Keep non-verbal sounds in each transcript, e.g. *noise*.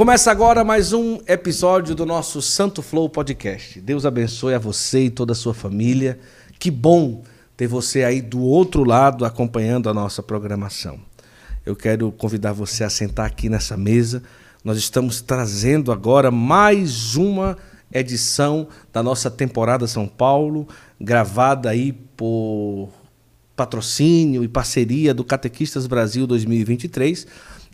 Começa agora mais um episódio do nosso Santo Flow Podcast. Deus abençoe a você e toda a sua família. Que bom ter você aí do outro lado acompanhando a nossa programação. Eu quero convidar você a sentar aqui nessa mesa. Nós estamos trazendo agora mais uma edição da nossa temporada São Paulo, gravada aí por patrocínio e parceria do Catequistas Brasil 2023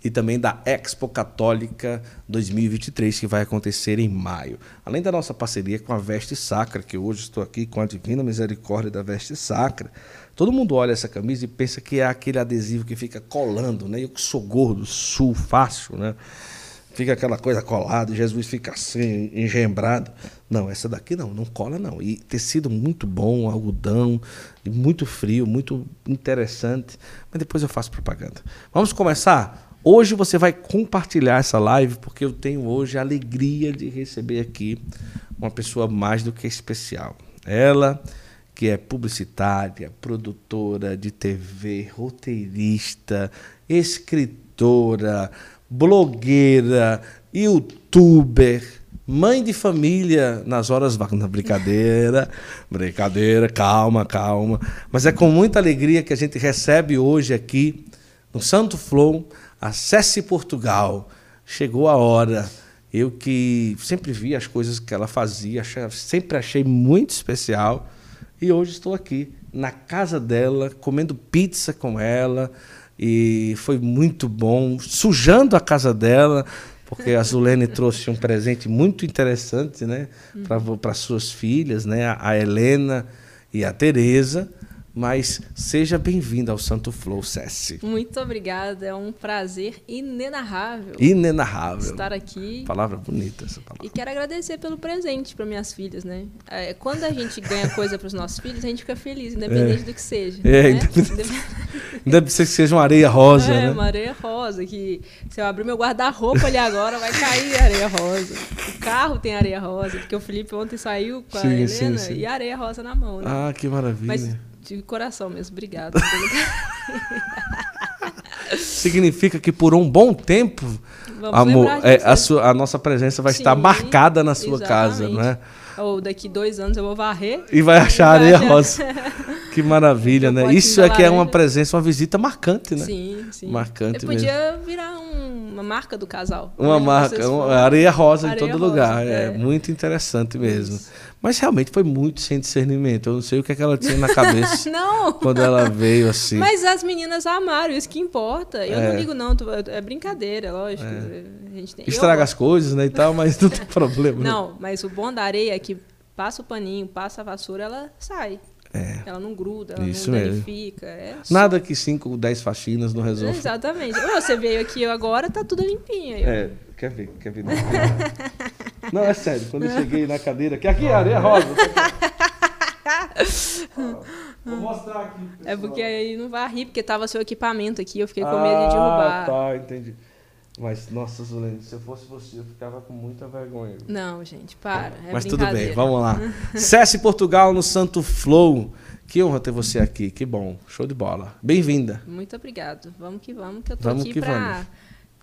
e também da Expo Católica 2023, que vai acontecer em maio. Além da nossa parceria com a Veste Sacra, que hoje estou aqui com a Divina Misericórdia da Veste Sacra. Todo mundo olha essa camisa e pensa que é aquele adesivo que fica colando, né? Eu que sou gordo, sul, fácil, né? Fica aquela coisa colada, Jesus fica assim, engembrado. Não, essa daqui não, não cola não. E tecido muito bom, algodão, muito frio, muito interessante. Mas depois eu faço propaganda. Vamos começar? Hoje você vai compartilhar essa live, porque eu tenho hoje a alegria de receber aqui uma pessoa mais do que especial. Ela que é publicitária, produtora de TV, roteirista, escritora, blogueira, youtuber, mãe de família nas horas vagas. Brincadeira, *laughs* brincadeira, calma, calma. Mas é com muita alegria que a gente recebe hoje aqui no Santo Flow, Acesse Portugal. Chegou a hora. Eu que sempre vi as coisas que ela fazia, sempre achei muito especial. E hoje estou aqui na casa dela, comendo pizza com ela e foi muito bom, sujando a casa dela, porque a Zulene *laughs* trouxe um presente muito interessante, né, para suas filhas, né, a Helena e a Teresa. Mas seja bem-vindo ao Santo Flow, Cessi. Muito obrigada, é um prazer inenarrável. Inenarrável. Estar aqui. Palavra bonita essa palavra. E quero agradecer pelo presente para minhas filhas, né? É, quando a gente ganha coisa para os nossos filhos, a gente fica feliz, independente é. do que seja. É, né? independente. Deve ser que seja uma areia rosa, é, né? uma areia rosa, que se eu abrir meu guarda-roupa ali agora, vai cair areia rosa. O carro tem areia rosa, porque o Felipe ontem saiu com sim, a Helena sim, sim. e areia rosa na mão, né? Ah, que maravilha. Mas, de coração mesmo. Obrigada. *laughs* *laughs* Significa que por um bom tempo, Vamos amor, é, a, sua, a, nossa presença vai Sim, estar marcada na sua exatamente. casa, não é? Ou daqui dois anos eu vou varrer. E vai achar areia rosa. *laughs* que maravilha, né? Isso é que é uma presença, uma visita marcante, né? Sim, sim. Marcante eu podia mesmo. virar um, uma marca do casal. Uma marca, uma areia rosa areia em todo rosa, lugar. É. é. muito interessante mesmo. Isso. Mas realmente foi muito sem discernimento. Eu não sei o que, é que ela tinha na cabeça *laughs* não. quando ela veio assim. Mas as meninas amaram, isso que importa. Eu é. não ligo, não. É brincadeira, lógico. É. A gente tem... Estraga eu... as coisas, né? E tal, mas não tem *laughs* problema. Não, mas o bom da areia é que passa o paninho, passa a vassoura, ela sai. É. Ela não gruda, ela Isso não danifica. É só... Nada que 5, 10 faxinas não resolve. Exatamente. Você veio aqui agora, tá tudo limpinho. Eu... É, quer ver, quer ver. *laughs* Não, é sério. Quando eu cheguei na cadeira, que aqui é areia rosa. Vou mostrar aqui. Pessoal. É porque aí não vai rir, porque tava seu equipamento aqui, eu fiquei com medo de derrubar. Ah, tá, entendi. Mas, nossa, Zulene, se eu fosse você, eu ficava com muita vergonha. Não, gente, para. É Mas tudo bem, vamos lá. *laughs* Cesse Portugal no Santo Flow. Que honra ter você aqui, que bom. Show de bola. Bem-vinda. Muito obrigado. Vamos que vamos, que eu tô vamos aqui para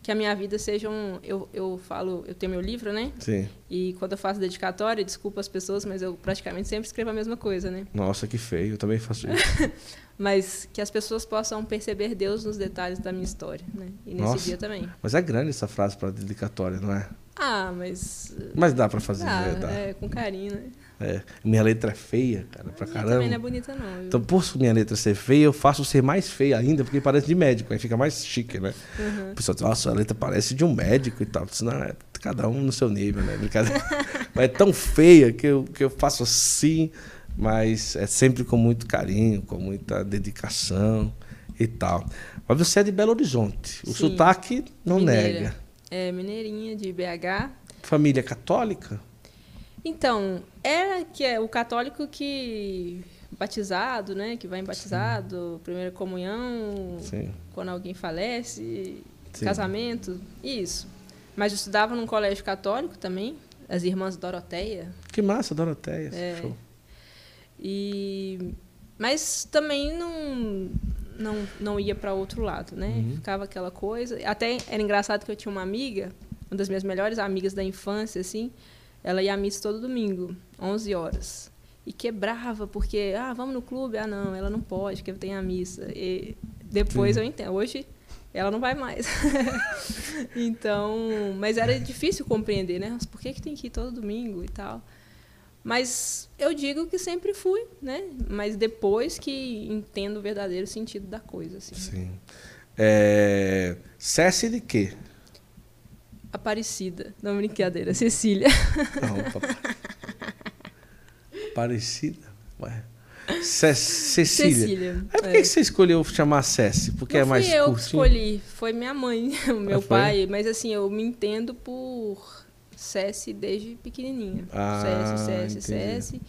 que a minha vida seja um. Eu, eu falo, eu tenho meu livro, né? Sim. E quando eu faço dedicatória, desculpa as pessoas, mas eu praticamente sempre escrevo a mesma coisa, né? Nossa, que feio, eu também faço isso. *laughs* mas que as pessoas possam perceber Deus nos detalhes da minha história, né? E nesse Nossa, dia também. Mas é grande essa frase para dedicatória, não é? Ah, mas. Mas dá para fazer, dá, né? Dá. É, com carinho, né? É, minha letra é feia, cara, pra caramba. Também não é bonita, não. Viu? Então, por minha letra ser feia, eu faço ser mais feia ainda, porque parece de médico, aí fica mais chique, né? Uhum. O pessoal diz, nossa, a letra parece de um médico e tal. Disse, não, é cada um no seu nível, né? *laughs* mas é tão feia que eu, que eu faço assim, mas é sempre com muito carinho, com muita dedicação e tal. Mas você é de Belo Horizonte. O Sim. sotaque não Mineira. nega. É, mineirinha de BH. Família católica? Então, é que é o católico que batizado, né, que vai em batizado, Sim. primeira comunhão, Sim. quando alguém falece, Sim. casamento, isso. Mas eu estudava num colégio católico também, as irmãs Doroteia. Que massa, Doroteia. É. Show. E mas também não não, não ia para outro lado, né? Uhum. Ficava aquela coisa. Até era engraçado que eu tinha uma amiga uma das minhas melhores amigas da infância, assim, ela ia à missa todo domingo, 11 horas. E quebrava, porque, ah, vamos no clube? Ah, não, ela não pode, porque tem a missa. E depois Sim. eu entendo. Hoje ela não vai mais. *laughs* então, mas era difícil compreender, né? Por que, que tem que ir todo domingo e tal? Mas eu digo que sempre fui, né? Mas depois que entendo o verdadeiro sentido da coisa. Assim. Sim. É... Cécia de quê? Aparecida. Não, brincadeira. Cecília. Não, papai. Aparecida? Ué. Cecília. Cecília. Aí por que, é. que você escolheu chamar Cécia? Porque Não é mais fui eu curtinho? que escolhi. Foi minha mãe, *laughs* o meu ah, pai. Mas assim, eu me entendo por Cécia desde pequenininha. Ah, Cécia, Cécia,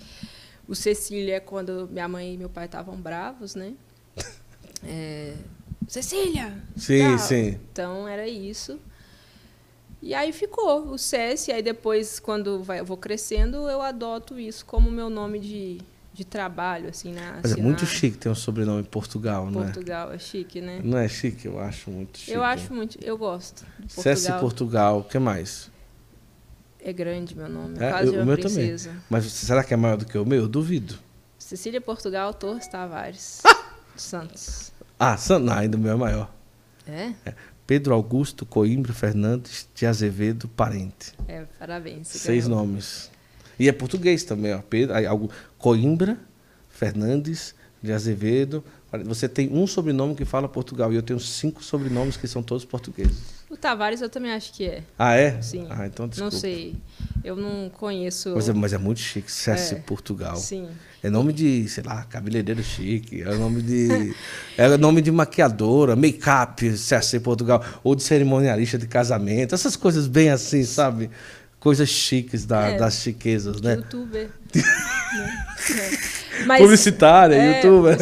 O Cecília é quando minha mãe e meu pai estavam bravos, né? *laughs* É... Cecília! Sim, tal. sim. Então era isso. E aí ficou o SES, e aí depois, quando vai, eu vou crescendo, eu adoto isso como meu nome de, de trabalho, assim, né? Mas é muito chique ter um sobrenome em Portugal, não é? Portugal é chique, né? Não é chique? Eu acho muito chique. Eu acho muito, eu gosto. SES Portugal, o que mais? É grande meu nome, é, quase eu, o meu princesa. Também. Mas será que é maior do que o meu? Eu duvido. Cecília Portugal Torres Tavares. *laughs* Santos. Ah, Santos, ainda o meu é maior. É? é? Pedro Augusto Coimbra Fernandes de Azevedo Parente. É, parabéns. Seis ganhou. nomes. E é português também, ó. Pedro, Coimbra Fernandes de Azevedo. Você tem um sobrenome que fala Portugal e eu tenho cinco sobrenomes que são todos portugueses. O Tavares eu também acho que é. Ah, é? Sim. Ah, então desculpa. Não sei. Eu não conheço. Mas é, mas é muito chique, César é, Portugal. Sim. É nome de, sei lá, cabeleireiro chique. É nome de. *laughs* é nome de maquiadora, make-up, César Portugal. Ou de cerimonialista de casamento. Essas coisas bem assim, sabe? Coisas chiques da, é, das chiquezas, né? Youtuber. *laughs* é. Mas, publicitária, é, youtuber.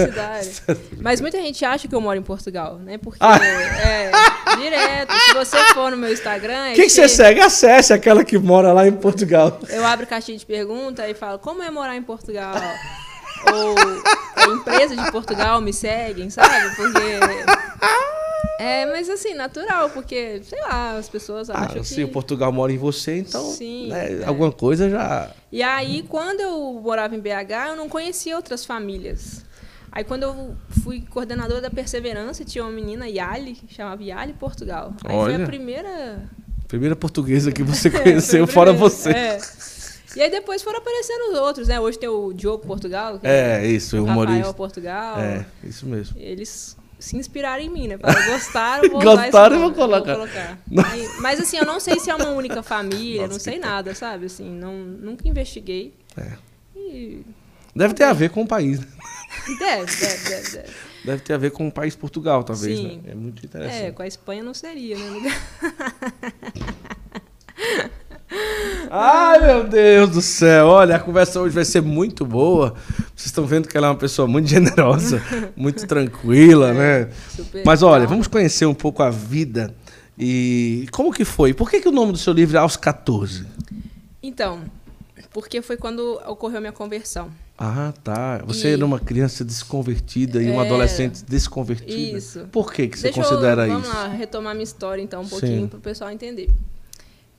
Mas muita gente acha que eu moro em Portugal, né? Porque ah. é direto. Se você for no meu Instagram. Quem que você segue? Acesse aquela que mora lá em Portugal. Eu abro caixinha de pergunta e falo: como é morar em Portugal? Ou a empresa de Portugal me seguem, sabe? Porque. É, mas assim, natural, porque, sei lá, as pessoas ah, acham ah, que... Se o Portugal mora em você, então Sim, né, é. alguma coisa já... E aí, quando eu morava em BH, eu não conhecia outras famílias. Aí, quando eu fui coordenadora da Perseverança, tinha uma menina, Yali, chamava Yali Portugal. Aí Olha. foi a primeira... Primeira portuguesa que você *laughs* conheceu, fora você. É. E aí depois foram aparecendo os outros, né? Hoje tem o Diogo Portugal. é, isso, o humorista. Rafael Portugal. É, isso mesmo. Eles se inspiraram em mim, né? Para gostaram, vou Gostaram, vou colocar. Vou colocar. Aí, mas assim, eu não sei se é uma única *laughs* família, Nossa, não sei nada, sabe? Assim, não, nunca investiguei. É. E... Deve ter a ver com o país, né? *laughs* Deve, deve, deve, deve. Deve ter a ver com o país Portugal, talvez, Sim. né? É muito interessante. É, com a Espanha não seria, né? *laughs* Ai, meu Deus do céu. Olha, a conversa hoje vai ser muito boa. Vocês estão vendo que ela é uma pessoa muito *laughs* generosa, muito tranquila, é, né? Mas olha, vamos conhecer um pouco a vida e como que foi? Por que, que o nome do seu livro é Aos 14? Então, porque foi quando ocorreu a minha conversão. Ah, tá. Você e... era uma criança desconvertida e uma é... adolescente desconvertida. Isso. Por que, que você Deixa considera eu, isso? Vamos lá, retomar minha história então um pouquinho para o pessoal entender.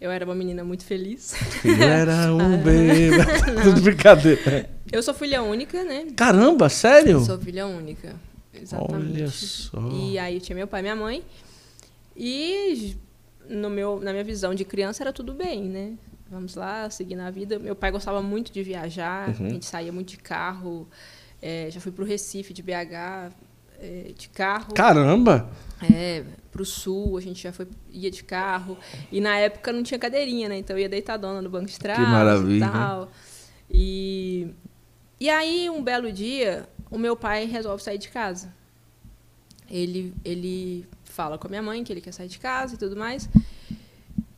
Eu era uma menina muito feliz. Eu era *laughs* um bebê. *laughs* Tudo brincadeira. Eu sou filha única, né? Caramba, sério? sou filha única. Exatamente. Olha só. E aí tinha meu pai e minha mãe. E no meu, na minha visão de criança era tudo bem, né? Vamos lá, seguir na vida. Meu pai gostava muito de viajar, uhum. a gente saía muito de carro. É, já fui para o Recife, de BH, é, de carro. Caramba! É, pro sul, a gente já foi, ia de carro. E na época não tinha cadeirinha, né? Então eu ia deitadona no banco de trás que maravilha. e tal. E, e aí, um belo dia, o meu pai resolve sair de casa. Ele, ele fala com a minha mãe que ele quer sair de casa e tudo mais.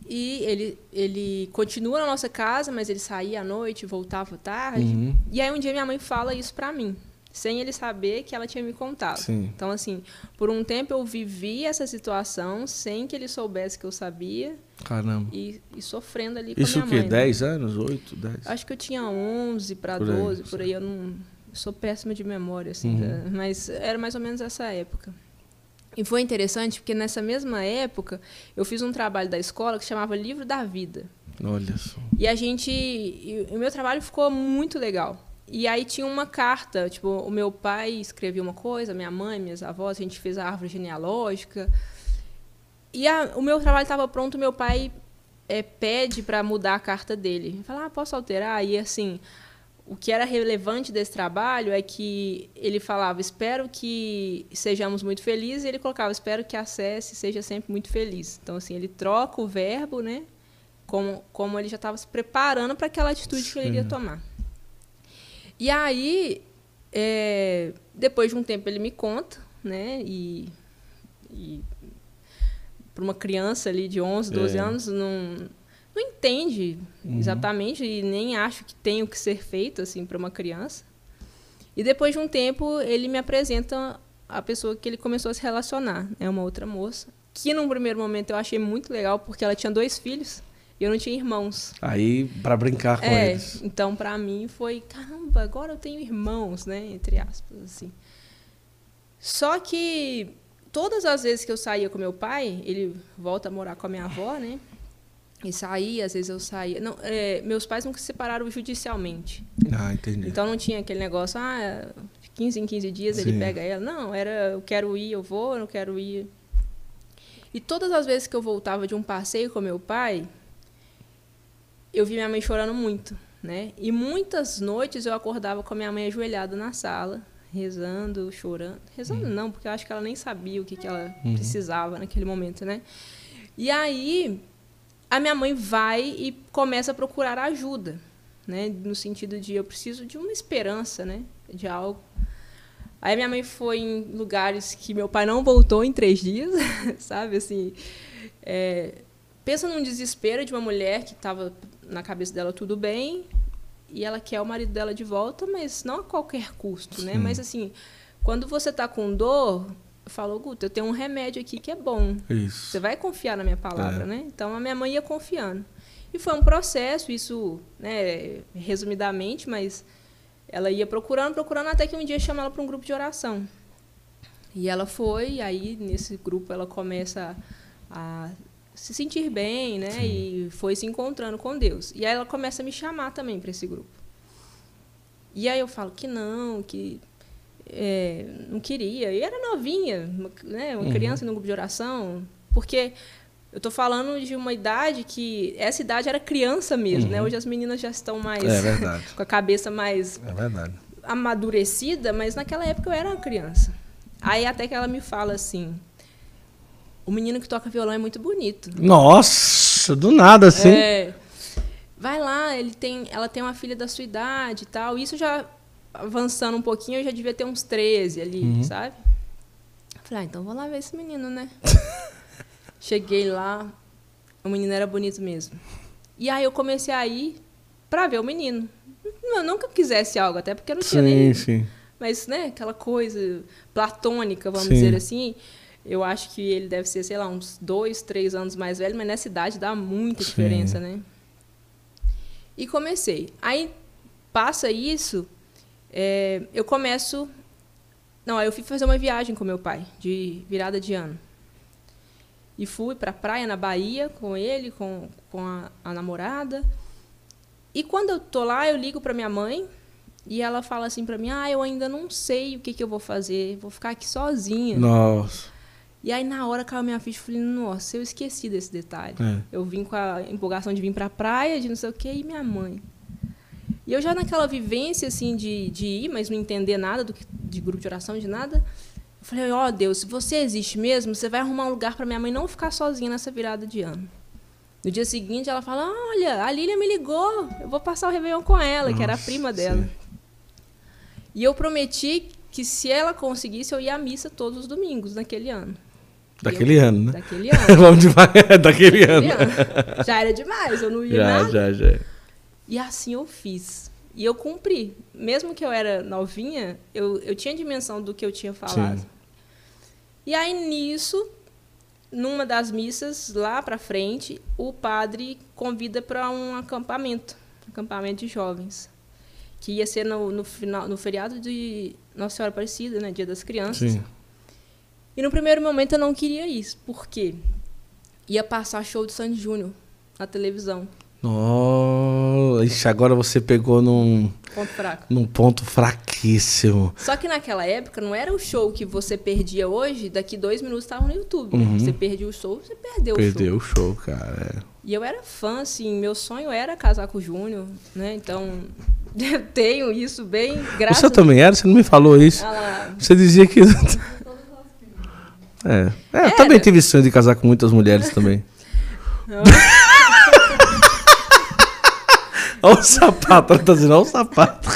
E ele, ele continua na nossa casa, mas ele saía à noite, voltava tarde. Uhum. E aí um dia minha mãe fala isso pra mim sem ele saber que ela tinha me contado. Sim. Então, assim, por um tempo eu vivi essa situação sem que ele soubesse que eu sabia. Caramba. E, e sofrendo ali Isso com a minha mãe. Isso o quê? 10 né? anos? 8, 10? Acho que eu tinha 11 para 12, por aí. Eu não eu sou péssima de memória, assim. Uhum. Tá? Mas era mais ou menos essa época. E foi interessante porque nessa mesma época eu fiz um trabalho da escola que chamava Livro da Vida. Olha só. E a gente. E o meu trabalho ficou muito legal. E aí tinha uma carta, tipo, o meu pai escrevia uma coisa, minha mãe, minhas avós, a gente fez a árvore genealógica. E a, o meu trabalho estava pronto, meu pai é, pede para mudar a carta dele. Fala, ah, posso alterar? E assim, o que era relevante desse trabalho é que ele falava, espero que sejamos muito felizes, e ele colocava, espero que a SES seja sempre muito feliz. Então, assim, ele troca o verbo, né? Como, como ele já estava se preparando para aquela atitude Sim. que ele iria tomar. E aí, é, depois de um tempo, ele me conta, né? E, e para uma criança ali de 11, 12 é. anos, não não entende uhum. exatamente e nem acho que tem o que ser feito assim para uma criança. E depois de um tempo ele me apresenta a pessoa que ele começou a se relacionar, é uma outra moça, que num primeiro momento eu achei muito legal porque ela tinha dois filhos e eu não tinha irmãos. Aí para brincar com é, eles. Então para mim foi caramba, agora eu tenho irmãos, né, entre aspas assim. Só que todas as vezes que eu saía com meu pai, ele volta a morar com a minha avó, né? E saía, às vezes eu saía. Não, é, meus pais nunca se separaram judicialmente. Ah, entendi. Então não tinha aquele negócio, ah, 15 em 15 dias Sim. ele pega ela. Não, era eu quero ir, eu vou, eu não quero ir. E todas as vezes que eu voltava de um passeio com meu pai, eu vi minha mãe chorando muito, né? E muitas noites eu acordava com a minha mãe ajoelhada na sala, rezando, chorando. Rezando uhum. não, porque eu acho que ela nem sabia o que, que ela uhum. precisava naquele momento, né? E aí a minha mãe vai e começa a procurar ajuda, né? No sentido de eu preciso de uma esperança, né? De algo. Aí minha mãe foi em lugares que meu pai não voltou em três dias, *laughs* sabe? Assim, é, pensa num desespero de uma mulher que estava na cabeça dela tudo bem e ela quer o marido dela de volta, mas não a qualquer custo, né? Mas assim, quando você está com dor, falou, Guto, eu tenho um remédio aqui que é bom. Isso. Você vai confiar na minha palavra, é. né? Então a minha mãe ia confiando. E foi um processo, isso, né, resumidamente, mas ela ia procurando, procurando, até que um dia chama ela para um grupo de oração. E ela foi, e aí nesse grupo ela começa a se sentir bem, né? Sim. E foi se encontrando com Deus. E aí ela começa a me chamar também para esse grupo. E aí eu falo que não, que é, não queria. E era novinha, uma, né, uma uhum. criança no grupo de oração, porque eu estou falando de uma idade que essa idade era criança mesmo, né? uhum. né? Hoje as meninas já estão mais é *laughs* com a cabeça mais é amadurecida, mas naquela época eu era uma criança. Aí até que ela me fala assim: "O menino que toca violão é muito bonito". Nossa, do nada assim. É, vai lá, ele tem, ela tem uma filha da sua idade e tal. Isso já avançando um pouquinho, eu já devia ter uns 13 ali, uhum. sabe? Falei, ah, então vou lá ver esse menino, né? *laughs* Cheguei lá, o menino era bonito mesmo. E aí eu comecei a ir pra ver o menino. Eu nunca quisesse algo, até porque eu não tinha sim, nem. Sim. Mas, né, aquela coisa platônica, vamos sim. dizer assim. Eu acho que ele deve ser, sei lá, uns dois, três anos mais velho, mas nessa idade dá muita sim. diferença, né? E comecei. Aí passa isso, é, eu começo. Não, aí eu fui fazer uma viagem com meu pai, de virada de ano. E fui para a praia na Bahia com ele, com, com a, a namorada. E quando eu tô lá, eu ligo para minha mãe e ela fala assim para mim: Ah, eu ainda não sei o que, que eu vou fazer, vou ficar aqui sozinha. Nossa. E aí, na hora, caiu minha ficha, falei: Nossa, eu esqueci desse detalhe. É. Eu vim com a empolgação de vir para a praia, de não sei o quê, e minha mãe. E eu já naquela vivência assim de, de ir, mas não entender nada do que, de grupo de oração, de nada, eu falei, ó oh, Deus, se você existe mesmo, você vai arrumar um lugar para minha mãe não ficar sozinha nessa virada de ano. No dia seguinte, ela fala, olha, a Lília me ligou, eu vou passar o Réveillon com ela, Nossa, que era a prima dela. Sim. E eu prometi que se ela conseguisse, eu ia à missa todos os domingos naquele ano. Daquele eu, ano, né? Daquele ano. *laughs* Vamos demais. daquele, daquele ano. ano. Já era demais, eu não ia já, nada. Já, já, já. E assim eu fiz. E eu cumpri. Mesmo que eu era novinha, eu, eu tinha dimensão do que eu tinha falado. Sim. E aí, nisso, numa das missas, lá para frente, o padre convida para um acampamento acampamento de jovens. Que ia ser no, no, final, no feriado de Nossa Senhora Aparecida, né? Dia das Crianças. Sim. E no primeiro momento eu não queria isso. Por quê? Ia passar show de Sandy Júnior na televisão. Oh, ixi, agora você pegou num ponto fraco. Num ponto fraquíssimo. Só que naquela época não era o show que você perdia hoje, daqui dois minutos estava no YouTube. Uhum. Você perdia o show, você perdeu, perdeu o show. Perdeu o show, cara. É. E eu era fã, assim, meu sonho era casar com o Júnior, né? Então, eu *laughs* tenho isso bem graças Você também era? Você não me falou isso. Ah você dizia que. *laughs* é. é eu também tive sonho de casar com muitas mulheres também. *laughs* Olha o sapato, ela tá dizendo, olha o sapato.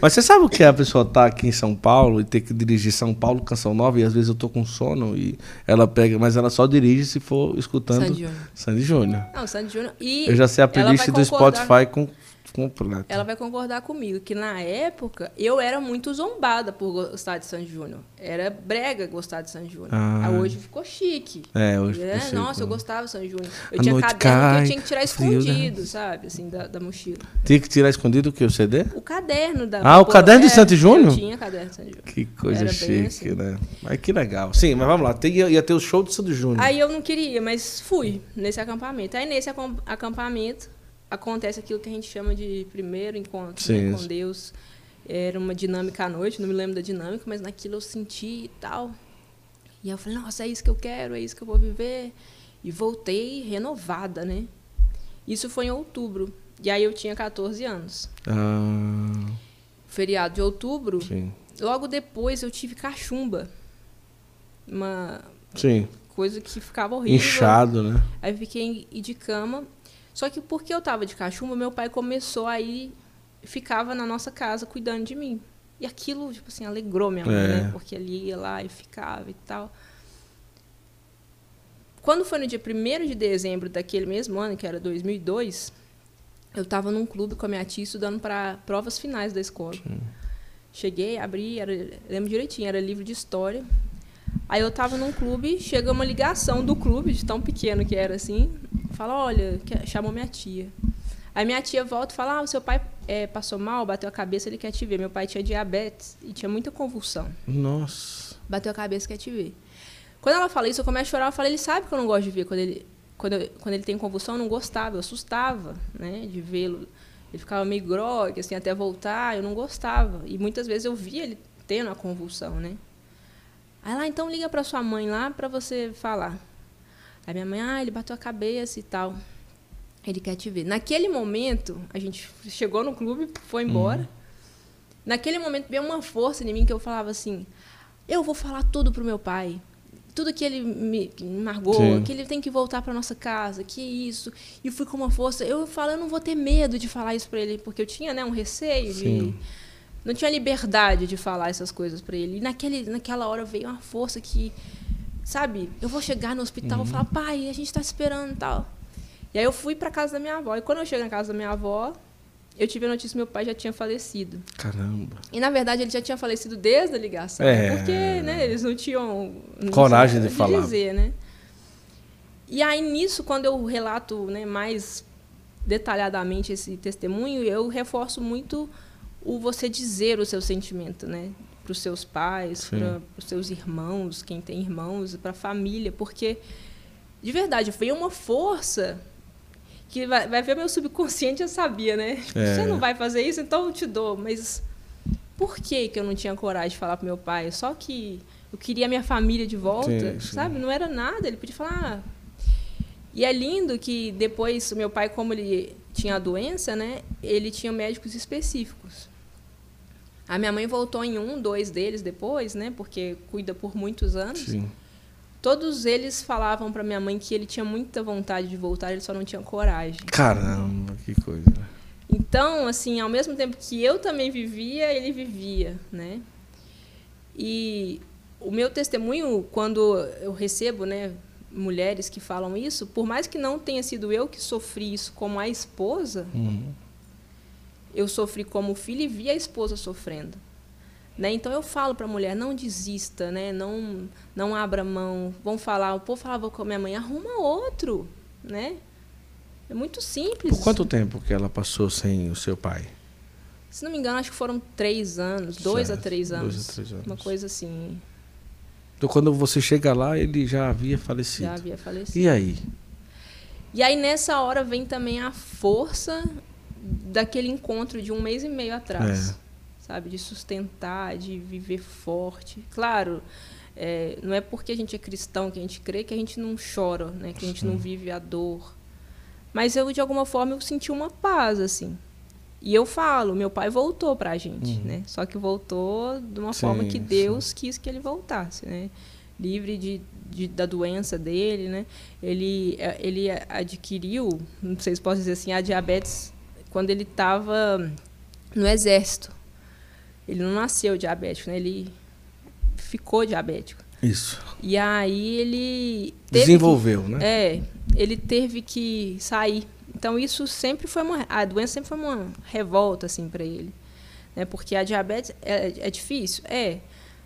Mas você sabe o que é a pessoa tá aqui em São Paulo e ter que dirigir São Paulo, Canção Nova, e às vezes eu tô com sono e ela pega, mas ela só dirige se for escutando Sandy Júnior. Sandy Júnior. Não, Sandy Júnior. E eu já sei a playlist do Spotify com completo. Ela vai concordar comigo que na época eu era muito zombada por gostar de Sandy Júnior. Era brega gostar de Sandy Júnior. Ah. Hoje ficou chique. É, hoje é, ficou Nossa, eu gostava de Sandy Júnior. Eu a tinha caderno cai, que eu tinha que tirar escondido, né? sabe? Assim, da, da mochila. Tinha que tirar escondido o que? O CD? O caderno da. Ah, o caderno de é, Sandy Júnior? Tinha caderno de Sandy Júnior. Que coisa chique, assim. né? Mas que legal. Sim, mas vamos lá. Ia, ia ter o show de Sandy Júnior. Aí eu não queria, mas fui nesse acampamento. Aí nesse acampamento acontece aquilo que a gente chama de primeiro encontro né, com Deus. Era uma dinâmica à noite, não me lembro da dinâmica, mas naquilo eu senti e tal. E eu falei, nossa, é isso que eu quero, é isso que eu vou viver. E voltei renovada, né? Isso foi em outubro. E aí eu tinha 14 anos. Ah. Feriado de outubro. Sim. Logo depois eu tive cachumba. Uma Sim. coisa que ficava horrível. Inchado, né? Aí eu fiquei de cama só que porque eu estava de cachumba, meu pai começou aí ficava na nossa casa cuidando de mim. E aquilo, tipo assim, alegrou minha mãe, né? é. né? Porque ele ia lá e ficava e tal. Quando foi no dia 1 de dezembro daquele mesmo ano, que era 2002, eu estava num clube com a minha tia estudando para provas finais da escola. Sim. Cheguei, abri, era, lembro direitinho, era livro de história. Aí eu estava num clube, chega uma ligação do clube, de tão pequeno que era assim, fala, olha, chamou minha tia. Aí minha tia volta e fala, ah, o seu pai é, passou mal, bateu a cabeça, ele quer te ver. Meu pai tinha diabetes e tinha muita convulsão. Nossa. Bateu a cabeça, quer te ver. Quando ela fala isso, eu começo a chorar. Eu falo, ele sabe que eu não gosto de ver. Quando ele, quando, eu, quando ele tem convulsão, eu não gostava. Eu assustava, né, de vê-lo. Ele ficava meio grogue, assim, até voltar. Eu não gostava. E muitas vezes eu via ele tendo a convulsão, né. Aí lá, então liga para sua mãe lá para você falar. Aí minha mãe, ah, ele bateu a cabeça e tal. Ele quer te ver. Naquele momento, a gente chegou no clube, foi embora. Uhum. Naquele momento veio uma força em mim que eu falava assim: eu vou falar tudo pro meu pai. Tudo que ele me, me margou, Sim. que ele tem que voltar para nossa casa, que isso. E fui com uma força. Eu falo, eu não vou ter medo de falar isso para ele, porque eu tinha né, um receio Sim. de não tinha liberdade de falar essas coisas para ele. E naquele, naquela hora veio uma força que sabe, eu vou chegar no hospital, uhum. vou falar, pai, a gente está esperando e tal. E aí eu fui para casa da minha avó. E quando eu cheguei na casa da minha avó, eu tive a notícia que meu pai já tinha falecido. Caramba. E na verdade ele já tinha falecido desde a ligação, é... porque, né, eles não tinham não coragem de, de falar. dizer, né? E aí nisso, quando eu relato, né, mais detalhadamente esse testemunho, eu reforço muito o você dizer o seu sentimento, né? Para os seus pais, para os seus irmãos, quem tem irmãos, para a família, porque de verdade foi uma força que vai, vai ver meu subconsciente já sabia, né? É. Você não vai fazer isso, então eu te dou, mas por que que eu não tinha coragem de falar para meu pai? Só que eu queria minha família de volta, sim, sim. sabe? Não era nada, ele podia falar. Ah. E é lindo que depois meu pai, como ele tinha a doença, né? Ele tinha médicos específicos. A minha mãe voltou em um, dois deles depois, né? Porque cuida por muitos anos. Sim. Todos eles falavam para minha mãe que ele tinha muita vontade de voltar, ele só não tinha coragem. Caramba, que coisa. Então, assim, ao mesmo tempo que eu também vivia, ele vivia, né? E o meu testemunho, quando eu recebo, né, mulheres que falam isso, por mais que não tenha sido eu que sofri isso como a esposa, uhum eu sofri como filho e vi a esposa sofrendo. Né? Então eu falo para a mulher, não desista, né? não, não abra mão. Vão falar, o povo falava com a minha mãe, arruma outro. Né? É muito simples. Por quanto tempo que ela passou sem o seu pai? Se não me engano, acho que foram três anos, dois a três anos. Dois a três anos. Uma coisa assim. Então, quando você chega lá, ele já havia falecido. Já havia falecido. E aí? E aí, nessa hora, vem também a força daquele encontro de um mês e meio atrás. É. Sabe? De sustentar, de viver forte. Claro, é, não é porque a gente é cristão que a gente crê que a gente não chora, né? Que a gente Sim. não vive a dor. Mas eu, de alguma forma, eu senti uma paz, assim. E eu falo, meu pai voltou para a gente, uhum. né? Só que voltou de uma sim, forma que Deus sim. quis que ele voltasse, né? Livre de, de, da doença dele, né? Ele, é, ele adquiriu, não sei se posso dizer assim, a diabetes quando ele estava no exército. Ele não nasceu diabético, né? Ele ficou diabético. Isso. E aí ele desenvolveu, que, né? É, ele teve que sair. Então isso sempre foi uma a doença sempre foi uma revolta assim para ele, né? Porque a diabetes é, é difícil, é,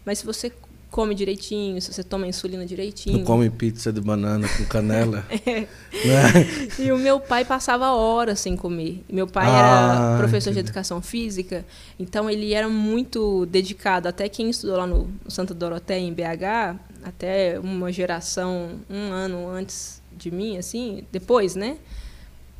mas se você come direitinho, se você toma insulina direitinho. Não come pizza de banana com canela. *laughs* é. Né? E o meu pai passava horas sem comer. Meu pai ah, era professor entendi. de educação física, então ele era muito dedicado. Até quem estudou lá no, no Santa Doroteia, em BH, até uma geração, um ano antes de mim, assim, depois, né?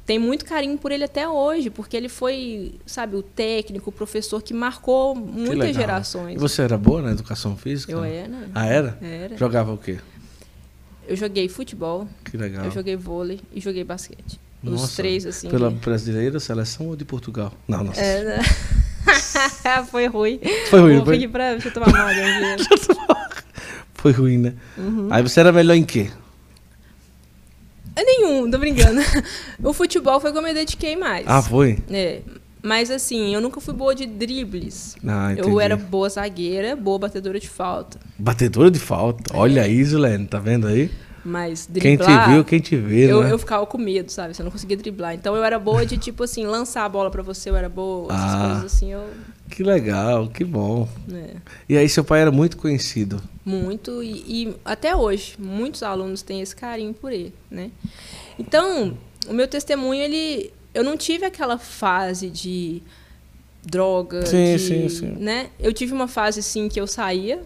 Tem muito carinho por ele até hoje, porque ele foi, sabe, o técnico, o professor que marcou muitas que gerações. E você era boa na educação física? Eu era. Ah, era? Era. Jogava o quê? Eu joguei futebol. Que legal. Eu joguei vôlei e joguei basquete. Nossa, Os três, assim. Pela brasileira, seleção ou de Portugal? Não, não. É, né? *laughs* foi ruim. Foi ruim, Vou foi? Pra, deixa eu tomar uma água. *laughs* foi ruim, né? Uhum. Aí você era melhor em quê? Nenhum, tô brincando. *laughs* o futebol foi como eu me dediquei mais. Ah, foi? É. Mas assim, eu nunca fui boa de dribles. Ah, eu era boa zagueira, boa batedora de falta. Batedora de falta? Olha aí, Zulene, tá vendo aí? Mas driblar... Quem te viu, quem te vê, eu, né? eu ficava com medo, sabe? Você não conseguia driblar. Então eu era boa de, tipo assim, lançar a bola para você, eu era boa, essas ah, coisas assim, eu... Que legal, que bom. É. E aí seu pai era muito conhecido? Muito, e, e até hoje, muitos alunos têm esse carinho por ele, né? Então, o meu testemunho, ele... Eu não tive aquela fase de droga, sim, de, sim, sim. né? Eu tive uma fase, sim, que eu saía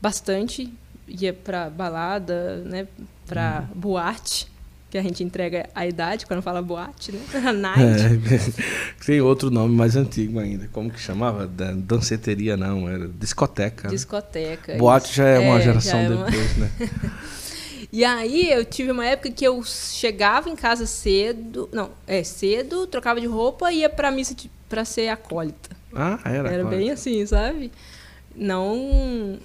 bastante, ia para balada, né, para uhum. boate, que a gente entrega a idade quando fala boate, né? *laughs* Night. É, *laughs* tem outro nome mais antigo ainda. Como que chamava? Danceteria não, era discoteca. Né? Discoteca. Né? Boate já é, é uma geração é uma... depois, né? *laughs* E aí eu tive uma época que eu chegava em casa cedo, não, é cedo, trocava de roupa e ia para missa para ser acólita. Ah, era. Era acólita. bem assim, sabe? Não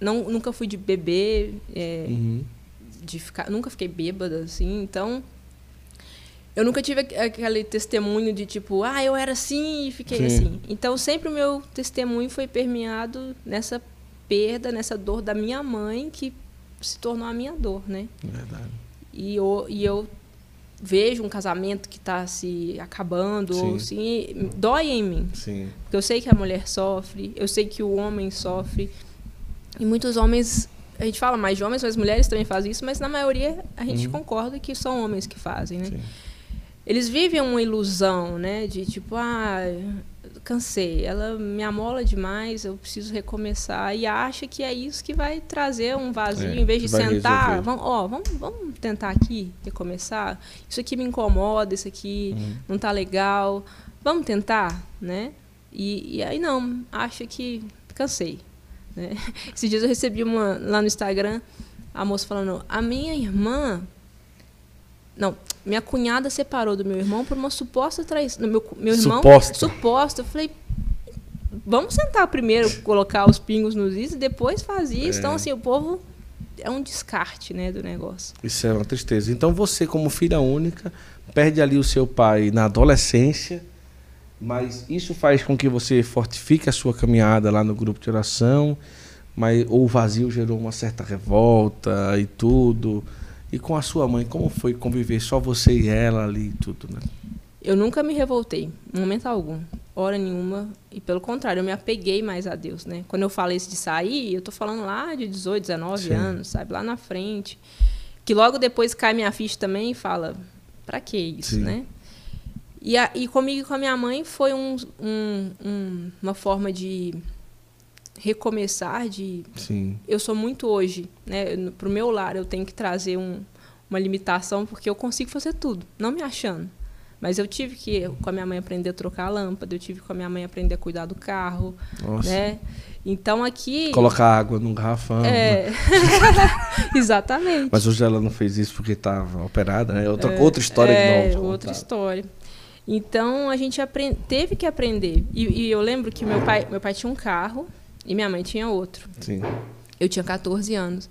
não, nunca fui de beber, é, uhum. De ficar, nunca fiquei bêbada, assim, então eu nunca tive aquele testemunho de tipo, ah, eu era assim e fiquei Sim. assim. Então sempre o meu testemunho foi permeado nessa perda, nessa dor da minha mãe que se tornou a minha dor, né? Verdade. E eu, e eu vejo um casamento que está se acabando, Sim. ou assim, dói em mim. Sim. Porque eu sei que a mulher sofre, eu sei que o homem sofre. E muitos homens, a gente fala mais de homens, mas mulheres também fazem isso, mas na maioria a gente uhum. concorda que são homens que fazem, né? Sim. Eles vivem uma ilusão, né? De tipo, ah, cansei, ela me amola demais, eu preciso recomeçar. E acha que é isso que vai trazer um vazio, é, em vez de sentar, vamos, ó, vamos, vamos tentar aqui recomeçar. Isso aqui me incomoda, isso aqui uhum. não tá legal. Vamos tentar, né? E, e aí não, acha que cansei. Né? *laughs* Esses dias eu recebi uma lá no Instagram, a moça falando: a minha irmã. Não, minha cunhada separou do meu irmão por uma suposta traição. Meu, meu irmão. Suposta. Suposta. Eu falei, vamos sentar primeiro, colocar os pingos nos is e depois faz isso. É. Então, assim, o povo é um descarte né, do negócio. Isso é uma tristeza. Então, você, como filha única, perde ali o seu pai na adolescência mas isso faz com que você fortifique a sua caminhada lá no grupo de oração, mas ou o vazio gerou uma certa revolta e tudo. E com a sua mãe, como foi conviver só você e ela ali e tudo, né? Eu nunca me revoltei, em momento algum, hora nenhuma, e pelo contrário, eu me apeguei mais a Deus, né? Quando eu falei isso de sair, eu tô falando lá de 18, 19 Sim. anos, sabe, lá na frente. Que logo depois cai minha ficha também e fala, para que isso, Sim. né? E, a, e comigo e com a minha mãe foi um, um, um, uma forma de recomeçar, de. Sim. Eu sou muito hoje, né? Pro meu lar, eu tenho que trazer um, uma limitação, porque eu consigo fazer tudo, não me achando. Mas eu tive que, com a minha mãe, aprender a trocar a lâmpada, eu tive com a minha mãe aprender a cuidar do carro. Nossa. Né? Então aqui. Colocar água num garrafão. É. *laughs* Exatamente. Mas hoje ela não fez isso porque estava operada, né? Outra, é, outra história é, de novo. Outra história. Então a gente teve que aprender. E, e, eu lembro que meu pai, meu pai tinha um carro e minha mãe tinha outro. Sim. Eu tinha 14 anos.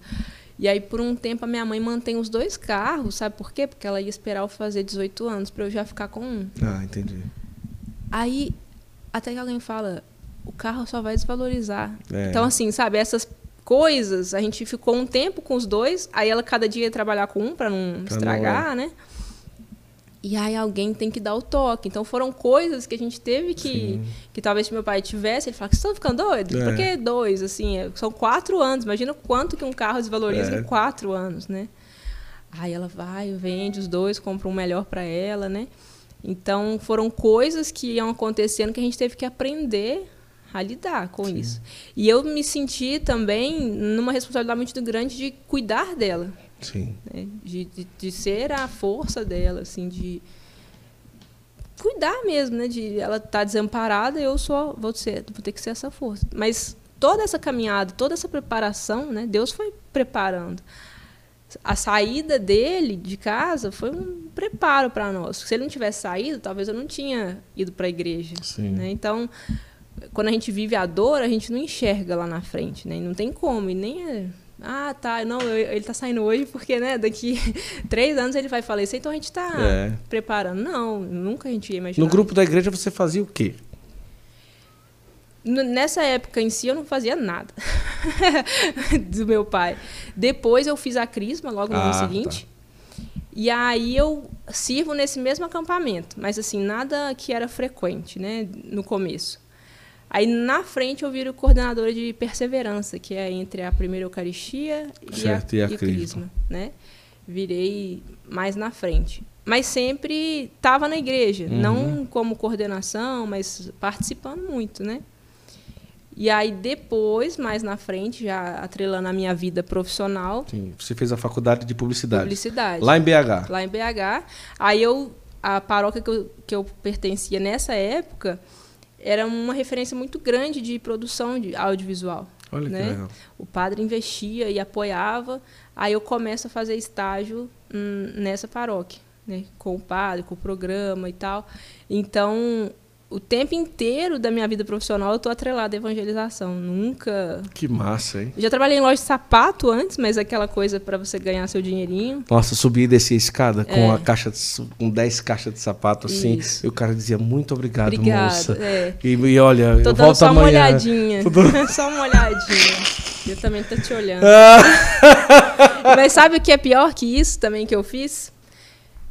E aí, por um tempo, a minha mãe mantém os dois carros, sabe por quê? Porque ela ia esperar eu fazer 18 anos para eu já ficar com um. Ah, entendi. Aí, até que alguém fala, o carro só vai desvalorizar. É. Então, assim, sabe, essas coisas, a gente ficou um tempo com os dois, aí ela cada dia ia trabalhar com um para não pra estragar, não, é. né? E aí alguém tem que dar o toque. Então foram coisas que a gente teve que. Sim. Que talvez se meu pai tivesse, ele fala, vocês estão ficando doidos? É. Por que dois? Assim, são quatro anos. Imagina quanto que um carro desvaloriza é. em quatro anos, né? Aí ela vai, vende os dois, compra um melhor para ela, né? Então foram coisas que iam acontecendo que a gente teve que aprender a lidar com Sim. isso. E eu me senti também numa responsabilidade muito grande de cuidar dela. Sim. Né? De, de, de, ser a força dela, assim, de cuidar mesmo, né? De ela estar tá desamparada, eu só vou ser, vou ter que ser essa força. Mas toda essa caminhada, toda essa preparação, né? Deus foi preparando. A saída dele de casa foi um preparo para nós. Se ele não tivesse saído, talvez eu não tinha ido para a igreja. Né? Então, quando a gente vive a dor, a gente não enxerga lá na frente, né? E não tem como, e nem é ah, tá. Não, eu, ele tá saindo hoje porque, né, daqui *laughs* três anos ele vai falecer, então a gente tá é. preparando. Não, nunca a gente ia imaginar. No grupo da igreja você fazia o quê? Nessa época em si eu não fazia nada *laughs* do meu pai. Depois eu fiz a crisma logo no ah, ano tá. seguinte. Tá. E aí eu sirvo nesse mesmo acampamento, mas assim, nada que era frequente, né, no começo. Aí na frente eu viro coordenadora de perseverança, que é entre a primeira Eucaristia certo, e a, e a e Crisma, né? Virei mais na frente. Mas sempre estava na igreja, uhum. não como coordenação, mas participando muito, né? E aí depois, mais na frente, já atrelando a minha vida profissional. Sim, você fez a faculdade de publicidade. Publicidade. Lá em BH. Lá em BH. Aí eu, a paróquia que eu, que eu pertencia nessa época, era uma referência muito grande de produção de audiovisual. Olha né? que legal. O padre investia e apoiava. Aí eu começo a fazer estágio hum, nessa paróquia, né? com o padre, com o programa e tal. Então, o tempo inteiro da minha vida profissional eu tô atrelada à evangelização. Nunca. Que massa, hein? Já trabalhei em loja de sapato antes, mas aquela coisa para você ganhar seu dinheirinho. Nossa, subir e descer a escada é. com a caixa de, com 10 caixas de sapato assim. Isso. E o cara dizia muito obrigado, obrigado moça. É. E, e olha, tô eu volto só amanhã. Uma olhadinha. *laughs* só uma olhadinha. Eu também tô te olhando. *laughs* *laughs* mas sabe o que é pior que isso também que eu fiz?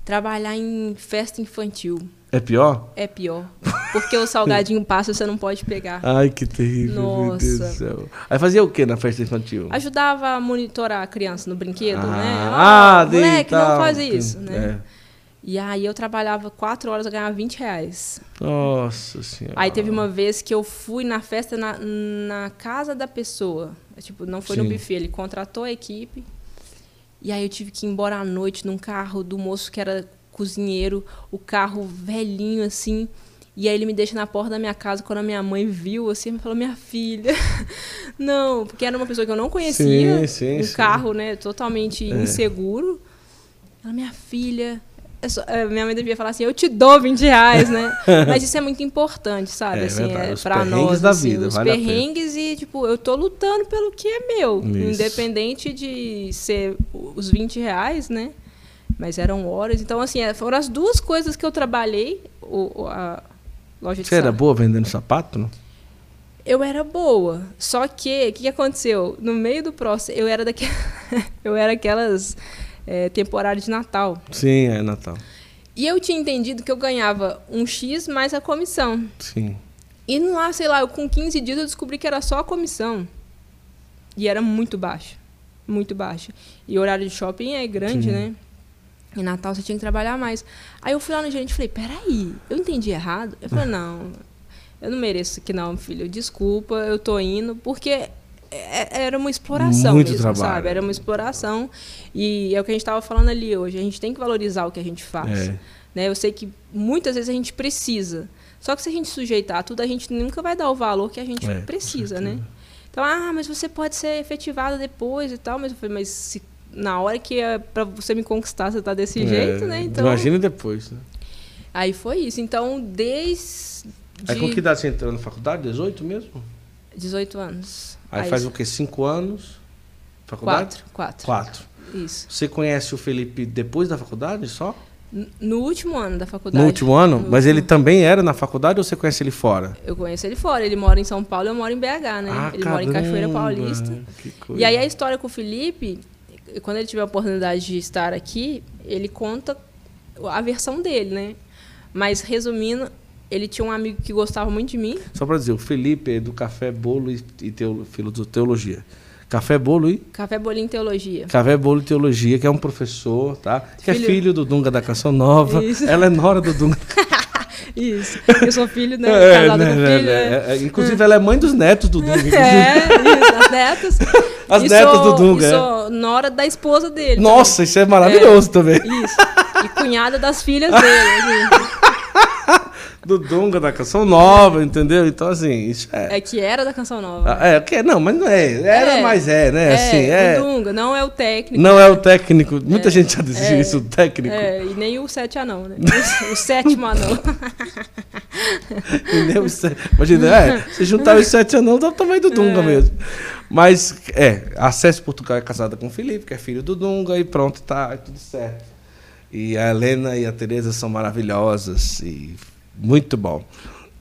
Trabalhar em festa infantil. É pior? É pior. Porque o salgadinho passa você não pode pegar. Ai, que terrível. Nossa. Meu Deus do céu. Aí fazia o que na festa infantil? Ajudava a monitorar a criança no brinquedo, ah, né? Ah, oh, moleque, não faz isso, né? É. E aí eu trabalhava quatro horas, eu ganhava 20 reais. Nossa senhora. Aí teve uma vez que eu fui na festa na, na casa da pessoa. Tipo, não foi Sim. no buffet, ele contratou a equipe. E aí eu tive que ir embora à noite num carro do moço que era cozinheiro, o carro velhinho assim. E aí ele me deixa na porta da minha casa quando a minha mãe viu, assim, me falou, minha filha. *laughs* não, porque era uma pessoa que eu não conhecia. Sim, sim, um sim. carro, né, totalmente é. inseguro. Ela, minha filha. Só, é, minha mãe devia falar assim, eu te dou 20 reais, né? *laughs* Mas isso é muito importante, sabe? É, assim, é, pra nós. Da assim, vida, os vale perrengues e, tipo, eu tô lutando pelo que é meu. Isso. Independente de ser os 20 reais, né? Mas eram horas. Então, assim, é, foram as duas coisas que eu trabalhei. O, a loja de Você era boa vendendo sapato, não? Eu era boa. Só que, o que, que, aconteceu? No meio do processo, eu era daquelas. *laughs* eu era aquelas é, temporárias de Natal. Sim, é Natal. E eu tinha entendido que eu ganhava um X mais a comissão. Sim. E lá, sei lá, eu com 15 dias eu descobri que era só a comissão. E era muito baixo. Muito baixo. E o horário de shopping é grande, Sim. né? Em Natal você tinha que trabalhar mais. Aí eu fui lá no gerente e falei, peraí, eu entendi errado? Eu falei, não. eu não mereço isso aqui não, filho. Desculpa, eu tô indo, porque é, é, era uma exploração Muito mesmo, trabalho. sabe? Era uma exploração. E é o que a gente estava falando ali hoje. A gente tem que valorizar o que a gente faz. É. Né? Eu sei que muitas vezes a gente precisa. Só que se a gente sujeitar tudo, a gente nunca vai dar o valor que a gente é, precisa, né? Então, ah, mas você pode ser efetivada depois e tal. Mas eu falei, mas se na hora que é para você me conquistar, você tá desse é, jeito, né? Então, imagina depois, né? Aí foi isso. Então, desde. Aí com que idade você entrou na faculdade? 18 mesmo? 18 anos. Aí, Aí faz o quê? 5 anos? Faculdade? Quatro. Quatro. Quatro. Isso. Você conhece o Felipe depois da faculdade só? No último ano da faculdade. No último ano? No Mas último. ele também era na faculdade ou você conhece ele fora? Eu conheço ele fora. Ele mora em São Paulo, eu moro em BH, né? Ah, ele caramba, mora em Cachoeira Paulista. E aí a história com o Felipe, quando ele tiver a oportunidade de estar aqui, ele conta a versão dele, né? Mas resumindo, ele tinha um amigo que gostava muito de mim. Só para dizer, o Felipe é do Café Bolo e Teologia. Café Bolo e? Café Bolinho Teologia. Café Bolo e Teologia, que é um professor, tá? Que é filho... é filho do Dunga da Canção Nova. Isso. Ela é nora do Dunga. *laughs* Isso. Eu sou filho, né? *laughs* É, né, com filho. É, é. é. Inclusive, ela é mãe dos netos do *laughs* Dunga. É, isso, as netas. As e netas sou, do Dunga. E sou nora da esposa dele. Nossa, também. isso é maravilhoso também. Isso. E cunhada das filhas dele. *laughs* Do Dunga, da Canção Nova, entendeu? Então, assim, isso é. É que era da Canção Nova. Ah, é, que, não, mas não é. Era, é, mas é, né? É, assim, é. O Dunga, não é o técnico. Não é o técnico. Muita é, gente já disse é, isso, o técnico. É, e nem o sete anão, né? O, sétimo anão. *laughs* e nem o sete. Imagina, é, se juntar os sete anão, dá o tamanho do Dunga é. mesmo. Mas, é, Acesso Portugal é casada com o Felipe, que é filho do Dunga, e pronto, tá, é tudo certo. E a Helena e a Tereza são maravilhosas e muito bom.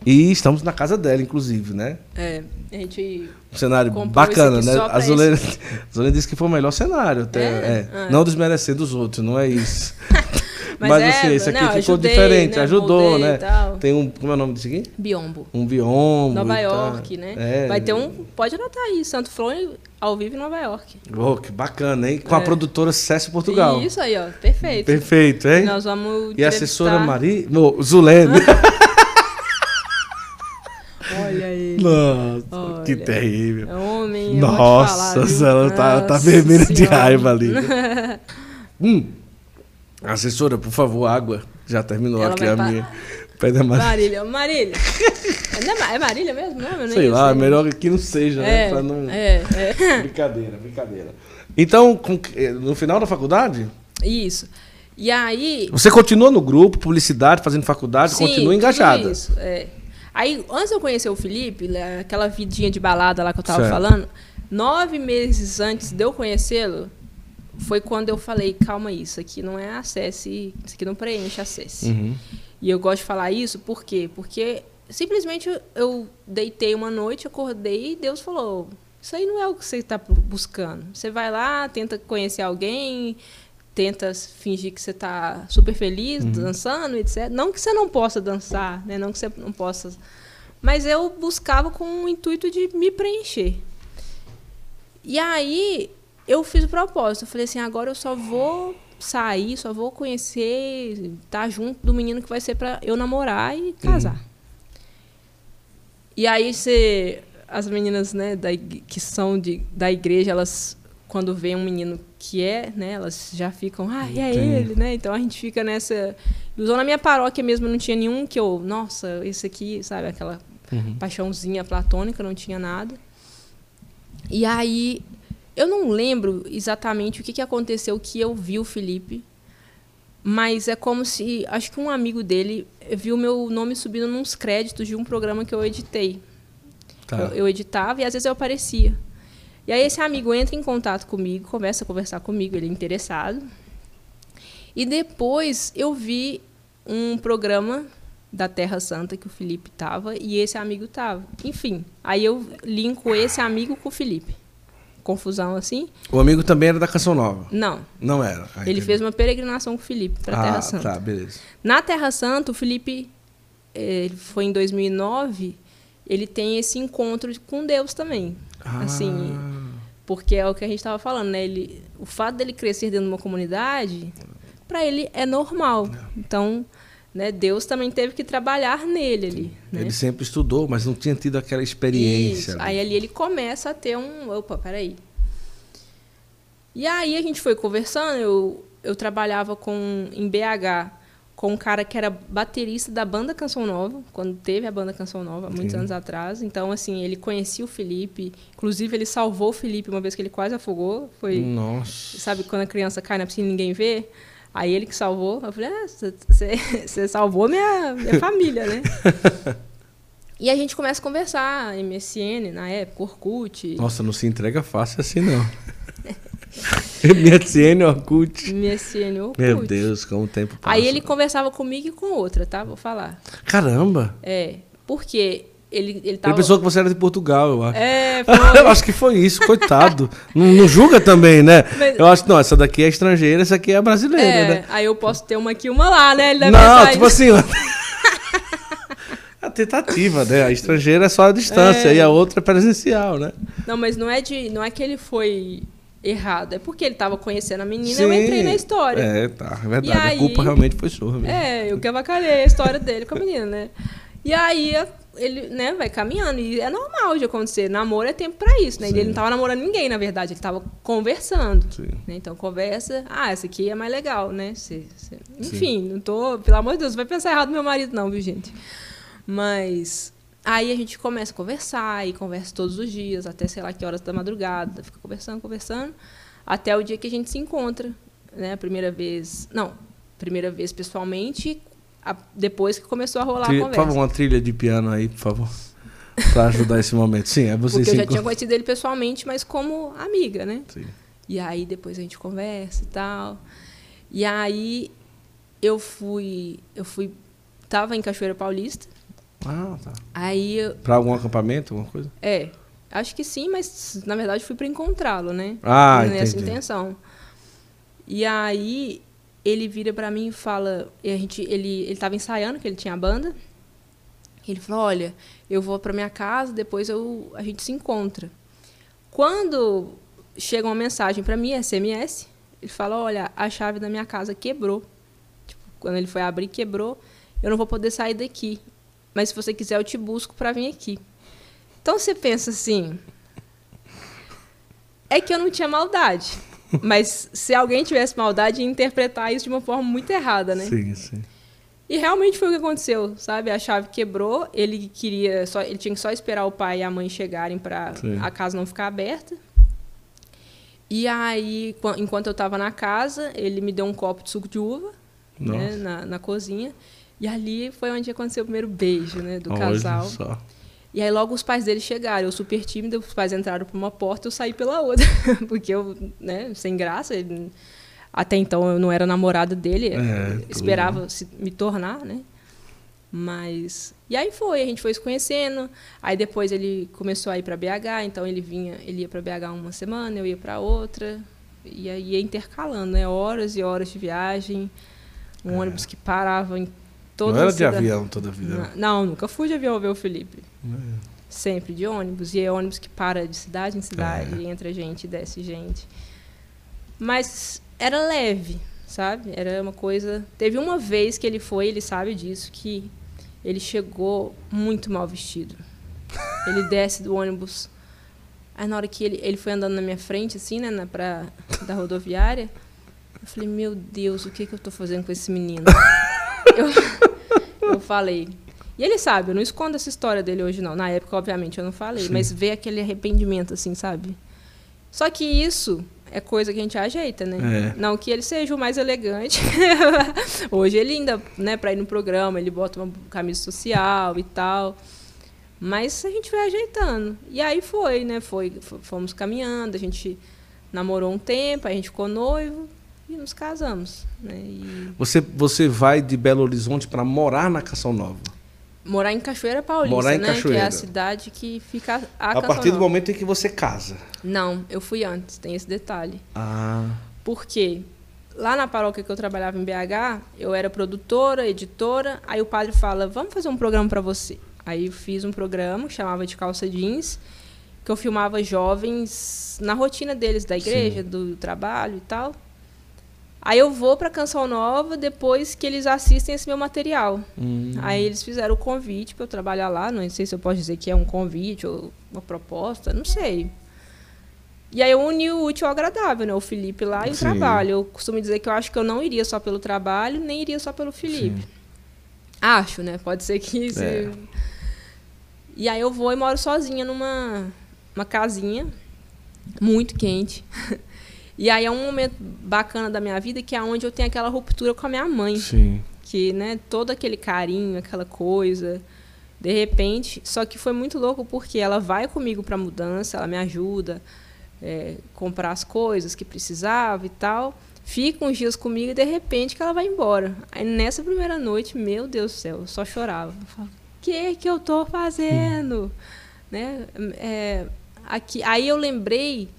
E estamos na casa dela, inclusive, né? É, a gente. Um cenário bacana, né? A Zulene, a Zulene disse que foi o melhor cenário. Até, é? É. Ah. Não desmerecendo os outros, não é isso. *laughs* Mas, Mas é, assim, esse aqui não, ficou ajudei, diferente, né? ajudou, né? Tem um. Como é o nome disso aqui? Biombo. Um biombo. Nova York, né? É, Vai ter um. Pode anotar aí, Santo Flor ao vivo em Nova York. Oh, que bacana, hein? Com é. a produtora Sucesso Portugal. Isso aí, ó. Perfeito. Perfeito, hein? E nós vamos. E a assessora Maria. No, Zulene. *laughs* Olha ele. Nossa, Olha. que terrível. É homem. Nossa, falar, ela tá, tá vermelha de raiva ali. *laughs* hum. Assessora, por favor, água. Já terminou ela aqui a pra... minha. Pede a Marília. Marília. *laughs* é, é Marília mesmo? Não, sei lá, sei. melhor que não seja, né? é, né? Pra não... É, é. *laughs* Brincadeira, brincadeira. Então, com... no final da faculdade? Isso. E aí. Você continua no grupo, publicidade, fazendo faculdade, Sim, continua engajada. Isso, é. Aí, antes de eu conhecer o Felipe, aquela vidinha de balada lá que eu tava certo. falando, nove meses antes de eu conhecê-lo, foi quando eu falei, calma isso aqui não é acesse, isso aqui não preenche acesse. Uhum. E eu gosto de falar isso por quê? Porque simplesmente eu deitei uma noite, acordei e Deus falou, isso aí não é o que você está buscando. Você vai lá, tenta conhecer alguém, tenta fingir que você está super feliz, uhum. dançando, etc. Não que você não possa dançar, né? não que você não possa... Mas eu buscava com o intuito de me preencher. E aí eu fiz o propósito. Eu falei assim, agora eu só vou sair, só vou conhecer, estar tá junto do menino que vai ser para eu namorar e casar. Uhum. E aí você, as meninas, né, da, que são de, da igreja, elas quando vê um menino que é, né, elas já ficam, ah, é ele, né? Então a gente fica nessa ilusão. Na minha paróquia mesmo não tinha nenhum que eu, nossa, esse aqui, sabe, aquela uhum. paixãozinha platônica, não tinha nada. E aí eu não lembro exatamente o que, que aconteceu que eu vi o Felipe, mas é como se acho que um amigo dele viu meu nome subindo nos créditos de um programa que eu editei. Tá. Eu, eu, editava e às vezes eu aparecia. E aí esse amigo entra em contato comigo, começa a conversar comigo, ele é interessado. E depois eu vi um programa da Terra Santa que o Felipe estava e esse amigo estava. Enfim, aí eu linko esse amigo com o Felipe confusão assim. O amigo também era da Canção Nova? Não. Não era? Ah, ele fez uma peregrinação com o Felipe para ah, Terra Santa. tá, beleza. Na Terra Santa, o Felipe, eh, ele foi em 2009, ele tem esse encontro com Deus também. Ah. Assim, porque é o que a gente estava falando, né? Ele, o fato dele crescer dentro de uma comunidade, para ele é normal. Então, né, Deus também teve que trabalhar nele ali. Né? Ele sempre estudou, mas não tinha tido aquela experiência. Aí ali ele começa a ter um. Opa, peraí. E aí a gente foi conversando, eu, eu trabalhava com em BH com um cara que era baterista da banda Canção Nova, quando teve a banda Canção Nova, muitos Sim. anos atrás. Então, assim, ele conhecia o Felipe. Inclusive, ele salvou o Felipe uma vez que ele quase afogou. Foi. Nossa. Sabe quando a criança cai na piscina e ninguém vê? Aí ele que salvou. Eu falei, ah, você *laughs* salvou minha, minha família, né? *laughs* e a gente começa a conversar, MSN na época, Orkut. Nossa, não se entrega fácil assim, não. *laughs* MSN Orkut. MSN Orkut. Meu Deus, como o tempo passa. Aí ele conversava comigo e com outra, tá? Vou falar. Caramba! É, porque ele, ele tava... Ele pensou que você era de Portugal, eu acho. É, *laughs* foi. eu acho que foi isso, coitado. não, não, julga também, né? Mas... Eu acho que, não, essa daqui é estrangeira, essa aqui é brasileira, é, né? Aí eu posso ter uma aqui e uma lá, né? Não, tipo assim... *laughs* a tentativa, né? A estrangeira é só a distância é... e a outra é presencial, né? Não, mas não é, de, não é que ele foi errado. É porque ele estava conhecendo a menina e eu entrei na história. É, tá, é verdade. Aí, a culpa realmente foi sua. Mesmo. É, eu que avacalhei a história dele com a menina, né? E aí ele, né, vai caminhando. E é normal de acontecer. Namoro é tempo para isso, né? Sim. Ele não tava namorando ninguém, na verdade. Ele tava conversando. Né? Então, conversa. Ah, essa aqui é mais legal, né? Cê, cê... Enfim, Sim. não tô... Pelo amor de Deus, não vai pensar errado no meu marido, não, viu, gente? Mas... Aí a gente começa a conversar, e conversa todos os dias, até sei lá que horas da madrugada. Fica conversando, conversando. Até o dia que a gente se encontra. Né? A primeira vez... Não, primeira vez pessoalmente a, depois que começou a rolar trilha, a conversa. Por favor, uma trilha de piano aí, por favor. para ajudar esse momento. Sim, é você Porque eu já tinha conhecido ele pessoalmente, mas como amiga, né? Sim. E aí depois a gente conversa e tal. E aí eu fui, eu fui tava em Cachoeira Paulista. Ah, tá. Aí para algum acampamento, alguma coisa? É. Acho que sim, mas na verdade fui para encontrá-lo, né? Ah, Nessa entendi. intenção. E aí ele vira para mim e fala, e a gente, ele ele estava ensaiando que ele tinha a banda. Ele falou: "Olha, eu vou para minha casa, depois eu a gente se encontra". Quando chega uma mensagem para mim, SMS, ele fala: "Olha, a chave da minha casa quebrou". Tipo, quando ele foi abrir, quebrou. Eu não vou poder sair daqui. Mas se você quiser, eu te busco para vir aqui. Então você pensa assim, é que eu não tinha maldade. Mas se alguém tivesse maldade, ia interpretar isso de uma forma muito errada, né? Sim, sim. E realmente foi o que aconteceu, sabe? A chave quebrou, ele queria só, ele tinha que só esperar o pai e a mãe chegarem para a casa não ficar aberta. E aí, enquanto eu estava na casa, ele me deu um copo de suco de uva né, na, na cozinha. E ali foi onde aconteceu o primeiro beijo, né, do Olha casal. Só. E aí logo os pais dele chegaram, eu super tímida, os pais entraram por uma porta, eu saí pela outra, *laughs* porque eu, né, sem graça, ele, até então eu não era namorada dele, é, esperava se, me tornar, né? Mas e aí foi, a gente foi se conhecendo. Aí depois ele começou a ir para BH, então ele vinha, ele ia para BH uma semana, eu ia para outra, e aí ia intercalando, né? Horas e horas de viagem, um é. ônibus que parava em toda Não era de avião toda a vida. Não, não, nunca fui de avião ver o Felipe. É. Sempre de ônibus. E é ônibus que para de cidade em cidade, é. entra gente, desce gente. Mas era leve, sabe? Era uma coisa. Teve uma vez que ele foi, ele sabe disso, que ele chegou muito mal vestido. *laughs* Ele desce do ônibus. Aí na hora que ele, ele foi andando na minha frente, assim, né, na, pra, da rodoviária, eu falei, meu Deus, o que, que eu tô fazendo com esse menino? *laughs* eu, eu falei, e ele sabe, eu não escondo essa história dele hoje, não. Na época, obviamente, eu não falei, Sim. mas ver aquele arrependimento, assim, sabe? Só que isso é coisa que a gente ajeita, né? É. Não que ele seja o mais elegante. *laughs* hoje ele ainda, né, pra ir no programa, ele bota uma camisa social e tal. Mas a gente foi ajeitando. E aí foi, né? Foi, fomos caminhando, a gente namorou um tempo, a gente ficou noivo e nos casamos. Né? E... Você, você vai de Belo Horizonte para morar na Canção Nova? Morar em Cachoeira Paulista, Morar em né? Cachoeira. Que é a cidade que fica a A partir do momento em que você casa. Não, eu fui antes, tem esse detalhe. Ah. Por quê? Lá na paróquia que eu trabalhava em BH, eu era produtora, editora, aí o padre fala: "Vamos fazer um programa para você". Aí eu fiz um programa que chamava de Calça Jeans, que eu filmava jovens na rotina deles da igreja, Sim. do trabalho e tal. Aí eu vou para Canção Nova depois que eles assistem esse meu material. Hum. Aí eles fizeram o convite para eu trabalhar lá. Não sei se eu posso dizer que é um convite ou uma proposta, não sei. E aí eu uni o útil ao agradável, né? O Felipe lá e Sim. o trabalho. Eu costumo dizer que eu acho que eu não iria só pelo trabalho, nem iria só pelo Felipe. Sim. Acho, né? Pode ser que isso. É. E aí eu vou e moro sozinha numa uma casinha muito quente. *laughs* E aí é um momento bacana da minha vida que é onde eu tenho aquela ruptura com a minha mãe. Sim. Que, né, todo aquele carinho, aquela coisa, de repente, só que foi muito louco porque ela vai comigo para mudança, ela me ajuda é, comprar as coisas que precisava e tal. Fica uns dias comigo e de repente que ela vai embora. Aí nessa primeira noite, meu Deus do céu, eu só chorava. o que que eu tô fazendo? Hum. Né? É, aqui, aí eu lembrei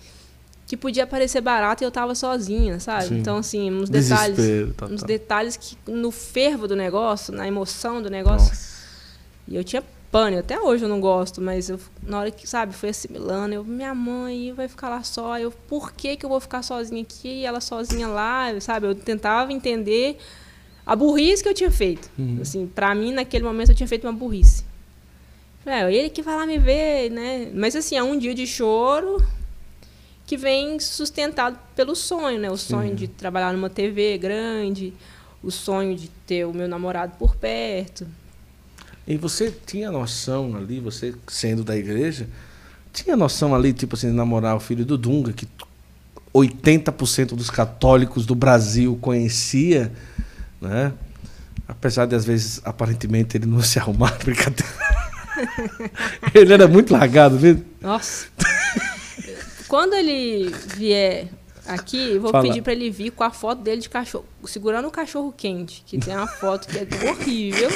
que podia parecer barato e eu tava sozinha, sabe? Sim. Então, assim, uns detalhes. Tá, uns tá. detalhes que no fervo do negócio, na emoção do negócio. Nossa. E eu tinha pânico, até hoje eu não gosto, mas eu, na hora que, sabe, foi assimilando, eu, minha mãe vai ficar lá só, eu, por que, que eu vou ficar sozinha aqui e ela sozinha lá, sabe? Eu tentava entender a burrice que eu tinha feito. Uhum. Assim, para mim, naquele momento, eu tinha feito uma burrice. É, ele que vai lá me ver, né? Mas assim, é um dia de choro, que vem sustentado pelo sonho, né? O sonho Sim. de trabalhar numa TV grande, o sonho de ter o meu namorado por perto. E você tinha noção ali, você sendo da igreja, tinha noção ali, tipo assim, de namorar o filho do Dunga, que 80% dos católicos do Brasil conhecia, né? Apesar de às vezes aparentemente ele não *laughs* se arrumar, brincadeira. *laughs* ele era muito largado mesmo. Nossa. Quando ele vier aqui, vou Fala. pedir para ele vir com a foto dele de cachorro, segurando o cachorro quente, que tem uma foto que é *laughs* horrível.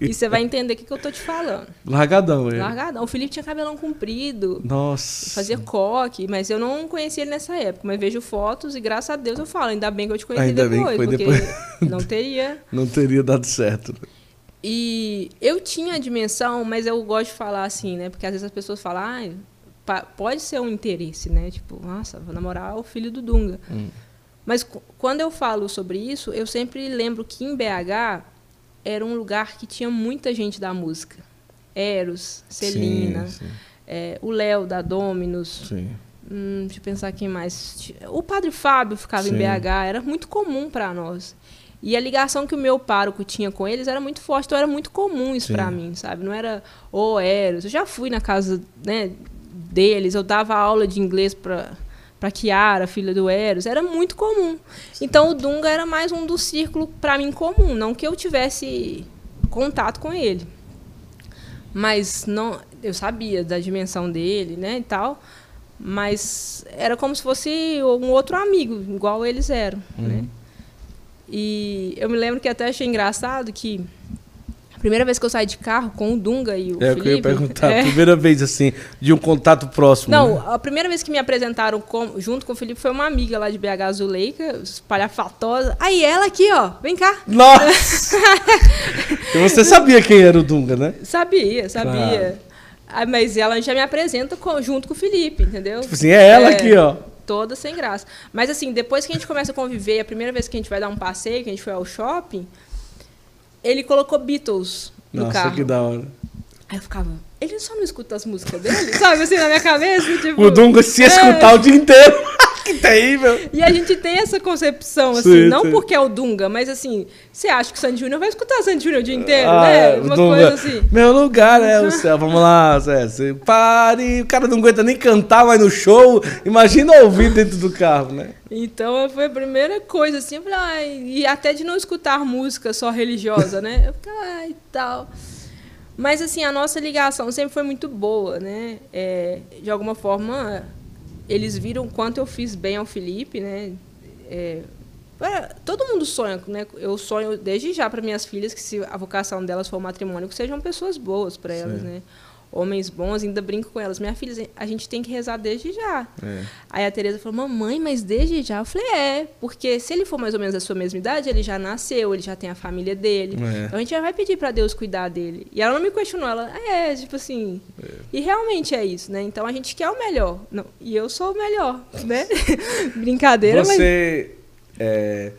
e você vai entender o que, que eu tô te falando. Largadão, é. Largadão. O Felipe tinha cabelão comprido. Nossa. Fazia coque, mas eu não conhecia ele nessa época. Mas vejo fotos e graças a Deus eu falo, ainda bem que eu te conheci ainda depois, bem que foi porque depois. *laughs* não teria. Não teria dado certo. E eu tinha a dimensão, mas eu gosto de falar assim, né? Porque às vezes as pessoas falam, ah, pode ser um interesse, né? Tipo, nossa, vou namorar o filho do Dunga. Hum. Mas quando eu falo sobre isso, eu sempre lembro que em BH era um lugar que tinha muita gente da música. Eros, Celina, sim, sim. É, o Léo da Dominus. Hum, deixa eu pensar quem mais. O Padre Fábio ficava sim. em BH, era muito comum para nós. E a ligação que o meu pároco tinha com eles era muito forte, então era muito comum isso para mim, sabe? Não era o oh, Eros. Eu já fui na casa né, deles, eu dava aula de inglês para para Kiara, filha do Eros, era muito comum. Então o Dunga era mais um do círculo para mim comum, não que eu tivesse contato com ele. Mas não, eu sabia da dimensão dele, né, e tal, mas era como se fosse um outro amigo, igual eles eram, uhum. né? E eu me lembro que até achei engraçado que Primeira vez que eu saí de carro com o Dunga e o é, Felipe. É, eu ia perguntar. *laughs* É. Primeira vez, assim, de um contato próximo. Não, né? a primeira vez que me apresentaram com, junto com o Felipe foi uma amiga lá de BH Azuleica, espalhafatosa. Aí ela aqui, ó, vem cá. Nossa! *laughs* você sabia quem era o Dunga, né? Sabia, sabia. Claro. Ah, mas ela já me apresenta com, junto com o Felipe, entendeu? Tipo assim, é ela é, aqui, ó. Toda sem graça. Mas assim, depois que a gente começa a conviver, a primeira vez que a gente vai dar um passeio, que a gente foi ao shopping ele colocou Beatles no Nossa, carro. Nossa, que da hora. Aí eu ficava, ele só não escuta as músicas dele? Sabe, assim, na minha cabeça, *laughs* tipo... O Dunga se é. escutar o dia inteiro. Que terrível. E a gente tem essa concepção, assim, sim, não sim. porque é o Dunga, mas assim, você acha que o Sandy Júnior vai escutar o Sandy Júnior o dia inteiro, ah, né? Uma Dunga, coisa assim. Meu lugar é o céu, vamos lá, Zé. Pare, o cara não aguenta nem cantar, vai no show. Imagina ouvir dentro do carro, né? Então foi a primeira coisa, assim, e até de não escutar música só religiosa, né? Eu ficava, ai, e tal. Mas assim, a nossa ligação sempre foi muito boa, né? É, de alguma forma, eles viram quanto eu fiz bem ao Felipe, né? É, todo mundo sonha, né? Eu sonho desde já para minhas filhas que se a vocação delas for o matrimônio, que sejam pessoas boas para elas, né? Homens bons, ainda brinco com elas. Minha filha, a gente tem que rezar desde já. É. Aí a Tereza falou, mamãe, mas desde já? Eu falei, é, porque se ele for mais ou menos da sua mesma idade, ele já nasceu, ele já tem a família dele. É. Então a gente já vai pedir para Deus cuidar dele. E ela não me questionou, ela, é, tipo assim. É. E realmente é isso, né? Então a gente quer o melhor. Não, e eu sou o melhor, né? *laughs* Brincadeira, Você... mas é,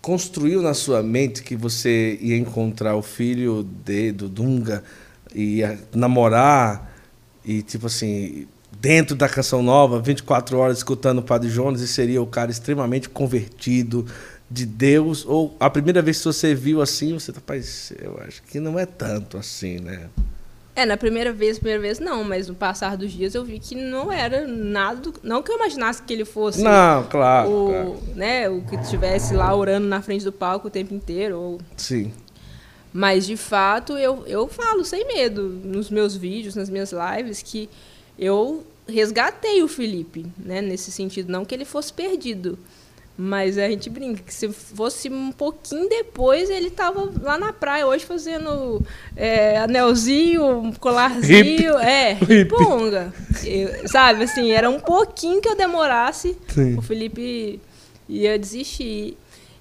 construiu na sua mente que você ia encontrar o filho de, do Dunga, ia namorar e, tipo assim, dentro da canção nova, 24 horas escutando o Padre Jonas e seria o cara extremamente convertido de Deus? Ou a primeira vez que você viu assim, você tá, rapaz, eu acho que não é tanto assim, né? É, na primeira vez, primeira vez não, mas no passar dos dias eu vi que não era nada, do, não que eu imaginasse que ele fosse Não, claro, o, claro. né, o que estivesse lá orando na frente do palco o tempo inteiro, ou... Sim. Mas de fato, eu eu falo sem medo nos meus vídeos, nas minhas lives que eu resgatei o Felipe, né, nesse sentido, não que ele fosse perdido, mas a gente brinca que se fosse um pouquinho depois, ele tava lá na praia hoje fazendo é, anelzinho, colarzinho, Hip. é, *laughs* riponga. Sabe, assim, era um pouquinho que eu demorasse, Sim. o Felipe ia desistir.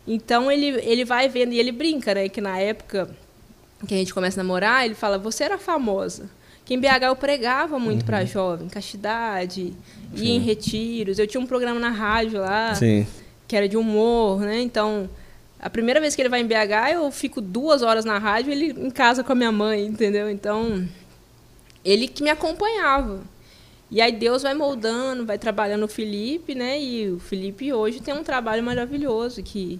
Então ele, ele vai vendo, e ele brinca, né? Que na época que a gente começa a namorar, ele fala, você era famosa. Que em BH eu pregava muito pra jovem, castidade, ia em retiros. Eu tinha um programa na rádio lá Sim. que era de humor, né? Então, a primeira vez que ele vai em BH, eu fico duas horas na rádio, ele em casa com a minha mãe, entendeu? Então, ele que me acompanhava. E aí Deus vai moldando, vai trabalhando o Felipe, né? E o Felipe hoje tem um trabalho maravilhoso que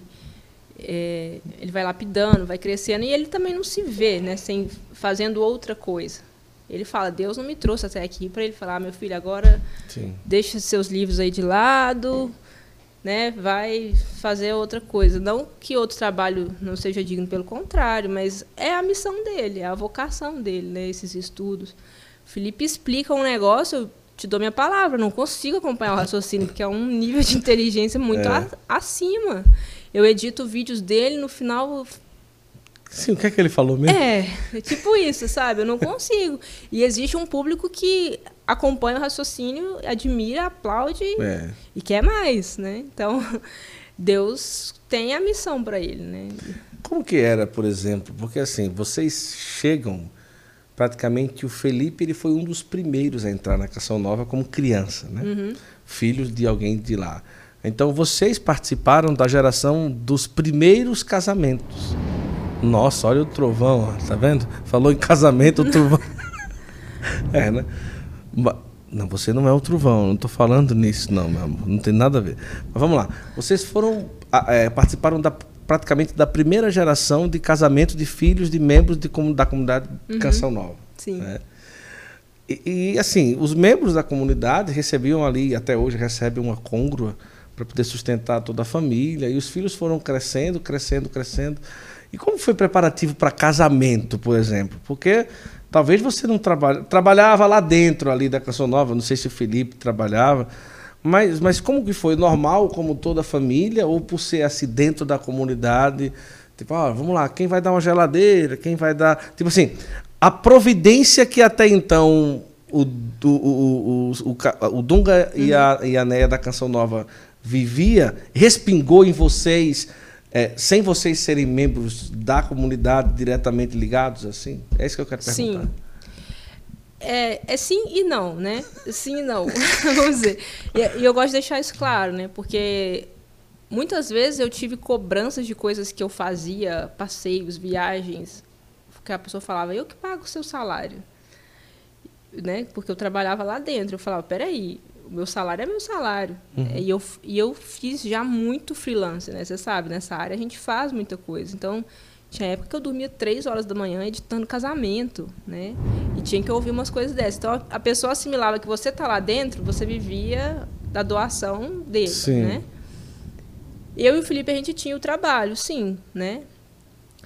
é, ele vai lapidando, vai crescendo e ele também não se vê, né? Sem fazendo outra coisa. Ele fala: Deus não me trouxe até aqui para ele falar, meu filho, agora Sim. deixa seus livros aí de lado, né? Vai fazer outra coisa. Não que outro trabalho não seja digno, pelo contrário, mas é a missão dele, é a vocação dele, né? Esses estudos. Felipe explica um negócio, eu te dou minha palavra, não consigo acompanhar o raciocínio, porque é um nível de inteligência muito É. a- acima. Eu edito vídeos dele, no final Sim, o que é que ele falou mesmo? é, é tipo isso, sabe? Eu não consigo. E existe um público que acompanha o raciocínio, admira, aplaude É. e quer mais, né? Então, Deus tem a missão para ele, né? Como que era, por exemplo? Porque assim, vocês chegam praticamente o Felipe ele foi um dos primeiros a entrar na Canção Nova como criança, né? Uhum. Filhos de alguém de lá. Então vocês participaram da geração dos primeiros casamentos. Nossa, olha o trovão, ó, tá vendo? Falou em casamento, o *laughs* trovão. é, né? Não, você não é o trovão, não tô falando nisso, não, meu amor. Não tem nada a ver. Mas vamos lá. Vocês foram. é, participaram da, praticamente da primeira geração de casamento de filhos de membros de, da comunidade Canção Nova. Sim. né? E, e, assim, os membros da comunidade recebiam ali, até hoje recebem uma côngrua para poder sustentar toda a família. E os filhos foram crescendo, crescendo, crescendo. E como foi preparativo para casamento, por exemplo? Porque talvez você não trabalha, trabalhava lá dentro ali da Canção Nova, não sei se o Felipe trabalhava, mas, mas como que foi? Normal, como toda a família, ou por ser assim dentro da comunidade? Tipo, ah, vamos lá, quem vai dar uma geladeira? Quem vai dar. Tipo assim, a providência que até então o, o, o, o, o, Dunga e, a, e a Neia da Canção Nova vivia, respingou em vocês, é, sem vocês serem membros da comunidade diretamente ligados, assim? É isso que eu quero perguntar. Sim. É, é sim e não, né? Sim e não. *laughs* Vamos dizer. E, e eu gosto de deixar isso claro, né? Porque muitas vezes eu tive cobranças de coisas que eu fazia, passeios, viagens, que a pessoa falava, eu que pago o seu salário. Né? Porque eu trabalhava lá dentro. Eu falava, peraí, o meu salário é meu salário. E, eu, e eu fiz já muito freelance, né? Você sabe, nessa área a gente faz muita coisa. Então, tinha época que eu dormia três horas da manhã editando casamento, né? E tinha que ouvir umas coisas dessas. Então, a pessoa assimilava que você tá lá dentro, você vivia da doação dele, Sim. né? Eu e o Felipe, a gente tinha o trabalho, sim, né?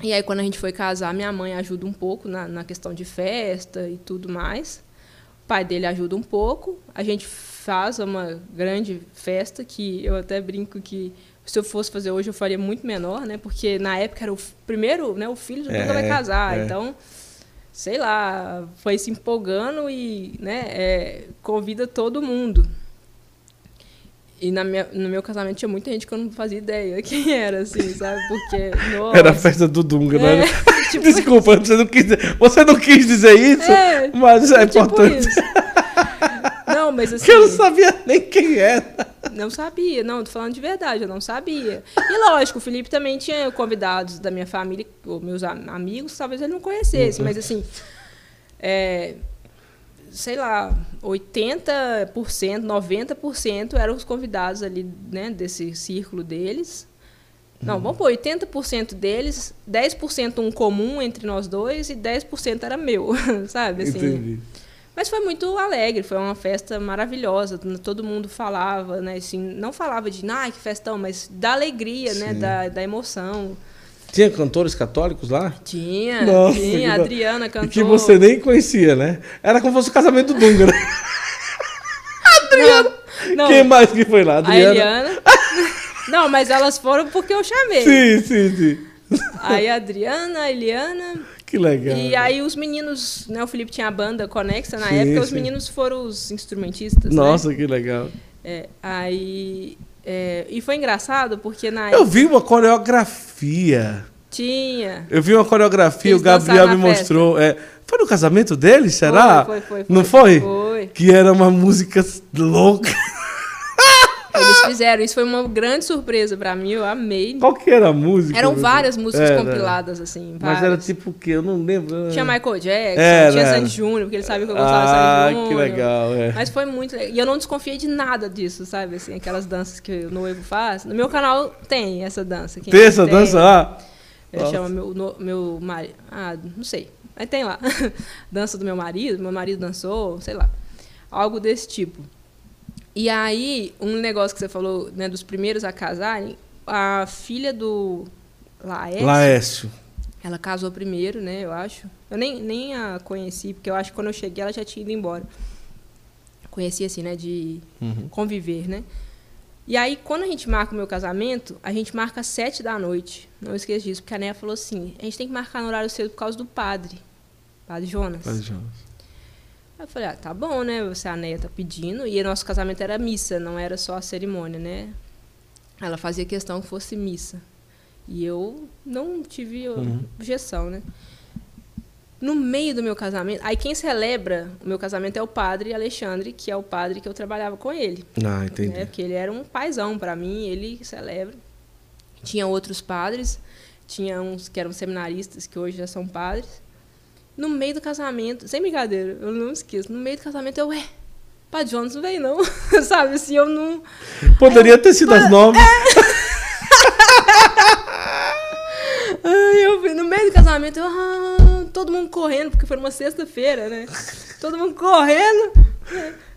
E aí, quando a gente foi casar, minha mãe ajuda um pouco na, na questão de festa e tudo mais. O pai dele ajuda um pouco. A gente faz uma grande festa que eu até brinco que se eu fosse fazer hoje eu faria muito menor, né? Porque na época era o primeiro, né? O filho do É, nunca vai casar. é. Então, sei lá, foi se empolgando e né, é, convida todo mundo. E na minha, no meu casamento tinha muita gente que eu não fazia ideia *laughs* quem era, assim, sabe? Porque, nossa... Era a festa do Dunga, É, né? *laughs* tipo Desculpa, você não, quis, você não quis dizer isso, É, mas é tipo importante. isso. Mas assim... Eu não sabia nem quem era. Não sabia, não, tô falando de verdade, eu não sabia. E lógico, o Felipe também tinha convidados da minha família, ou meus amigos, talvez ele não conhecesse, mas assim, é, sei lá, 80%, 90% eram os convidados ali, né, desse círculo deles. Não, vamos pôr 80% deles, 10% um comum entre nós dois e 10% era meu, *laughs* sabe? Assim, Entendi. Mas foi muito alegre, foi uma festa maravilhosa. Todo mundo falava, né? Assim, não falava de, ah, que festão, mas da alegria, né? Da, da emoção. Tinha cantores católicos lá? Tinha, Nossa, tinha. Que... Adriana cantou. Que você nem conhecia, né? Era como se fosse o casamento do Dunga, né? *laughs* Adriana! Não, não. Quem mais que foi lá? Adriana. A Eliana. *laughs* não, mas elas foram porque eu chamei. Sim, sim, sim. Aí a Adriana, a Eliana. Que legal. E aí os meninos, né? O Felipe tinha a banda Conexa na sim, época, sim. os meninos foram os instrumentistas. Né? Nossa, né? que legal. É, aí é, e foi engraçado porque na Eu vi uma coreografia. Tinha. Eu vi uma coreografia, Eles o Gabriel me mostrou. É, foi no casamento dele, será? Foi, foi, foi. Não foi? Foi. Que era uma música louca. Eles fizeram, isso foi uma grande surpresa para mim, eu amei. Qual que era a música? Eram várias músicas era. compiladas, assim. Várias. Mas era tipo o quê? Eu não lembro. Tinha Michael Jackson, era, tinha Sandy Júnior, porque ele sabia que eu gostava ah, de Sandy Júnior. que legal, é. Mas foi muito legal. E eu não desconfiei de nada disso, sabe? Assim, aquelas danças que o noivo faz. No meu canal tem essa dança. Quem tem essa tem, dança lá? Ele chama meu, no, meu marido. Ah, não sei. Mas tem lá. *laughs* dança do meu marido, meu marido dançou, sei lá. Algo desse tipo. E aí, um negócio que você falou, né, dos primeiros a casarem, a filha do Laércio, Laércio. Ela casou primeiro, né, eu acho. Eu nem, nem a conheci, porque eu acho que quando eu cheguei ela já tinha ido embora. Conheci assim, né, de uhum. conviver, né? E aí, quando a gente marca o meu casamento, a gente marca às sete da noite. Não esqueça disso, porque a Néia falou assim: a gente tem que marcar no horário cedo por causa do padre. Padre Jonas. Padre Jonas. Aí eu falei, ah, tá bom, né? Você, a Neia tá pedindo. E nosso casamento era missa, não era só a cerimônia, né? Ela fazia questão que fosse missa. E eu não tive uhum. objeção, né? No meio do meu casamento, aí quem celebra o meu casamento é o padre Alexandre, que é o padre que eu trabalhava com ele. Ah, entendi. Né? Porque ele era um paizão para mim, ele celebra. Tinha outros padres, tinha uns que eram seminaristas, que hoje já são padres. No meio do casamento, sem brincadeira, eu não esqueço. No meio do casamento, eu, ué, Pá Jones não veio, não. *laughs* Sabe, assim, eu não. Poderia ter sido as nove. É... *laughs* Eu no meio do casamento, eu, ah, todo mundo correndo, porque foi uma sexta-feira, né? Todo mundo correndo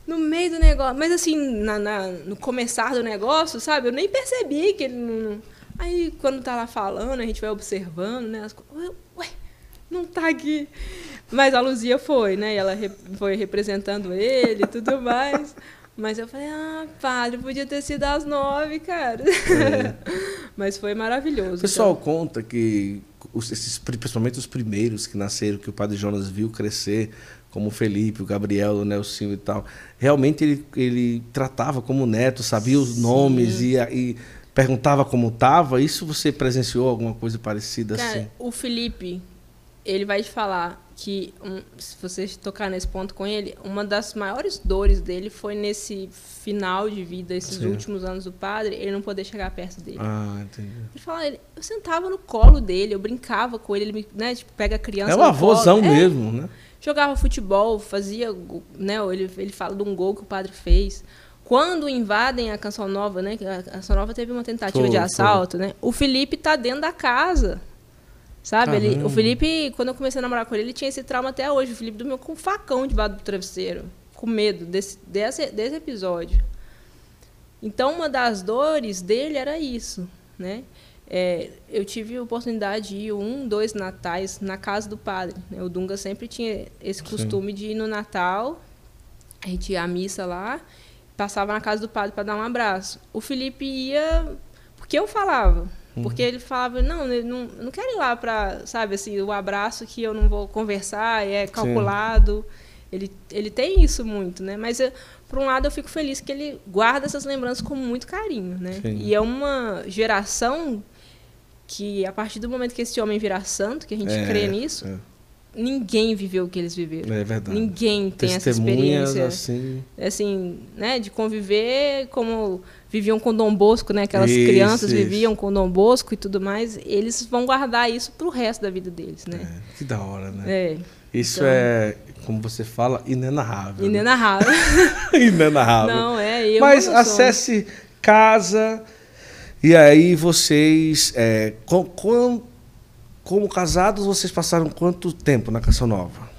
no meio do negócio. Mas assim, na, na, no começar do negócio, sabe? Eu nem percebi que ele não. Aí quando tá lá falando, a gente vai observando, né? As... Ué, não tá aqui. Mas a Luzia foi, né? E ela re foi representando ele e tudo mais. Mas eu falei, ah, padre, podia ter sido às nove, cara. É. *laughs* Mas foi maravilhoso. O pessoal então. conta que, os, esses, principalmente os primeiros que nasceram, que o padre Jonas viu crescer, como o Felipe, o Gabriel, o Nelson e tal, realmente ele, ele tratava como neto, sabia os Sim. nomes e, e perguntava como estava. Isso você presenciou alguma coisa parecida cara, assim? O Felipe, ele vai te falar que, um, se você tocar nesse ponto com ele, uma das maiores dores dele foi nesse final de vida, esses Sim. últimos anos do padre, ele não poder chegar perto dele. Ah, entendi. Ele fala, ele, eu sentava no colo dele, eu brincava com ele, ele me, né, tipo, pega a criança. É um avôzão é, mesmo, né? Jogava futebol, fazia, né, ele, ele fala de um gol que o padre fez. Quando invadem a Canção Nova, né, a Canção Nova teve uma tentativa foi, de assalto, foi. né? O Felipe tá dentro da casa Sabe? Ele, o Felipe, quando eu comecei a namorar com ele, ele tinha esse trauma até hoje. O Felipe dormiu com um facão debaixo do travesseiro, com medo desse, desse, desse episódio. Então, uma das dores dele era isso, né? É, eu tive a oportunidade de ir um, dois natais na casa do padre. Né? O Dunga sempre tinha esse costume Sim. de ir no Natal, a gente ia à missa lá, passava na casa do padre para dar um abraço. O Felipe ia porque eu falava, porque uhum. ele falava, não, eu não, eu não quero ir lá para, sabe, assim, o abraço que eu não vou conversar, é calculado. Ele, ele tem isso muito, né? Mas, eu, por um lado, eu fico feliz que ele guarda essas lembranças com muito carinho, né? Sim. E é uma geração que, a partir do momento que esse homem virar santo, que a gente é, crê nisso, é. ninguém viveu o que eles viveram. É verdade. Ninguém tem essa experiência. Assim... assim, né, de conviver como viviam com Dom Bosco, né? Aquelas isso, crianças isso. viviam com Dom Bosco e tudo mais. Eles vão guardar isso pro resto da vida deles, né? É, que da hora, né? É. Isso então... é, como você fala, inenarrável. Né? Inenarrável. Né? *laughs* inenarrável. Não, é. Eu Mas acesse casa e aí vocês, é, com, com, como casados, vocês passaram quanto tempo na Canção Nova?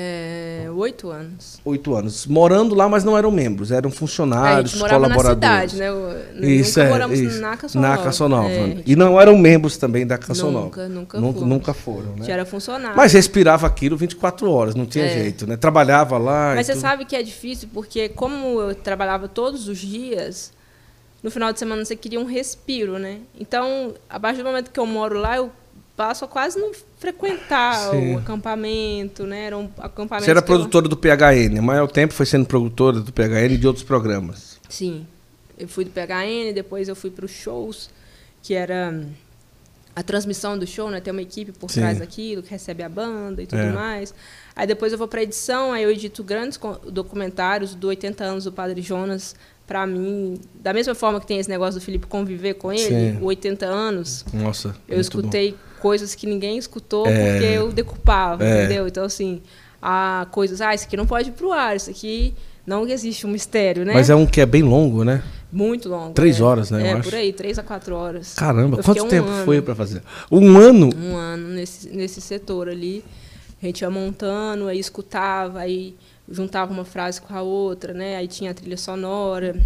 É, oito anos. Oito anos. Morando lá, mas não eram membros, eram funcionários, é, colaboradores. Na cidade, né? isso, Nunca é, moramos isso. na Canção na Nova. Canção Nova. É, e não eram membros também da Canção nunca, Nova. Nunca, nunca, nunca foram. Né? Era funcionário. Mas respirava aquilo 24 horas, não tinha é. jeito, né? Trabalhava lá. Mas você tudo. sabe que é difícil, porque como eu trabalhava todos os dias, no final de semana você queria um respiro, né? Então, a partir do momento que eu moro lá, eu passo a quase não frequentar Sim. o acampamento, né? Era um acampamento. Você era produtora eu... do PHN, o maior tempo foi sendo produtora do PHN e de outros programas. Sim. Eu fui do PHN, depois eu fui para os shows, que era a transmissão do show, né? Tem uma equipe por Sim. trás daquilo, que recebe a banda e tudo é. mais. Aí depois eu vou para edição, aí eu edito grandes documentários do 80 anos do Padre Jonas, para mim, da mesma forma que tem esse negócio do Felipe conviver com ele, Sim. 80 anos. Nossa. Eu escutei bom. Coisas que ninguém escutou é, porque eu decupava, é. entendeu? Então, assim, há coisas, ah, isso aqui não pode ir pro ar, isso aqui não existe um mistério, né? Mas é um que é bem longo, né? Muito longo. Três é. horas, né? É, por aí, três a quatro horas. Caramba, eu quanto tempo foi para fazer? Um ano? Um ano nesse, nesse setor ali. A gente ia montando, aí escutava, aí juntava uma frase com a outra, né? Aí tinha a trilha sonora,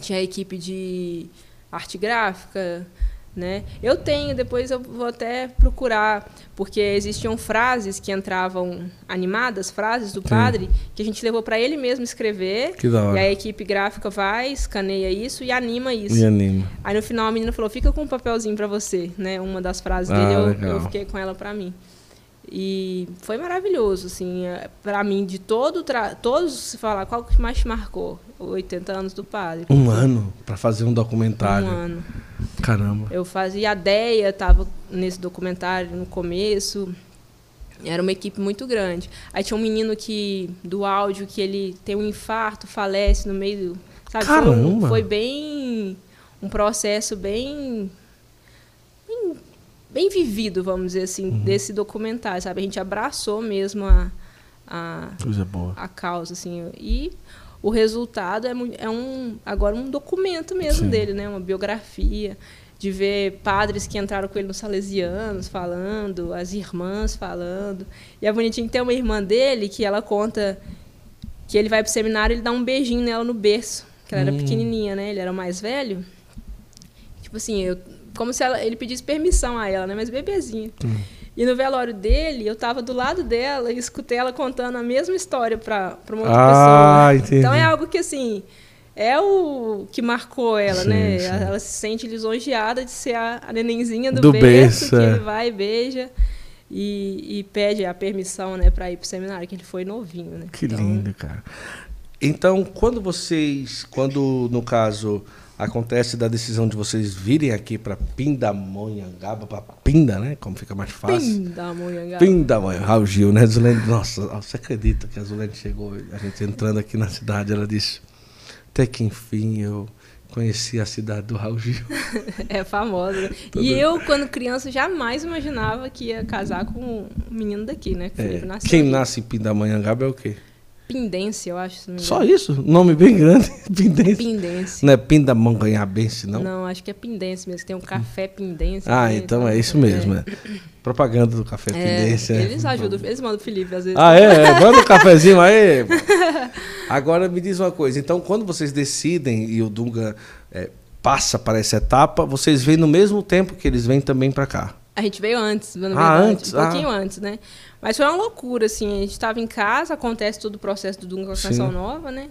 tinha a equipe de arte gráfica, né? Eu tenho, depois eu vou até procurar, porque existiam frases que entravam animadas, frases do Sim. padre, que a gente levou para ele mesmo escrever. Que da hora. E a equipe gráfica vai, escaneia isso e anima isso. E anima. Aí no final a menina falou: "Fica com um papelzinho para você", né? Uma das frases ah, dele eu, eu, fiquei com ela para mim. E foi maravilhoso, assim, é, para mim, de todo todos, se falar, qual que mais te marcou? 80 anos do padre. Um ano para fazer um documentário. Um ano. Caramba. Eu fazia, a Deia estava nesse documentário no começo. Era uma equipe muito grande. Aí tinha um menino que do áudio que ele tem um infarto, falece no meio, sabe? Caramba. Foi, foi bem um processo bem bem vivido, vamos dizer assim, uhum. desse documentário, sabe? A gente abraçou mesmo a, a, a causa, assim. E o resultado é, é um agora um documento mesmo Sim. dele, né? Uma biografia de ver padres que entraram com ele nos Salesianos falando, as irmãs falando. E é bonitinho que tem uma irmã dele que ela conta que ele vai pro seminário e ele dá um beijinho nela no berço, que ela hum. era pequenininha, né? Ele era o mais velho. Tipo assim, eu como se ela, ele pedisse permissão a ela, né? Mas bebezinha. Hum. E no velório dele, eu estava do lado dela e escutei ela contando a mesma história para uma outra ah, pessoa. Entendi. Então é algo que assim é o que marcou ela, sim, né? Sim. Ela se sente lisonjeada de ser a, a nenenzinha do, do berço, que é. ele vai e beija e, e pede a permissão, né, para ir para o seminário, que ele foi novinho, né? Que então... lindo, cara. Então, quando vocês, quando no caso acontece da decisão de vocês virem aqui para Pindamonhangaba, para Pinda, né? Como fica mais fácil. Pindamonhangaba. Pindamonhangaba. Raul Gil, né? Zulene, nossa, você acredita que a Zulene chegou, a gente entrando aqui na cidade, ela disse, até que enfim eu conheci a cidade do Raul Gil. *laughs* é famosa. e eu, quando criança, jamais imaginava que ia casar com um menino daqui, né? Que é. Quem aqui. nasce em Pindamonhangaba é o quê? Pindência, eu acho. Só isso? Nome bem grande. *laughs* Pindência. Pindência. Não é Pindamonganhabense, não? Não, acho que é Pindência mesmo. Tem um café Pindência. Ah, então é isso mesmo. É. Propaganda do café é, Pindência. Eles ajudam, eles mandam o Felipe às vezes. Ah, é? é. *laughs* Manda um cafezinho aí. *laughs* Agora me diz uma coisa. Então, quando vocês decidem e o Dunga é, passa para essa etapa, vocês vêm no mesmo tempo que eles vêm também para cá? A gente veio antes, ah, antes? um pouquinho ah. antes, né? Mas foi uma loucura, assim. A gente estava em casa, acontece todo o processo do Dunga com a Canção Nova, né?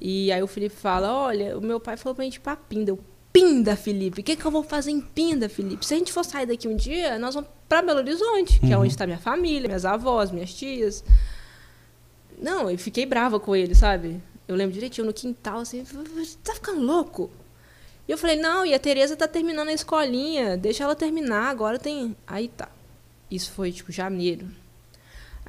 E aí o Felipe fala, olha, o meu pai falou pra gente ir pra Pinda. Eu, Pinda, Felipe? O que, que eu vou fazer em Pinda, Felipe? Se a gente for sair daqui um dia, nós vamos pra Belo Horizonte, uhum. que é onde está minha família, minhas avós, minhas tias. Não, eu fiquei brava com ele, sabe? Eu lembro direitinho, no quintal, assim, você tá ficando louco? E eu falei, não, e a Tereza tá terminando a escolinha, deixa ela terminar, agora tem... Aí tá. Isso foi, tipo, janeiro.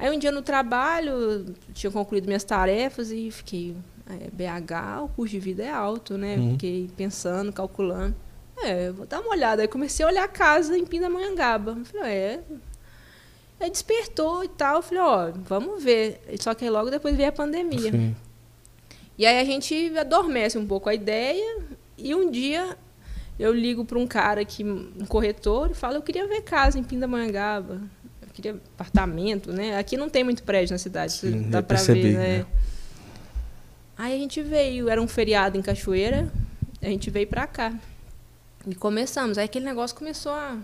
Aí um dia no trabalho, tinha concluído minhas tarefas e fiquei, é, BH, o custo de vida é alto, né? Uhum. Fiquei pensando, calculando. É, vou dar uma olhada. Aí comecei a olhar a casa em Pindamonhangaba. Falei, é. Aí despertou e tal. Falei, ó, vamos ver. Só que aí logo depois veio a pandemia. Sim. E aí a gente adormece um pouco a ideia. E um dia eu ligo para um cara aqui, um corretor, e falo, eu queria ver casa em Pindamonhangaba. Queria apartamento, né? Aqui não tem muito prédio na cidade, Sim, dá para ver, né? né? Aí a gente veio, era um feriado em Cachoeira, a gente veio para cá. E começamos. Aí aquele negócio começou a,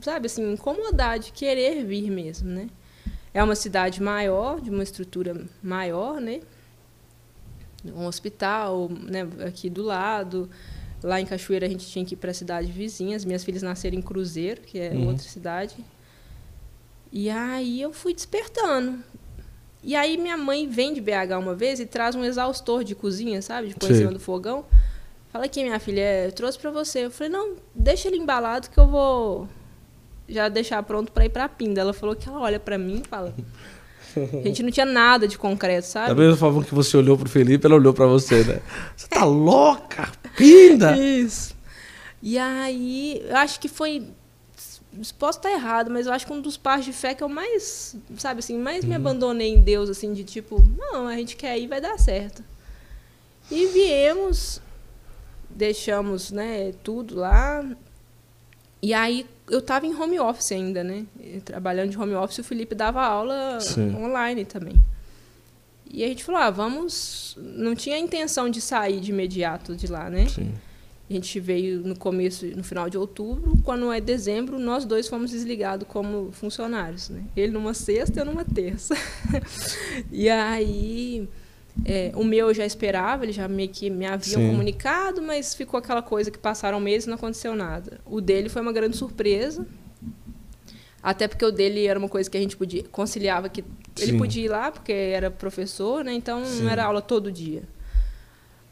sabe, assim, incomodar, de querer vir mesmo, né? É uma cidade maior, de uma estrutura maior, né? Um hospital, né, aqui do lado. Lá em Cachoeira a gente tinha que ir para a cidade vizinha. As minhas filhas nasceram em Cruzeiro, que é uhum. outra cidade. E aí eu fui despertando. E aí minha mãe vem de BH uma vez e traz um exaustor de cozinha, sabe? De pôr em cima do fogão. Fala aqui, minha filha, eu trouxe para você. Eu falei, não, deixa ele embalado que eu vou já deixar pronto para ir para Pinda. Ela falou que ela olha para mim e fala. *laughs* A gente não tinha nada de concreto, sabe? Da mesma forma que você olhou pro Felipe, ela olhou para você, né? Você tá louca? Pinda! Isso. E aí, eu acho que foi posso estar errado, mas eu acho que um dos passos de fé que eu mais, sabe assim, mais me uhum. abandonei em Deus, assim, de tipo, não, a gente quer ir, vai dar certo. E viemos, deixamos né, tudo lá. E aí eu estava em home office ainda, né? Trabalhando de home office, o Felipe dava aula Sim. online também. E a gente falou, ah, vamos. Não tinha intenção de sair de imediato de lá, né? Sim. A gente veio no começo, no final de outubro, quando é dezembro, nós dois fomos desligados como funcionários, né? Ele numa sexta, eu numa terça. *laughs* e aí é, o meu eu já esperava, eles já meio que me haviam Sim. comunicado, mas ficou aquela coisa que passaram meses e não aconteceu nada. O dele foi uma grande surpresa. Até porque o dele era uma coisa que a gente podia conciliava que Sim. ele podia ir lá porque era professor, né? Então Sim. não era aula todo dia.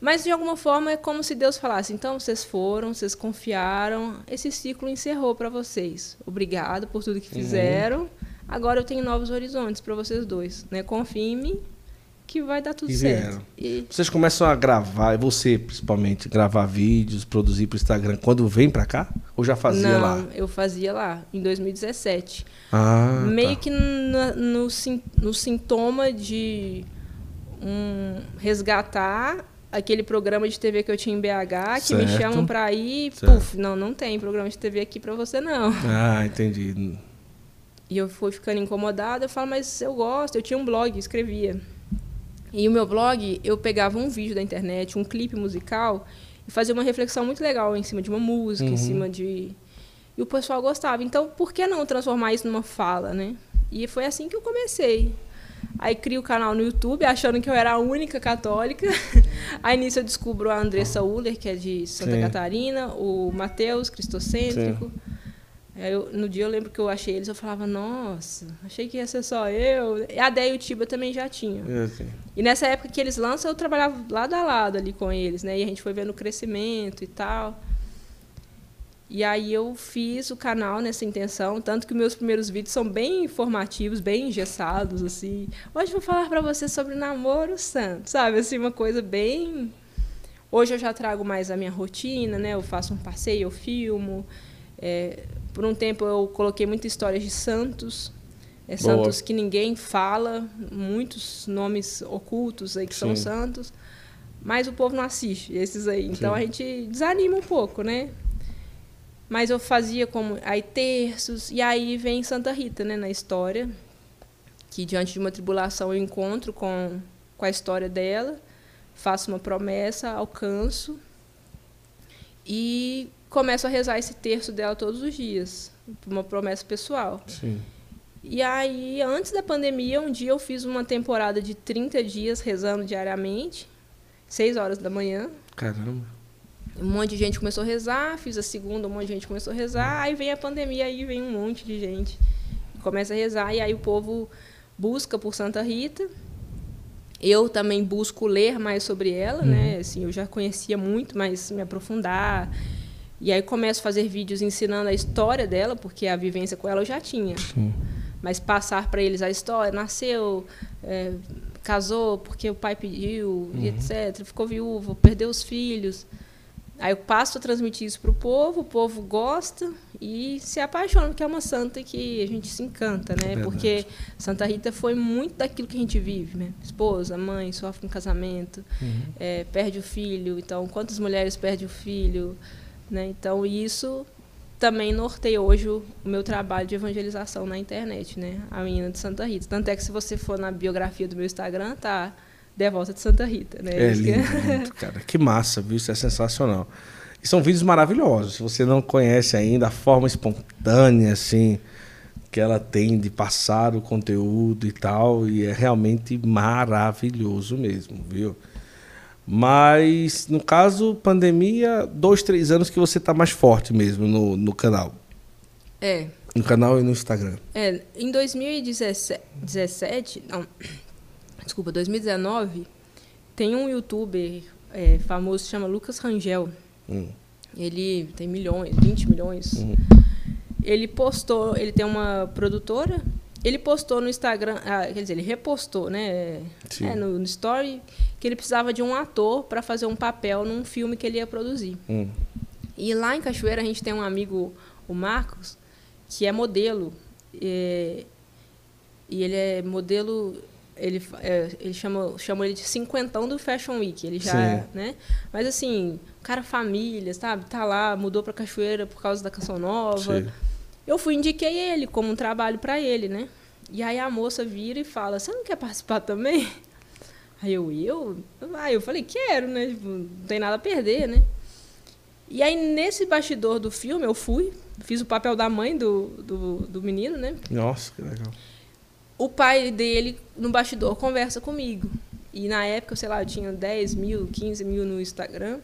Mas de alguma forma é como se Deus falasse: então vocês foram, vocês confiaram, esse ciclo encerrou para vocês. Obrigado por tudo que uhum. fizeram. Uhum. Agora eu tenho novos horizontes para vocês dois, né? Confiem em mim que vai dar tudo e certo. E... Vocês começam a gravar, você principalmente, gravar vídeos, produzir para o Instagram quando vem para cá? Ou já fazia Não, lá? Não, eu fazia lá, em 2017. Ah, Meio tá. que no, no, no sintoma de um, resgatar aquele programa de TV que eu tinha em BH, que certo. me chamam para ir, certo. puf, não, não tem programa de TV aqui para você não. Ah, entendi. E eu fui ficando incomodada, eu falo, mas eu gosto, eu tinha um blog, escrevia. E o meu blog, eu pegava um vídeo da internet, um clipe musical, e fazia uma reflexão muito legal em cima de uma música, uhum. em cima de. E o pessoal gostava. Então, por que não transformar isso numa fala, né? E foi assim que eu comecei. Aí crio o canal no YouTube, achando que eu era a única católica. *laughs* Aí nisso eu descubro a Andressa Uller, que é de Santa Sim. Catarina, o Matheus, cristocêntrico. Sim. Eu, no dia eu lembro que eu achei eles, eu falava, nossa, achei que ia ser só eu. A Déia e o Tiba também já tinham. É, e nessa época que eles lançam, eu trabalhava lado a lado ali com eles, né? E a gente foi vendo o crescimento e tal. E aí eu fiz o canal nessa intenção, tanto que meus primeiros vídeos são bem informativos, bem engessados, assim. Hoje vou falar para você sobre namoro santo, sabe? Assim, uma coisa bem... Hoje eu já trago mais a minha rotina, né? Eu faço um passeio, eu filmo... É, por um tempo eu coloquei muitas histórias de santos, é, santos que ninguém fala, muitos nomes ocultos aí que Sim. são santos, mas o povo não assiste esses aí. Então Sim. a gente desanima um pouco, né? Mas eu fazia como aí terços e aí vem Santa Rita, né, na história, que diante de uma tribulação eu encontro com com a história dela, faço uma promessa, alcanço e começo a rezar esse terço dela todos os dias, uma promessa pessoal. Sim. E aí, antes da pandemia, um dia eu fiz uma temporada de 30 dias rezando diariamente, 6 horas da manhã. Caramba. Um monte de gente começou a rezar, fiz a segunda, um monte de gente começou a rezar, aí vem a pandemia, aí vem um monte de gente começa a rezar, e aí o povo busca por Santa Rita. Eu também busco ler mais sobre ela, né? uhum. né? Assim, eu já conhecia muito, mas me aprofundar E aí começo a fazer vídeos ensinando a história dela, porque a vivência com ela eu já tinha. Sim. Mas passar para eles a história, nasceu, é, casou porque o pai pediu, uhum. etc. Ficou viúvo, perdeu os filhos. Aí eu passo a transmitir isso para o povo, o povo gosta e se apaixona, porque é uma santa que a gente se encanta, né? Verdade. Porque Santa Rita foi muito daquilo que a gente vive, né? Esposa, mãe, sofre um casamento, uhum. é, perde o filho. Então, quantas mulheres perdem o filho? Né? Então, isso também norteia hoje o meu trabalho de evangelização na internet, né? A menina de Santa Rita. Tanto é que se você for na biografia do meu Instagram, tá Devota de Santa Rita, né? É lindo, lindo, cara. Que massa, viu? Isso é sensacional. E são vídeos maravilhosos. Se você não conhece ainda a forma espontânea, assim, que ela tem de passar o conteúdo e tal, e é realmente maravilhoso mesmo, viu? Mas, no caso, pandemia, dois, três anos que você está mais forte mesmo no, no canal. É. No canal e no Instagram. É, em 2017, não, desculpa, 2019, tem um youtuber é, famoso que chama Lucas Rangel. Hum. Ele tem milhões, 20 milhões. Hum. Ele postou, ele tem uma produtora, ele postou no Instagram, ah, quer dizer, ele repostou, né? É, no, no, story, que ele precisava de um ator para fazer um papel num filme que ele ia produzir. Hum. E lá em Cachoeira a gente tem um amigo, o Marcos, que é modelo. E, e ele é modelo ele, é, ele chama, chama ele de cinquentão do Fashion Week. Ele já, Sim. né? Mas assim, cara família, sabe? Tá lá, mudou para Cachoeira por causa da canção nova. Sim. Eu fui indiquei ele como um trabalho para ele, né? E aí a moça vira e fala: "Você não quer participar também?" Aí eu, eu, aí eu falei: "Quero, né? Tipo, não tem nada a perder, né?" E aí nesse bastidor do filme eu fui, fiz o papel da mãe do, do, do menino, né? Nossa, que legal o pai dele, no bastidor, conversa comigo. E na época, sei lá, eu tinha 10 mil, 15 mil no Instagram.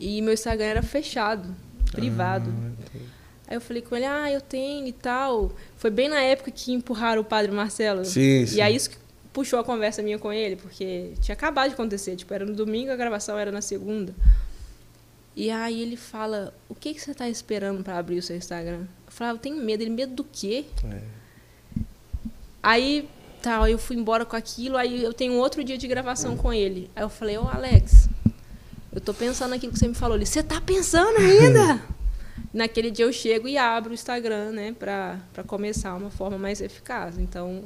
E meu Instagram era fechado, privado. Ah, Aí eu falei com ele, ah, eu tenho e tal. Foi bem na época que empurraram o padre Marcelo. Sim, sim. E aí isso que puxou a conversa minha com ele, porque tinha acabado de acontecer. Tipo, era no domingo, a gravação era na segunda. E aí ele fala, o que, que você está esperando para abrir o seu Instagram? Eu falava, eu tenho medo. Ele, medo do quê? É. Aí, tal, eu fui embora com aquilo, aí eu tenho outro dia de gravação com ele. Aí eu falei, ô Alex, eu tô pensando naquilo que você me falou. Ele, você tá pensando ainda? *laughs* Naquele dia eu chego e abro o Instagram, né, para começar uma forma mais eficaz. Então,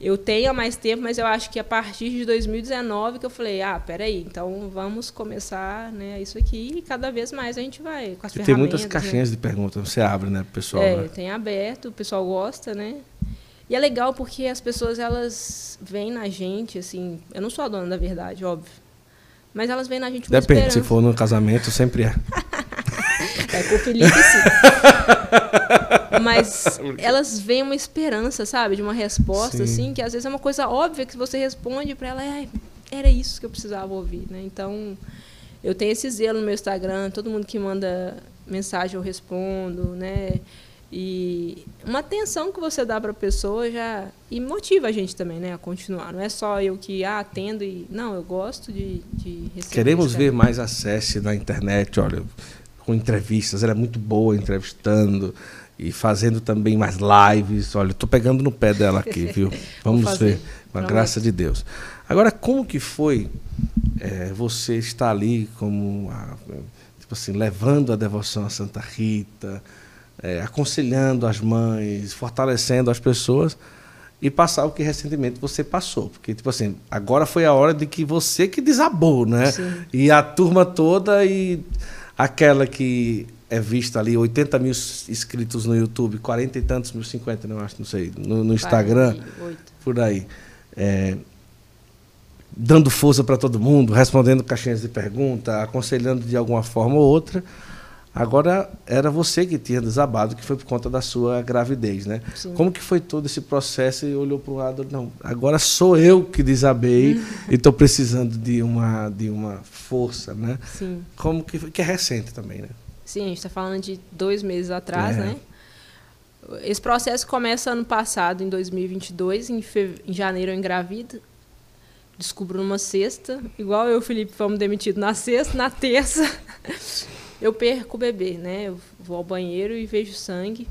eu tenho há mais tempo, mas eu acho que a partir de 2019 que eu falei, ah, peraí, então vamos começar né, isso aqui e cada vez mais a gente vai com as e Tem muitas né? caixinhas né? de perguntas, você abre, né, pessoal? É, né? tem aberto, o pessoal gosta, né? E é legal porque as pessoas elas veem na gente, assim, eu não sou a dona da verdade, óbvio. Mas elas veem na gente uma Depende, esperança. se for no casamento, sempre é. *laughs* é com o Felipe, sim. *laughs* Mas elas veem uma esperança, sabe? De uma resposta, sim. assim, que às vezes é uma coisa óbvia que você responde para ela, é, era isso que eu precisava ouvir, né? Então, eu tenho esse zelo no meu Instagram, todo mundo que manda mensagem eu respondo, né? E uma atenção que você dá para a pessoa já e motiva a gente também, né, a continuar. Não é só eu que ah, atendo e não, eu gosto de, de receber. Queremos ver mais acesso na internet, olha, com entrevistas. Ela é muito boa entrevistando e fazendo também mais lives. Olha, estou pegando no pé dela aqui, *laughs* viu? Vamos ver, com a graça de Deus. Agora, como que foi é, você estar ali como a, tipo assim, levando a devoção a Santa Rita? É, aconselhando as mães, fortalecendo as pessoas e passar o que recentemente você passou. Porque, tipo assim, agora foi a hora de que você que desabou, né? Sim. E a turma toda e aquela que é vista ali, 80 mil inscritos no YouTube, 40 e tantos mil, 50, não acho, não sei, no, no Instagram, 48. por aí. É, dando força para todo mundo, respondendo caixinhas de pergunta, aconselhando de alguma forma ou outra. Agora era você que tinha desabado, que foi por conta da sua gravidez, né? Sim. Como que foi todo esse processo e olhou para o lado, não, agora sou eu que desabei e estou precisando de uma de uma força, né? Sim. Como que que é recente também, né? Sim, a gente está falando de dois meses atrás, é. né? Esse processo começa ano passado, em 2022, em, fe... em janeiro eu engravido, descubro numa sexta, igual eu e o Felipe fomos demitidos na sexta, na terça eu perco o bebê, né? Eu vou ao banheiro e vejo sangue.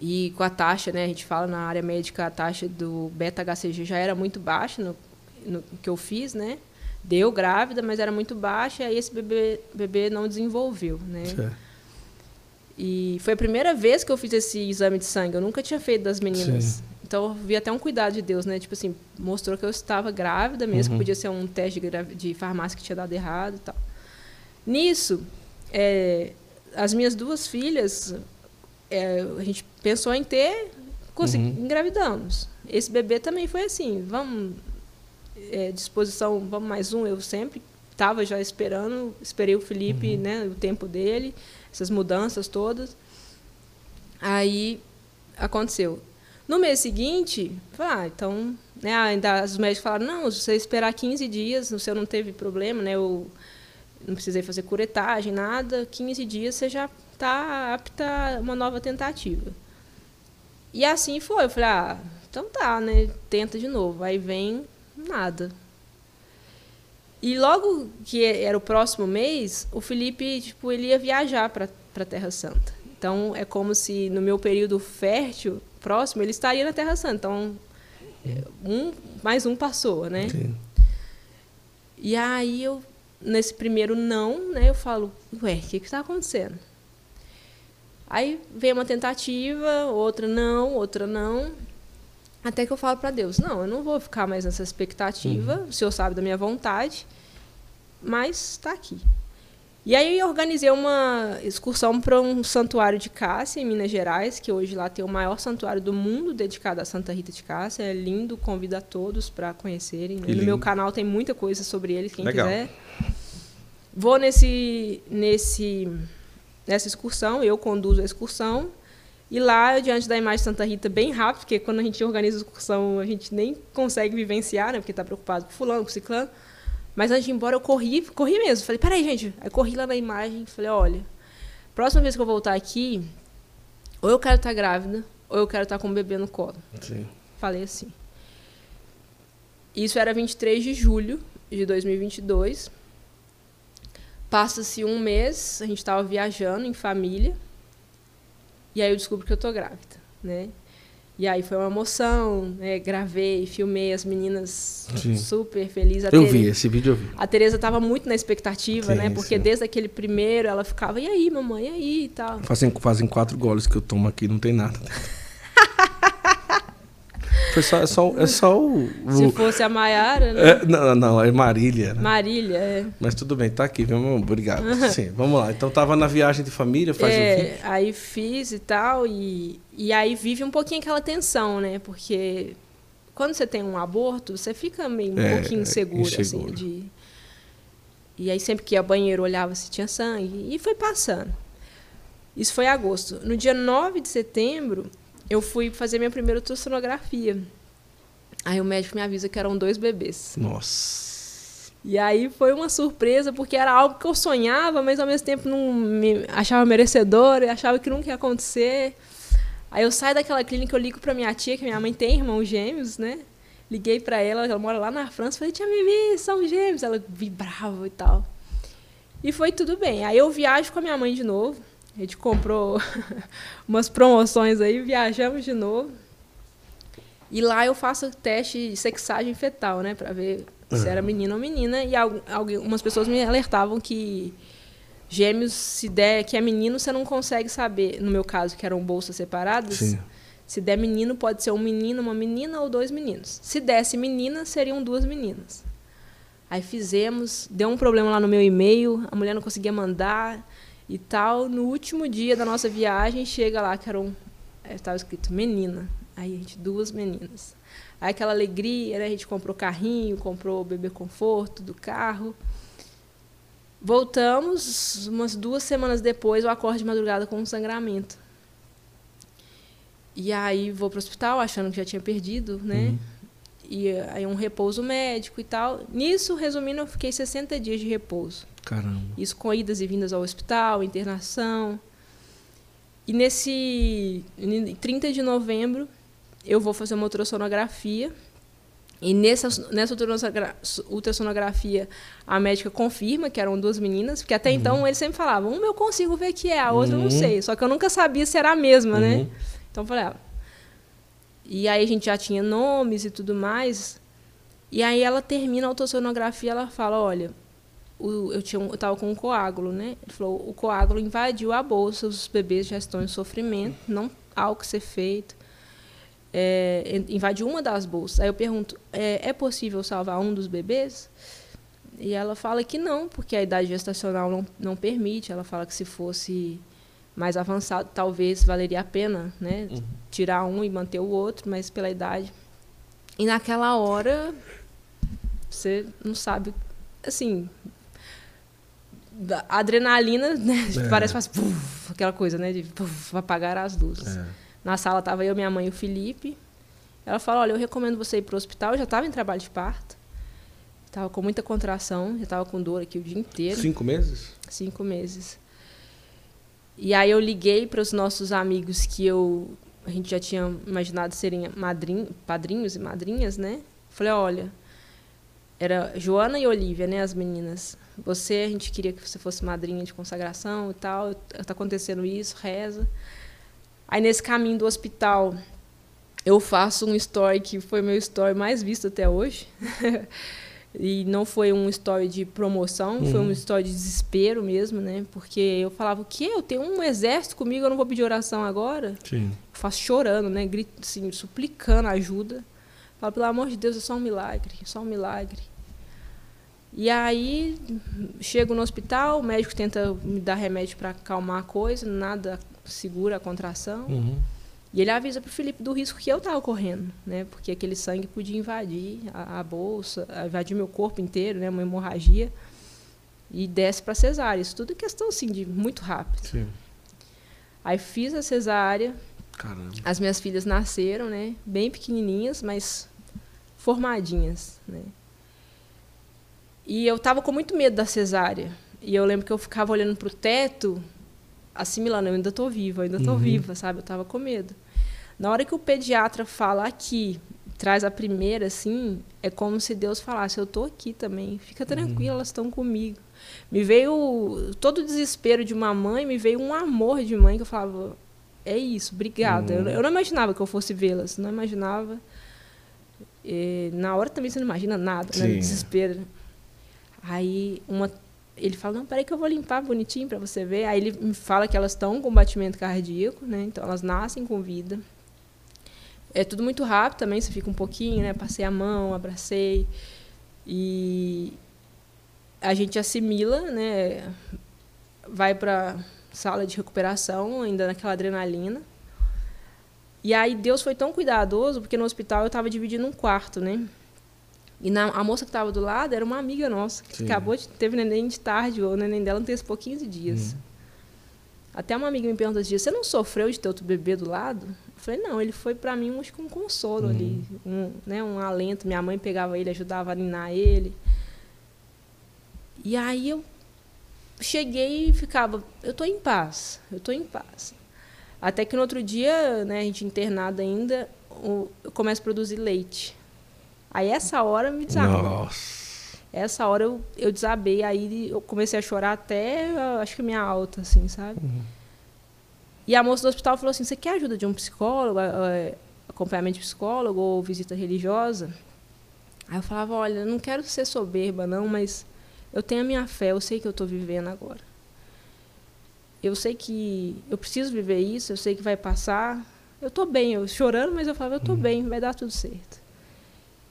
E com a taxa, né? A gente fala na área médica, a taxa do beta-HCG já era muito baixa no, no que eu fiz, né? Deu grávida, mas era muito baixa, e aí esse bebê, bebê não desenvolveu, né? Certo. E foi a primeira vez que eu fiz esse exame de sangue. Eu nunca tinha feito das meninas. Sim. Então eu vi até um cuidado de Deus, né? Tipo assim, mostrou que eu estava grávida mesmo, uhum. que podia ser um teste de, de, farmácia que tinha dado errado e tal. Nisso, é, as minhas duas filhas, é, a gente pensou em ter, consegui, uhum. engravidamos. Esse bebê também foi assim, vamos, é, disposição, vamos mais um, eu sempre estava já esperando, esperei o Felipe, uhum. né, o tempo dele essas mudanças todas. Aí aconteceu. No mês seguinte, falei, ah, então, né, ainda os médicos falaram, não, se você esperar 15 dias, o seu não teve problema, né, eu não precisei fazer curetagem, nada, 15 dias você já está apta a uma nova tentativa. E assim foi, eu falei, ah, então tá, né, tenta de novo. Aí vem nada. E logo que era o próximo mês, o Felipe, tipo, ele ia viajar para para Terra Santa. Então é como se no meu período fértil próximo ele estaria na Terra Santa. Então um mais um passou, né? Sim. E aí eu nesse primeiro não, né? Eu falo, ué, o que está acontecendo? Aí vem uma tentativa, outra não, outra não. Até que eu falo para Deus: não, eu não vou ficar mais nessa expectativa. Uhum. O Senhor sabe da minha vontade, mas está aqui. E aí eu organizei uma excursão para um santuário de Cássia, em Minas Gerais, que hoje lá tem o maior santuário do mundo dedicado a Santa Rita de Cássia. É lindo, convido a todos para conhecerem. no meu canal tem muita coisa sobre ele, quem Legal. quiser. Vou nesse, nesse, nessa excursão, eu conduzo a excursão. E lá, diante da imagem de Santa Rita, bem rápido, porque quando a gente organiza a excursão, a gente nem consegue vivenciar, né? Porque está preocupado com fulano, com ciclano. Mas antes de ir embora, eu corri, corri mesmo. Falei, peraí, gente. Aí corri lá na imagem falei, olha, próxima vez que eu voltar aqui, ou eu quero estar tá grávida, ou eu quero estar tá com o bebê no colo. Sim. Falei assim. Isso era 23 de julho de 2022. Passa-se um mês, a gente estava viajando em família, e aí eu descubro que eu tô grávida, né? E aí foi uma emoção, né? gravei, filmei as meninas Sim. super felizes. eu vi, esse vídeo eu vi. A Tereza estava muito na expectativa, sim, né? Porque sim. desde aquele primeiro ela ficava, e aí, mamãe, e aí e tal. Fazem, fazem quatro goles que eu tomo aqui, não tem nada. Foi só, é, só, é só o, o... Se fosse a Maiara, né? É, não, não, é Marília. Né? Marília, é. Mas tudo bem, tá aqui, viu? Obrigado. Uhum. Sim, vamos lá. Então tava na viagem de família, faz é, o vídeo. Aí fiz e tal, e, e aí vive um pouquinho aquela tensão, né? Porque quando você tem um aborto, você fica meio um é, pouquinho inseguro, assim, de... E aí sempre que ia ao banheiro olhava se tinha sangue, e foi passando. Isso foi em agosto. No dia 9 de setembro, eu fui fazer minha primeira ultrassonografia. Aí o médico me avisa que eram dois bebês. Nossa. E aí foi uma surpresa, porque era algo que eu sonhava, mas ao mesmo tempo não me achava merecedora, achava que nunca ia acontecer. Aí eu saio daquela clínica, eu ligo para minha tia, que minha mãe tem irmãos gêmeos, né? Liguei para ela, ela mora lá na França, falei, tia Vivi, são gêmeos. Ela vibrava e tal. E foi tudo bem. Aí eu viajo com a minha mãe de novo. A gente comprou *laughs* umas promoções aí, viajamos de novo. E lá eu faço teste de sexagem fetal, né? Pra ver se era menino ou menina. E algumas pessoas me alertavam que gêmeos, se der que é menino, você não consegue saber. No meu caso, que eram bolsas separadas. Sim. Se der menino, pode ser um menino, uma menina ou dois meninos. Se desse menina, seriam duas meninas. Aí fizemos, deu um problema lá no meu e-mail, a mulher não conseguia mandar e tal. No último dia da nossa viagem, chega lá que era um. Estava escrito menina. Aí a gente, duas meninas. Aí aquela alegria, né? A gente comprou carrinho, comprou o bebê conforto do carro. Voltamos, umas duas semanas depois, eu acordo de madrugada com um sangramento. E aí vou para o hospital, achando que já tinha perdido, né? Uhum. E aí um repouso médico e tal. Nisso, resumindo, eu fiquei 60 dias de repouso. Caramba. Isso com idas e vindas ao hospital, internação. E nesse em 30 de novembro, eu vou fazer uma ultrassonografia E nessa, nessa ultrassonografia, a médica confirma que eram duas meninas, porque até uhum. então eles sempre falavam, uma eu consigo ver que é, a outra uhum. eu não uhum. sei. Só que eu nunca sabia se era a mesma, né? uhum. né? Então eu falei, ah. E aí a gente já tinha nomes e tudo mais. E aí ela termina a ultrassonografia, ela fala, olha, o, eu tinha eu estava com um coágulo, né? Ele falou, o coágulo invadiu a bolsa, os bebês já estão em sofrimento, não há o que ser feito é, invade uma das bolsas. Aí eu pergunto: é, é, possível salvar um dos bebês? E ela fala que não, porque a idade gestacional não, não permite. Ela fala que se fosse mais avançado, talvez valeria a pena né, uhum. tirar um e manter o outro, mas pela idade. E naquela hora, você não sabe. Assim, a adrenalina, né? É. Parece faz, puff, aquela coisa, né? De puff, apagar as luzes. É. Na sala estava eu, minha mãe e o Felipe. Ela falou: Olha, eu recomendo você ir para o hospital. Eu já estava em trabalho de parto. Estava com muita contração, já estava com dor aqui o dia inteiro. Cinco meses? Cinco meses. E aí eu liguei para os nossos amigos que eu a gente já tinha imaginado serem madrinho, padrinhos e madrinhas, né? Falei, olha, era Joana e Olivia, né, as meninas. Você, a gente queria que você fosse madrinha de consagração e tal. Está acontecendo isso, reza. Aí nesse caminho do hospital, eu faço um story que foi meu story mais visto até hoje. *laughs* e não foi um story de promoção, uhum. foi um story de desespero mesmo, né? Porque eu falava, o quê? Eu tenho um exército comigo, eu não vou pedir oração agora? Sim. Eu faço chorando, né? Grito, assim, suplicando ajuda. Falo, pelo amor de Deus, é só um milagre, é só um milagre. E aí, chego no hospital, o médico tenta me dar remédio para acalmar a coisa, nada segura a contração. Uhum. E ele avisa para o Felipe do risco que eu estava correndo, né? Porque aquele sangue podia invadir a, a, bolsa, invadir meu corpo inteiro, né? Uma hemorragia. E desce para cesárea. Isso tudo é questão, assim, de muito rápido. Sim. Aí fiz a cesárea. Caramba. As minhas filhas nasceram, né? Bem pequenininhas, mas formadinhas, né? E eu estava com muito medo da cesárea. E eu lembro que eu ficava olhando para o teto assimilando, eu ainda estou viva, ainda estou uhum. viva, sabe? Eu estava com medo. Na hora que o pediatra fala aqui, traz a primeira, assim, é como se Deus falasse: Eu estou aqui também, fica tranquila, uhum. elas estão comigo. Me veio todo o desespero de uma mãe, me veio um amor de mãe que eu falava: É isso, obrigada. Uhum. Eu, eu, não imaginava que eu fosse vê-las, não imaginava. E, na hora também você não imagina nada, né? Desespero. Aí uma ele fala, não, peraí que eu vou limpar bonitinho para você ver. Aí ele me fala que elas estão com batimento cardíaco, né? Então elas nascem com vida. É tudo muito rápido também, você fica um pouquinho, né? Passei a mão, abracei. E a gente assimila, né? Vai para sala de recuperação, ainda naquela adrenalina. E aí Deus foi tão cuidadoso, porque no hospital eu estava dividindo um quarto, né? E na, a moça que estava do lado era uma amiga nossa, que Sim. acabou de teve neném de tarde, o neném dela antecipou 15 dias. Hum. Até uma amiga me perguntou esse dia, você não sofreu de ter outro bebê do lado? Eu falei, não, ele foi para mim acho que um consolo hum. ali, um, né, um alento. Minha mãe pegava ele, ajudava a ninar ele. E aí eu cheguei e ficava, eu estou em paz, eu estou em paz. Até que no outro dia, né, a gente internada ainda, eu começo a produzir leite. Aí essa hora me desabou. Nossa. Essa hora eu, eu desabei, aí eu comecei a chorar até, acho que minha alta, assim, sabe? Uhum. E a moça do hospital falou assim, você quer ajuda de um psicólogo, acompanhamento de psicólogo ou visita religiosa? Aí eu falava, olha, não quero ser soberba, não, mas eu tenho a minha fé, eu sei que eu estou vivendo agora. Eu sei que eu preciso viver isso, eu sei que vai passar. Eu estou bem, eu chorando, mas eu falava, eu estou uhum. bem, vai dar tudo certo.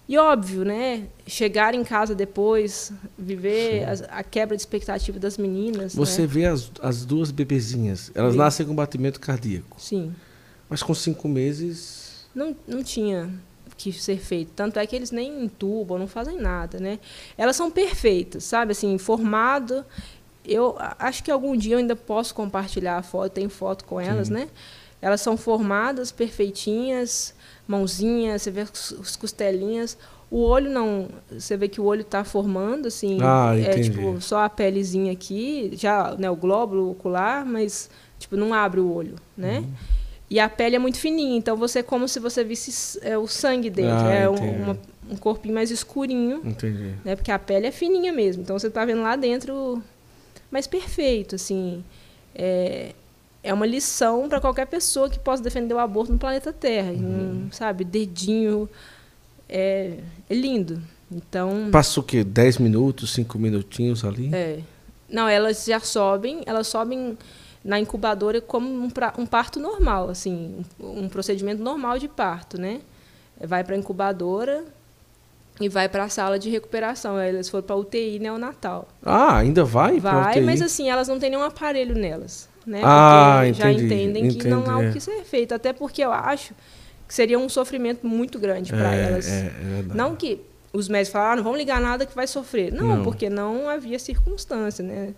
E óbvio, né? Chegar em casa depois, viver a, a, quebra de expectativa das meninas. Você né? vê as, as duas bebezinhas, elas Sim. nascem com batimento cardíaco. Sim. Mas com cinco meses. Não, não tinha que ser feito. Tanto é que eles nem entubam, não fazem nada, né? Elas são perfeitas, sabe? Assim, formado. Eu acho que algum dia eu ainda posso compartilhar a foto, tem foto com elas, Sim. né? Elas são formadas, perfeitinhas mãozinha, você vê as costelinhas. O olho não, você vê que o olho está formando, assim, ah, é tipo só a pelezinha aqui, já, né, o glóbulo ocular, mas tipo não abre o olho, né? Uhum. E a pele é muito fininha, então você é como se você visse é, o sangue dentro. Ah, é um, uma, um corpinho mais escurinho. Entendi. Né? Porque a pele é fininha mesmo. Então você está vendo lá dentro. Mas perfeito, assim. É, é uma lição para qualquer pessoa que possa defender o aborto no planeta Terra. Uhum. Um, sabe, dedinho. É, é lindo. Então. Passa o quê? 10 minutos, 5 minutinhos ali? É. Não, elas já sobem, elas sobem na incubadora como um, pra, um parto normal, assim, um, um, procedimento normal de parto, né? Vai para a incubadora e vai para a sala de recuperação. Elas foram para UTI neonatal. Ah, ainda vai? Vai, mas assim, elas não têm nenhum aparelho nelas, né? Ah, porque entendi, já entendem entendi, que não há o que ser feito. Até porque eu acho que seria um sofrimento muito grande para é, elas. É, é não que os médicos falaram, ah, não vamos ligar nada que vai sofrer. Não, não, porque não havia circunstância, né?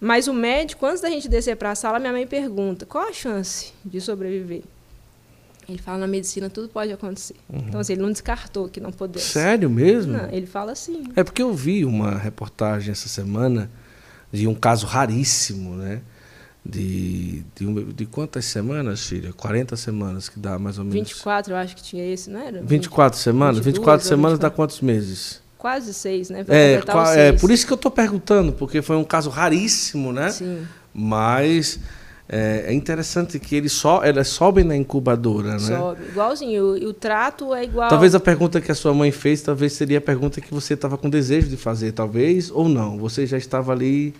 Mas o médico, antes da gente descer para a sala, minha mãe pergunta: qual a chance de sobreviver? Ele fala: na medicina tudo pode acontecer. Uhum. Então, assim, ele não descartou que não pudesse. Sério mesmo? Não, ele fala assim. É porque eu vi uma reportagem essa semana de um caso raríssimo, né? De, de, de quantas semanas, filha? 40 semanas que dá mais ou menos. 24, eu acho que tinha esse, não era? 24 semanas? 22, 24 semanas 24. dá quantos meses? quase seis, né? É, qua, é, por isso que eu estou perguntando, porque foi um caso raríssimo, né? Sim. Mas é, é interessante que eles, so, eles sobem na incubadora, né? Sobe, igualzinho. E o, o, trato é igual. Talvez a pergunta que a sua mãe fez, talvez seria a pergunta que você estava com desejo de fazer, talvez, ou não. Você já estava ali,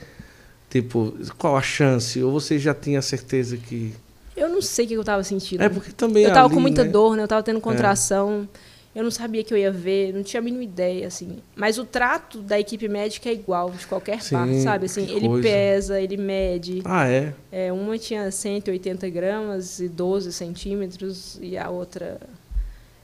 tipo, qual a chance? Ou você já tinha certeza que. Eu não sei o que eu estava sentindo. É porque também. Eu estava com muita né? dor, né? Eu estava tendo contração. É. Eu não sabia que eu ia ver, não tinha a mínima ideia, assim. Mas o trato da equipe médica é igual de qualquer Sim, parte, sabe? Assim, ele coisa. pesa, ele mede. Ah, é? é? Uma tinha 180 gramas e 12 centímetros e a outra...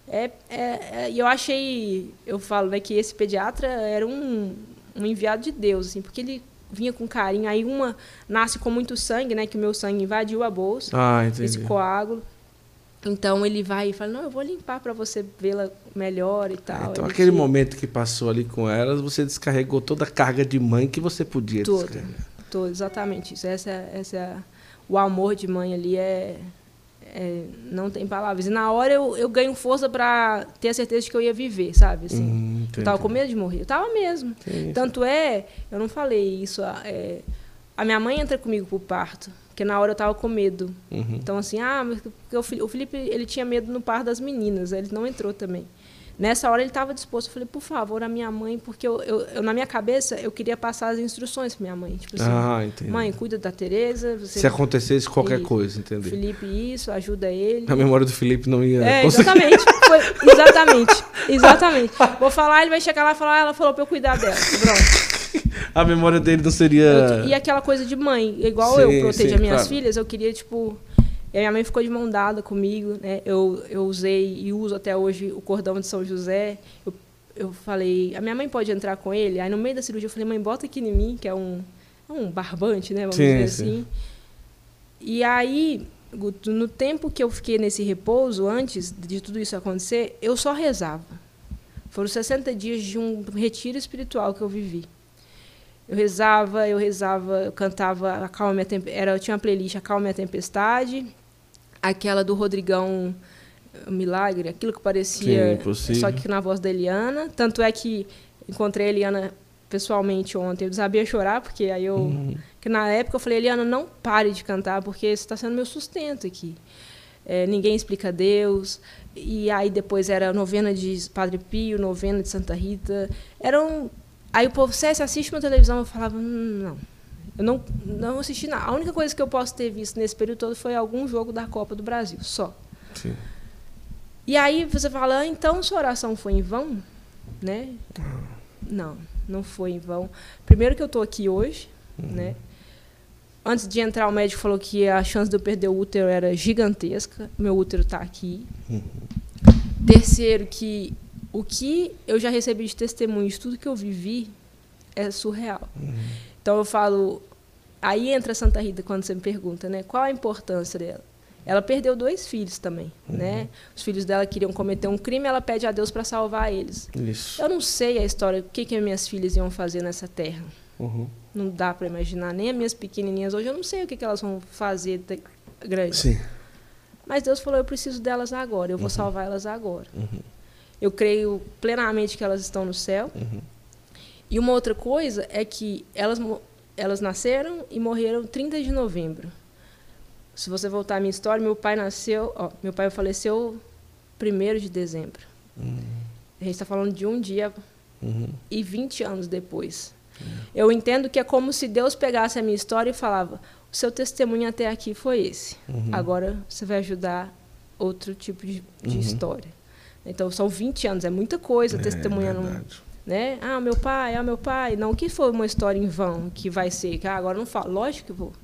É, é, é, eu achei, eu falo, né, que esse pediatra era um, um enviado de Deus, assim, porque ele vinha com carinho. Aí uma nasce com muito sangue, né, que o meu sangue invadiu a bolsa, ah, entendi. esse coágulo. Então ele vai e fala: Não, eu vou limpar para você vê-la melhor e tal. Então, ele aquele momento que passou ali com elas, você descarregou toda a carga de mãe que você podia Todo, descarregar. Todo, exatamente isso. Essa, essa, o amor de mãe ali é, é, não tem palavras. E na hora eu, eu ganho força para ter a certeza de que eu ia viver, sabe? Assim, hum, eu tava com medo de morrer. Eu tava mesmo. Sim, Tanto é, eu não falei isso. É, a minha mãe entra comigo pro parto. Porque na hora eu tava com medo. Uhum. Então, assim, ah, o Felipe ele tinha medo no par das meninas, ele não entrou também. Nessa hora ele estava disposto. Eu falei, por favor, a minha mãe, porque eu, eu, eu, na minha cabeça eu queria passar as instruções para minha mãe. Tipo assim, ah, entendi. mãe, cuida da Tereza. Se acontecesse qualquer isso. coisa, entendeu? Felipe, isso, ajuda ele. A memória do Felipe não ia. É, exatamente. Foi, exatamente. Exatamente. Vou falar, ele vai chegar lá e falar, ah, ela falou para eu cuidar dela. Pronto a memória dele não seria. Eu, e aquela coisa de mãe, igual sim, eu protejo as minhas claro. filhas, eu queria, tipo. E a minha mãe ficou de mão dada comigo, né? Eu, eu usei e uso até hoje o cordão de São José. Eu, eu falei, a minha mãe pode entrar com ele? Aí no meio da cirurgia eu falei, mãe, bota aqui em mim, que é um, é um barbante, né? Vamos sim, dizer sim. assim. E aí, no tempo que eu fiquei nesse repouso, antes de tudo isso acontecer, eu só rezava. Foram 60 dias de um retiro espiritual que eu vivi. Eu rezava, eu rezava, eu cantava a Calma era Eu tinha uma playlist A Calma a Tempestade, aquela do Rodrigão Milagre, aquilo que parecia. Sim, só que na voz da Eliana. Tanto é que encontrei a Eliana pessoalmente ontem. Eu sabia chorar, porque aí eu. Uhum. Que na época eu falei, Eliana, não pare de cantar, porque isso está sendo meu sustento aqui. É, ninguém explica Deus. E aí depois era novena de Padre Pio, novena de Santa Rita. Eram Aí o povo, você assiste uma televisão? Eu falava, hum, não. Eu não, não assisti nada. A única coisa que eu posso ter visto nesse período todo foi algum jogo da Copa do Brasil, só. Sim. E aí você fala, ah, então sua oração foi em vão? Né? Não, não foi em vão. Primeiro que eu estou aqui hoje, uhum. né? Antes de entrar, o médico falou que a chance de eu perder o útero era gigantesca. Meu útero está aqui. Uhum. Terceiro, que o que eu já recebi de testemunho de tudo que eu vivi é surreal. Uhum. Então eu falo, aí entra Santa Rita quando você me pergunta, né, qual a importância dela? Ela perdeu dois filhos também, uhum. né? Os filhos dela queriam cometer um crime, ela pede a Deus para salvar eles. Isso. Eu não sei a história, o que que minhas filhas iam fazer nessa terra. Uhum. Não dá para imaginar. Nem as minhas pequenininhas hoje, eu não sei o que que elas vão fazer grande. Sim. Mas Deus falou: eu preciso delas agora, eu vou uhum. salvar elas agora. Uhum. Eu creio plenamente que elas estão no céu. Uhum. E uma outra coisa é que elas, elas nasceram e morreram 30 de novembro. Se você voltar à minha história, meu pai nasceu, ó, meu pai faleceu 1 de dezembro. Uhum. A gente está falando de um dia uhum. e 20 anos depois. Uhum. Eu entendo que é como se Deus pegasse a minha história e falava: o seu testemunho até aqui foi esse. Uhum. Agora você vai ajudar outro tipo de, de uhum. história. Então são 20 anos, é muita coisa é, testemunhando. É né? Ah, meu pai, ah, meu pai. Não que foi uma história em vão, que vai ser, que ah, agora não falo. Lógico que vou.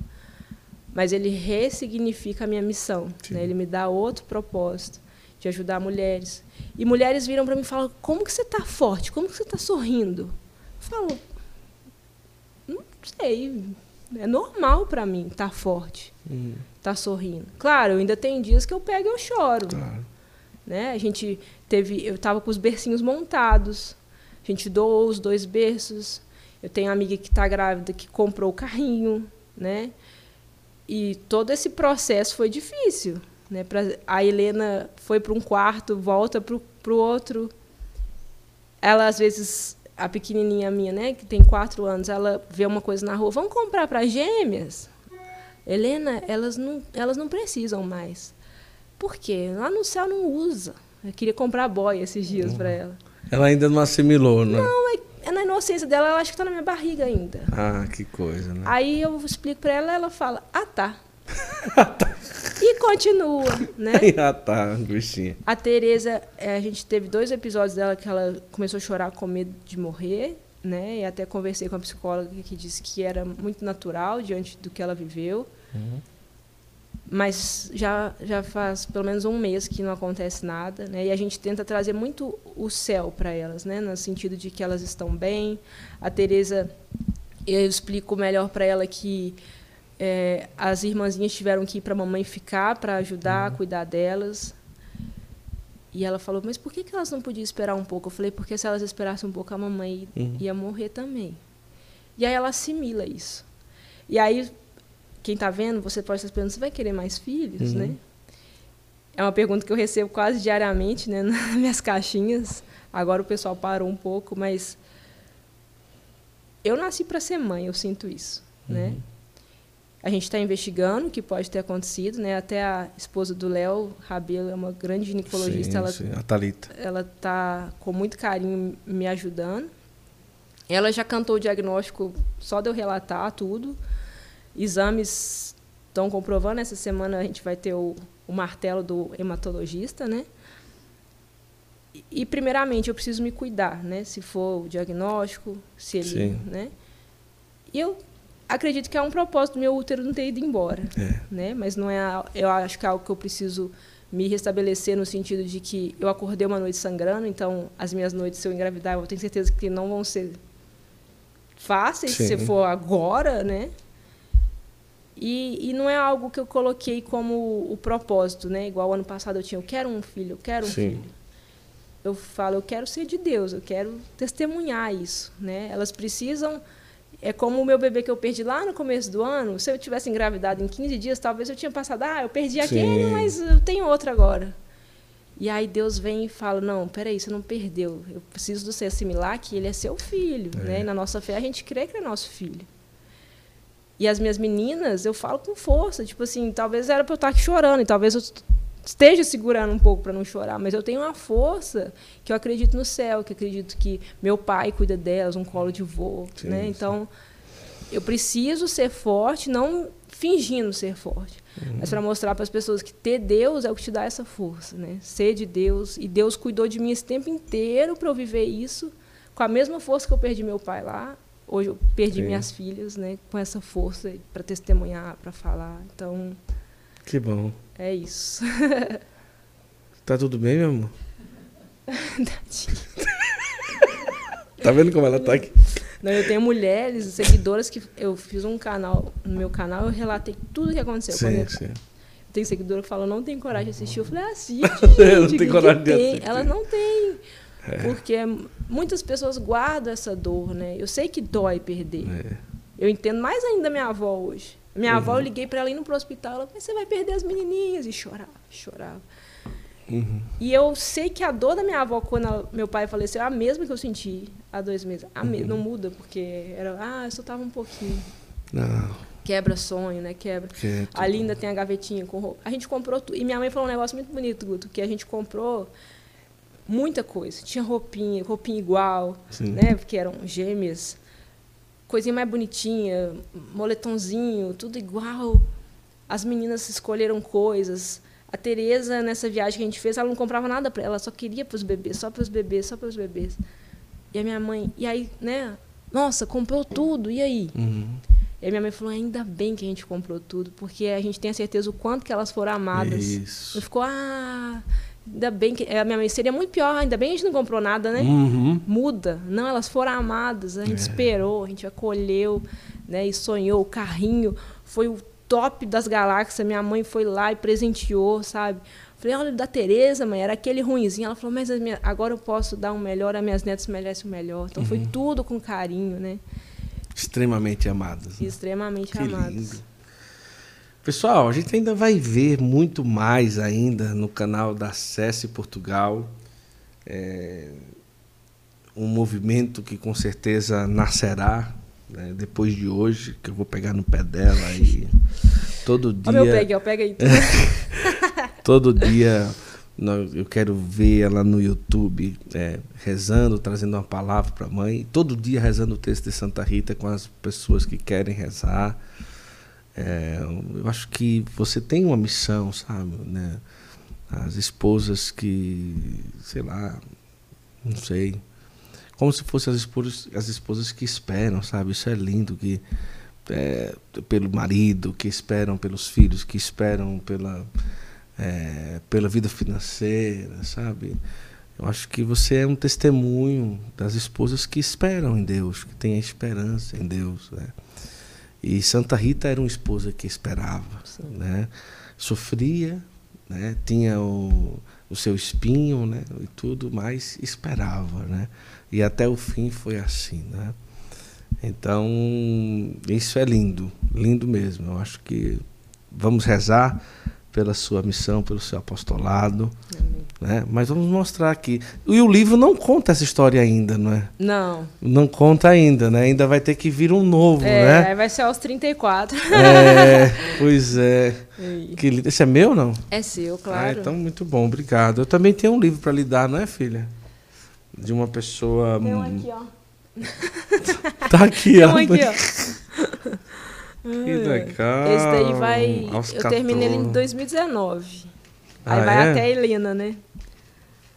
Mas ele ressignifica a minha missão. Né? Ele me dá outro propósito de ajudar mulheres. E mulheres viram para mim e falam: Como que você está forte? Como que você está sorrindo? Eu falo: Não sei. É normal para mim estar tá forte, estar uhum. tá sorrindo. Claro, eu ainda tem dias que eu pego e eu choro. Claro. Né? A gente teve, eu estava com os bercinhos montados. A gente doou os dois berços. Eu tenho uma amiga que está grávida que comprou o carrinho, né? E todo esse processo foi difícil. Né? Pra, a Helena foi para um quarto, volta para o outro. Ela, às vezes, a pequenininha minha, né, que tem quatro anos, ela vê uma coisa na rua, vamos comprar para gêmeas? Helena, elas não, elas não precisam mais. Por quê? Lá no céu não usa. Eu queria comprar boia esses dias uhum. para ela. Ela ainda não assimilou, né? Não, é, é na inocência dela, ela acha que está na minha barriga ainda. Ah, que coisa, né? Aí eu explico para ela, ela fala, ah, tá. *laughs* e continua, né? *laughs* ah, tá, bichinha. A Tereza, é, a gente teve dois episódios dela que ela começou a chorar com medo de morrer, né? E até conversei com a psicóloga que disse que era muito natural diante do que ela viveu. Uhum. Mas já, já faz pelo menos um mês que não acontece nada, né? E a gente tenta trazer muito o céu para elas, né? No sentido de que elas estão bem. A Tereza, eu explico melhor para ela que é, as irmãzinhas tiveram que ir para a mamãe ficar para ajudar uhum. a cuidar delas. E ela falou, mas por que, que elas não podiam esperar um pouco? Eu falei, porque se elas esperassem um pouco, a mamãe uhum. ia morrer também. E aí ela assimila isso. E aí, quem está vendo, você pode estar perguntando, você vai querer mais filhos, uhum. né? É uma pergunta que eu recebo quase diariamente né, *laughs* nas minhas caixinhas. Agora o pessoal parou um pouco, mas eu nasci para ser mãe, eu sinto isso, né? Uhum. A gente está investigando o que pode ter acontecido, né? Até a esposa do Léo Rabelo é uma grande ginecologista. Sim, ela, sim, a Thalita. Ela está com muito carinho me ajudando. Ela já cantou o diagnóstico só de eu relatar tudo. Exames estão comprovando. Essa semana a gente vai ter o, o martelo do hematologista, né? E, primeiramente, eu preciso me cuidar, né? Se for o diagnóstico, se ele, Sim. né? E eu acredito que é um propósito do meu útero não ter ido embora, é. né? Mas não é, eu acho que é algo que eu preciso me restabelecer no sentido de que eu acordei uma noite sangrando, então as minhas noites se eu engravidar, eu tenho certeza que não vão ser fáceis Sim. se for agora, né? E, e, não é algo que eu coloquei como o propósito, né? Igual ano passado eu tinha, eu quero um filho, eu quero um Sim. filho. Eu falo, eu quero ser de Deus, eu quero testemunhar isso, né? Elas precisam é como o meu bebê que eu perdi lá no começo do ano. Se eu tivesse engravidado em 15 dias, talvez eu tinha passado, ah, eu perdi aquele, mas eu tenho outro agora. E aí Deus vem e fala: Não, peraí, você não perdeu. Eu preciso você assimilar que ele é seu filho. É. Né? E na nossa fé a gente crê que é nosso filho. E as minhas meninas, eu falo com força. Tipo assim, talvez era para eu estar aqui chorando, e talvez eu esteja segurando um pouco para não chorar, mas eu tenho uma força que eu acredito no céu, que acredito que meu pai cuida delas, um colo de vô, sim, né? Então, eu preciso ser forte, não fingindo ser forte, uhum. mas para mostrar para as pessoas que ter Deus é o que te dá essa força, né? Ser de Deus e Deus cuidou de mim esse tempo inteiro para eu viver isso com a mesma força que eu perdi meu pai lá. Hoje eu perdi sim. minhas filhas, né? Com essa força para testemunhar, para falar. Então, que bom. É isso. Tá tudo bem, meu amor? *laughs* tá vendo como ela tá aqui? Não, eu tenho mulheres, seguidoras que eu fiz um canal, no meu canal, eu relatei tudo o que aconteceu. Sim, eu, sim. Tem seguidora que fala, não tem coragem de assistir. Eu falei, assiste, *laughs* gente. não tem coragem de assistir. Elas não têm. É. Porque muitas pessoas guardam essa dor, né? Eu sei que dói perder. É. Eu entendo mais ainda minha avó hoje. Minha uhum. avó, eu liguei para ela indo pro hospital. Ela falou, você vai perder as menininhas. E chorava, chorava. Uhum. E eu sei que a dor da minha avó quando ela, meu pai faleceu é a mesma que eu senti há dois meses. A me, uhum. Não muda, porque era, ah, eu só tava um pouquinho. Não. Quebra sonho, né? Quebra. Que Ali ainda tem a gavetinha com roupa. A gente comprou tudo. E minha mãe falou um negócio muito bonito, Guto, que a gente comprou muita coisa. Tinha roupinha, roupinha igual, Sim. né? Porque eram gêmeas. Coisinha mais bonitinha, moletomzinho, tudo igual. As meninas escolheram coisas. A Tereza, nessa viagem que a gente fez, ela não comprava nada para ela, só queria para os bebês, só para os bebês, só para os bebês. E a minha mãe, e aí, né? Nossa, comprou tudo, e aí? Uhum. E a minha mãe falou: ainda bem que a gente comprou tudo, porque a gente tem a certeza o quanto que elas foram amadas. Isso. E ficou, ah, Ainda bem que. A minha mãe seria muito pior, ainda bem que a gente não comprou nada, né? Uhum. Muda. Não, elas foram amadas, a gente é. esperou, a gente acolheu, né? E sonhou. O carrinho foi o top das galáxias. Minha mãe foi lá e presenteou, sabe? Falei, olha, da Tereza, mãe, era aquele ruimzinho. Ela falou, mas minha, agora eu posso dar um melhor, as minhas netas merecem o melhor. Então uhum. foi tudo com carinho, né? Extremamente amadas. Né? Extremamente que amadas. Lindo. Pessoal, a gente ainda vai ver muito mais ainda no canal da SESI Portugal. É um movimento que com certeza nascerá né, depois de hoje, que eu vou pegar no pé dela e *laughs* *laughs* *laughs* todo dia. Olha meu pegue, pega aí. todo dia eu quero ver ela no YouTube é, rezando, trazendo uma palavra para a mãe. Todo dia rezando o texto de Santa Rita com as pessoas que querem rezar. É, eu acho que você tem uma missão, sabe? Né? As esposas que, sei lá, não sei, como se fossem as esposas, as esposas que esperam, sabe? Isso é lindo, que é, pelo marido, que esperam pelos filhos, que esperam pela, é, pela vida financeira, sabe? Eu acho que você é um testemunho das esposas que esperam em Deus, que têm a esperança em Deus, né? E Santa Rita era uma esposa que esperava, né? Sofria, né? Tinha o, o seu espinho, né? E tudo, mas esperava, né? E até o fim foi assim, né? Então, isso é lindo, lindo mesmo. Eu acho que vamos rezar pela sua missão, pelo seu apostolado. Né? Mas vamos mostrar aqui. E o livro não conta essa história ainda, não é? Não. Não conta ainda, né? Ainda vai ter que vir um novo, é, né? vai ser aos 34. É, *laughs* pois é. Que, esse é meu não? É seu, claro. Ah, então, muito bom, obrigado. Eu também tenho um livro para lhe dar, não é, filha? De uma pessoa. Tem um aqui, ó. *laughs* tá aqui, Tem ó. Um aqui, ó. *laughs* Que legal. Esse daí vai. Aos eu 14. terminei ele em 2019. Aí ah, vai é? até a Helena, né?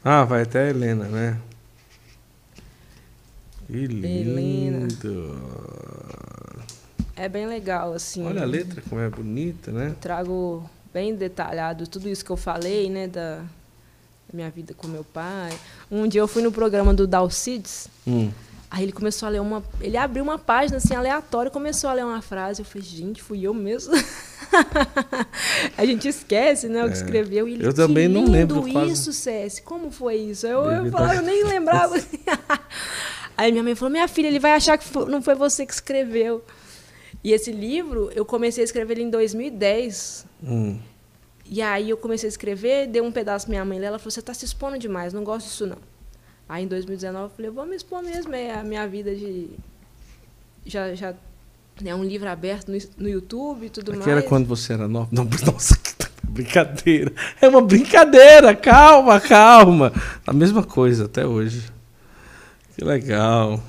Ah, vai até a Helena, né? Que lindo. Helena. É bem legal, assim. Olha a letra como é bonita, né? Eu trago bem detalhado tudo isso que eu falei, né? Da minha vida com meu pai. Um dia eu fui no programa do Dalcides. Hum. Aí ele começou a ler uma. Ele abriu uma página assim aleatória começou a ler uma frase. Eu falei, gente, fui eu mesmo. *laughs* a gente esquece, né, o que é. escreveu. E ele, eu também não lembro. isso, César. Como foi isso? Eu, eu, falava, eu nem *laughs* lembrava. Aí minha mãe falou: minha filha, ele vai achar que não foi você que escreveu. E esse livro, eu comecei a escrever ele em 2010. Hum. E aí eu comecei a escrever, dei um pedaço pra minha mãe ela falou: você está se expondo demais, não gosto disso não. Aí em 2019 eu falei, vou me expor mesmo, é a minha vida de. Já, já é um livro aberto no, no YouTube e tudo Aqui mais. era quando você era nova. Não, *laughs* nossa, que brincadeira. É uma brincadeira, calma, calma. A mesma coisa até hoje. Que legal.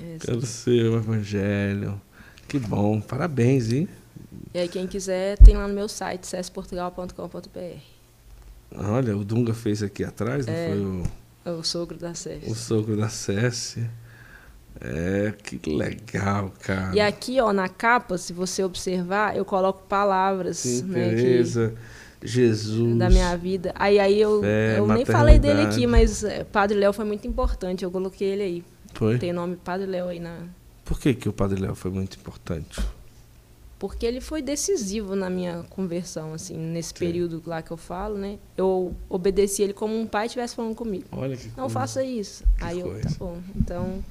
É, Pelo seu evangelho. Que bom, parabéns, hein? E aí, quem quiser, tem lá no meu site, cesportugal.com.br. Olha, o Dunga fez aqui atrás, não é. foi o. É o sogro da Cécia. O sogro da Cécia. É, que legal, cara. E aqui, ó, na capa, se você observar, eu coloco palavras. Sim, né, Tereza, que, Jesus. Da minha vida. Aí, aí eu, fé, eu nem falei dele aqui, mas é, Padre Léo foi muito importante. Eu coloquei ele aí. Foi? Tem o nome Padre Léo aí na. Por que, que o Padre Léo foi muito importante? Porque ele foi decisivo na minha conversão, assim, nesse Sim. período lá que eu falo, né? Eu obedeci ele como um pai estivesse falando comigo. Olha que Não coisa. faça isso. Que Aí eu, tá bom. Então,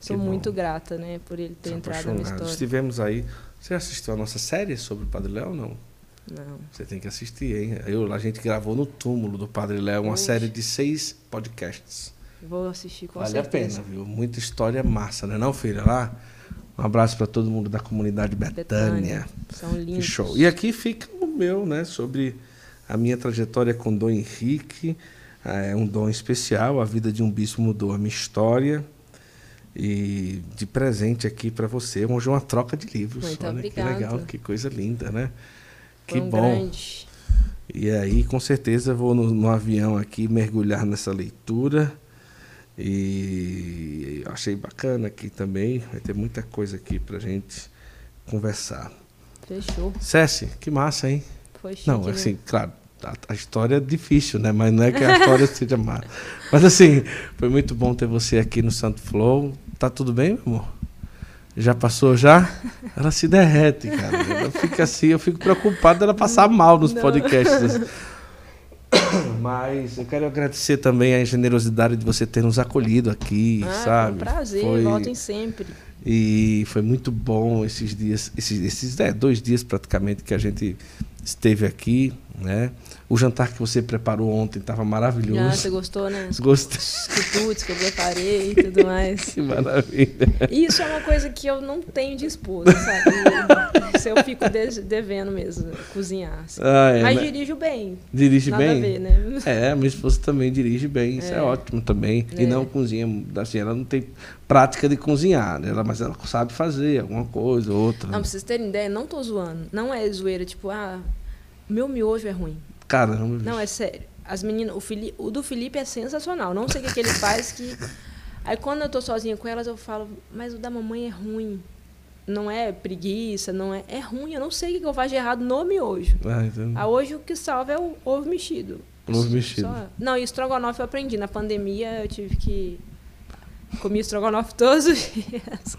Sou que muito bom. grata, né, por ele ter Sou entrado na história. Estivemos aí. Você assistiu a nossa série sobre o Padre Léo ou não? Não. Você tem que assistir, hein? Eu, a gente gravou no túmulo do Padre Léo uma Oxe. série de seis podcasts. Vou assistir com vale certeza. Vale a pena, viu? Muita história massa, né, não, filha? Lá. Um abraço para todo mundo da comunidade Betânia. Betânia. São lindos. Que show. E aqui fica o meu, né, sobre a minha trajetória com Dom Henrique. É um dom especial. A vida de um bispo mudou a minha história. E de presente aqui para você, hoje uma troca de livros. Muito Olha obrigado. que legal, que coisa linda, né? Foi que um bom. Grande. E aí, com certeza, vou no, no, avião aqui mergulhar nessa leitura. E achei bacana aqui também. Vai ter muita coisa aqui pra gente conversar. Fechou. Cessi, que massa, hein? Foi chique, Não, assim, claro, a, a, história é difícil, né? Mas não é que a história *laughs* seja má. Mas assim, foi muito bom ter você aqui no Santo Flow. Tá tudo bem, meu amor? Já passou já? Ela se derrete, cara. Ela fica assim, eu fico preocupado dela passar mal nos não. podcasts. *laughs* *coughs* Mas eu quero agradecer também a generosidade de você ter nos acolhido aqui, ah, sabe? Foi um prazer, foi... voltem sempre. E foi muito bom esses dias, esses, esses é, dois dias praticamente que a gente esteve aqui, né? O jantar que você preparou ontem estava maravilhoso. Ah, você gostou, né? Gostei. Os quitutes que eu preparei e tudo mais. *laughs* que maravilha. Isso é uma coisa que eu não tenho de esposa, sabe? Eu fico devendo mesmo, cozinhar. Assim. Ah, é, Mas né? dirijo bem. Dirige Nada bem? A ver, né? É, minha esposa também dirige bem, isso é, é ótimo também. É. E não cozinha, assim, ela não tem prática de cozinhar, né? Mas ela sabe fazer alguma coisa, outra. Não, pra vocês terem ideia, não tô zoando. Não é zoeira, tipo, ah, meu miojo é ruim. Caramba. Não, é sério. As meninas, o, Fili, o do Felipe é sensacional. Não sei o que, que ele faz que. *laughs* Aí quando eu tô sozinha com elas, eu falo, mas o da mamãe é ruim. Não é preguiça, não é. É ruim, eu não sei o que eu faço de errado no miojo. Ah, então... ah, hoje o que salva é o ovo mexido. Ovo mexido. Só... Não, e estrogonofe eu aprendi. Na pandemia eu tive que. Comi estrogonofe todos os *laughs* dias.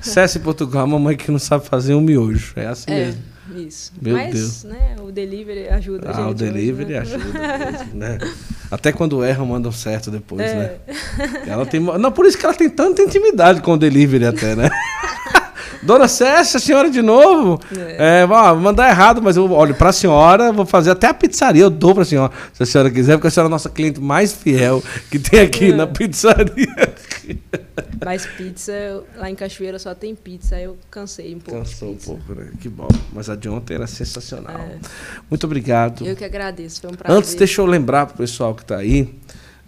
Cesse Portugal, a mamãe que não sabe fazer um miojo. É assim é. mesmo. Isso. Meu Mas, Deus. né, o delivery ajuda ah, a gente. o delivery hoje, né? ajuda mesmo, né? Até quando erram, mandam certo depois, É. né? Ela tem, não, por isso que ela tem tanta intimidade com o delivery até, né? *laughs* Dona Cécia, a senhora de novo? É. É, ó, mandar errado, mas eu olho para a senhora, vou fazer até a pizzaria, eu dou para a senhora, se a senhora quiser, porque a senhora é a nossa cliente mais fiel que tem aqui É. na pizzaria. Mas pizza, lá em Cachoeira só tem pizza, aí eu cansei um pouco. Cansou um pouco, né? Que bom. Mas a de ontem era sensacional. É. Muito obrigado. Eu que agradeço, foi um prazer. Antes, deixa eu lembrar para o pessoal que está aí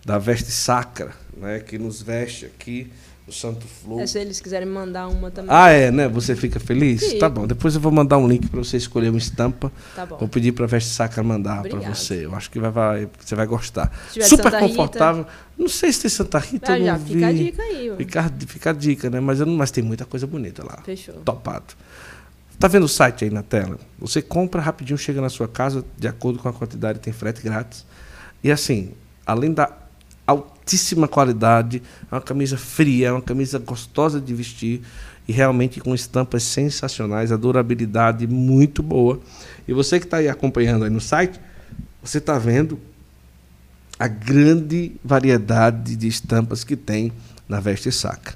da veste sacra, né, que nos veste aqui no Santo Flow. É, se eles quiserem mandar uma também. Ah, é, né? Você fica feliz? Fico. Tá bom. Depois eu vou mandar um link para você escolher uma estampa. Tá bom. Vou pedir para a Veste Sacra mandar para você. Eu acho que vai, vai- você vai gostar. Super Santa Rita. confortável. Não sei se tem Santa Rita. Ah, já, fica a dica aí. ó. Fica, fica a dica, né? Mas, eu não, mas tem muita coisa bonita lá. Fechou. Topado. Tá vendo o site aí na tela? Você compra rapidinho, chega na sua casa, de acordo com a quantidade, tem frete grátis. E assim, além da altíssima qualidade, é uma camisa fria, é uma camisa gostosa de vestir e realmente com estampas sensacionais, a durabilidade muito boa. E você que está aí acompanhando aí no site, você está vendo a grande variedade de estampas que tem na veste sacra.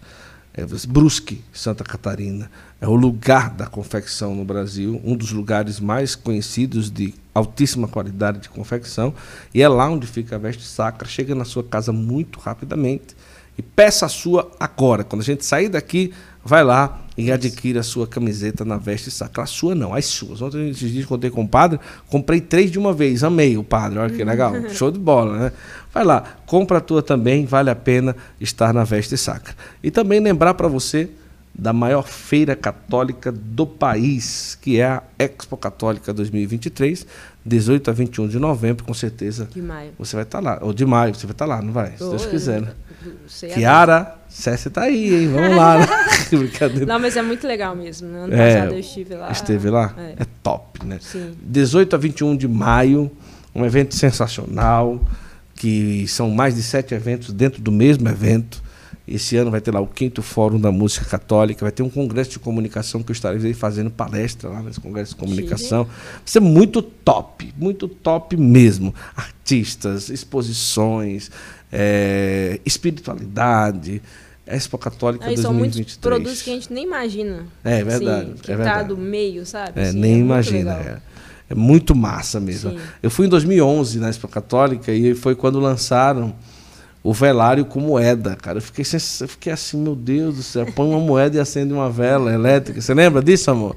É, Brusque, Santa Catarina, é o lugar da confecção no Brasil, um dos lugares mais conhecidos de altíssima qualidade de confecção, e é lá onde fica a veste sacra. Chega na sua casa muito rapidamente e peça a sua agora. Quando a gente sair daqui, vai lá e adquira a sua camiseta na veste sacra. A sua não, as suas. Ontem, esses dias, contei com o padre, comprei três de uma vez. Amei o padre, olha que legal. *laughs* Show de bola, né? Vai lá, compra a tua também, vale a pena estar na veste sacra. E também lembrar para você da maior feira católica do país, que é a Expo Católica 2023, 18 a 21 de novembro, com certeza De maio. você vai estar lá. Ou de maio, você vai estar lá, não vai? Se Deus eu- quiser, né? Kiara, Cécia tá aí, hein? Vamos lá. né? *laughs* Brincadeira. Não, mas é muito legal mesmo. Né? Ano É, passado eu estive lá. Esteve lá? É. É top, né? Sim. 18 a 21 de maio, um evento sensacional, que são mais de sete eventos dentro do mesmo evento. Esse ano vai ter lá o quinto Fórum da Música Católica, vai ter um congresso de comunicação que eu estarei fazendo palestra lá nesse congresso de comunicação. Vai ser muito top, muito top mesmo. Artistas, exposições, eh, espiritualidade, Expo Católica Aí 2023. São muitos produtos que a gente nem imagina. É verdade. Assim, que é tá verdade. do meio, sabe? É, Assim, nem muito imagina. É. É muito massa mesmo. Sim. Eu fui em 2011 na Expo Católica e foi quando lançaram o velário com moeda, cara. Eu fiquei, eu fiquei assim, meu Deus do céu, põe uma moeda e acende uma vela elétrica. Você lembra disso, amor?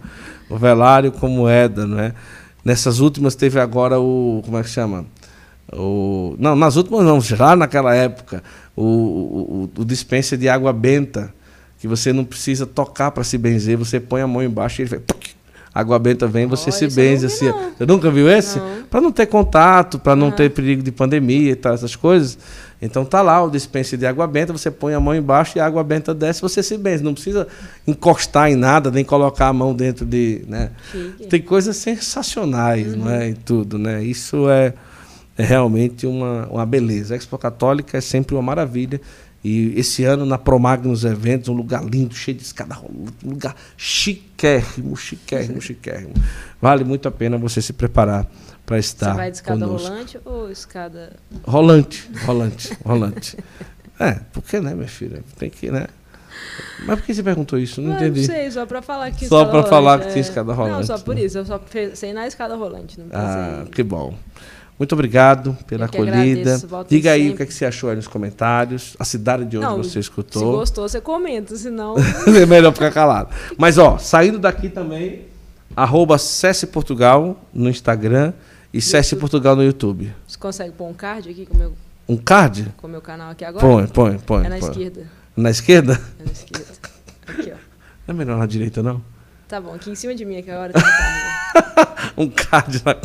O velário com moeda, não é? Nessas últimas teve agora o. Como é que chama? O, não, nas últimas não, já naquela época, o, o, o, dispenser de água benta, que você não precisa tocar para se benzer, você põe a mão embaixo e ele vai. Água benta vem, você Olha, se eu benze assim. não. Você nunca viu esse? Para não ter contato, para não ter perigo de pandemia e tal, essas coisas. Então tá lá o dispenser de água benta, você põe a mão embaixo e a água benta desce, você se benze. Não precisa encostar em nada, nem colocar a mão dentro de. Né? Chique. Tem coisas sensacionais, não é? Em tudo, né? Isso é, é realmente uma, uma beleza. A Expo Católica é sempre uma maravilha. E esse ano, na Promagnos Eventos, um lugar lindo, cheio de escada rolante, um lugar chiquérrimo, chiquérrimo, chiquérrimo. Vale muito a pena você se preparar para estar Você vai de escada conosco. rolante ou escada. Rolante, rolante, rolante. É, por que né, minha filha? Tem que, né? Mas por que você perguntou isso? Não Ah, entendi. Não sei, só pra falar que Só pra falar que tinha é. escada rolante, Não, só por né? isso. Eu só pensei na escada rolante. Não. Ah, que bom. Muito obrigado pela acolhida. agradeço, Diga aí o sempre. que, é que você achou aí nos comentários. A cidade de onde Não, você Se escutou. gostou, você comenta, senão. *laughs* é melhor ficar calado. Mas, ó, saindo daqui também, arroba Cesse Portugal no Instagram e Cesse Portugal no YouTube. Você consegue pôr um card aqui com o meu, Um card? com o meu canal aqui agora? Põe, põe, põe. É na põe. esquerda. Na esquerda? É na esquerda. Aqui, ó. Não é melhor na direita, não? Tá bom, aqui em cima de mim aqui agora tem um card. *laughs* um card, na-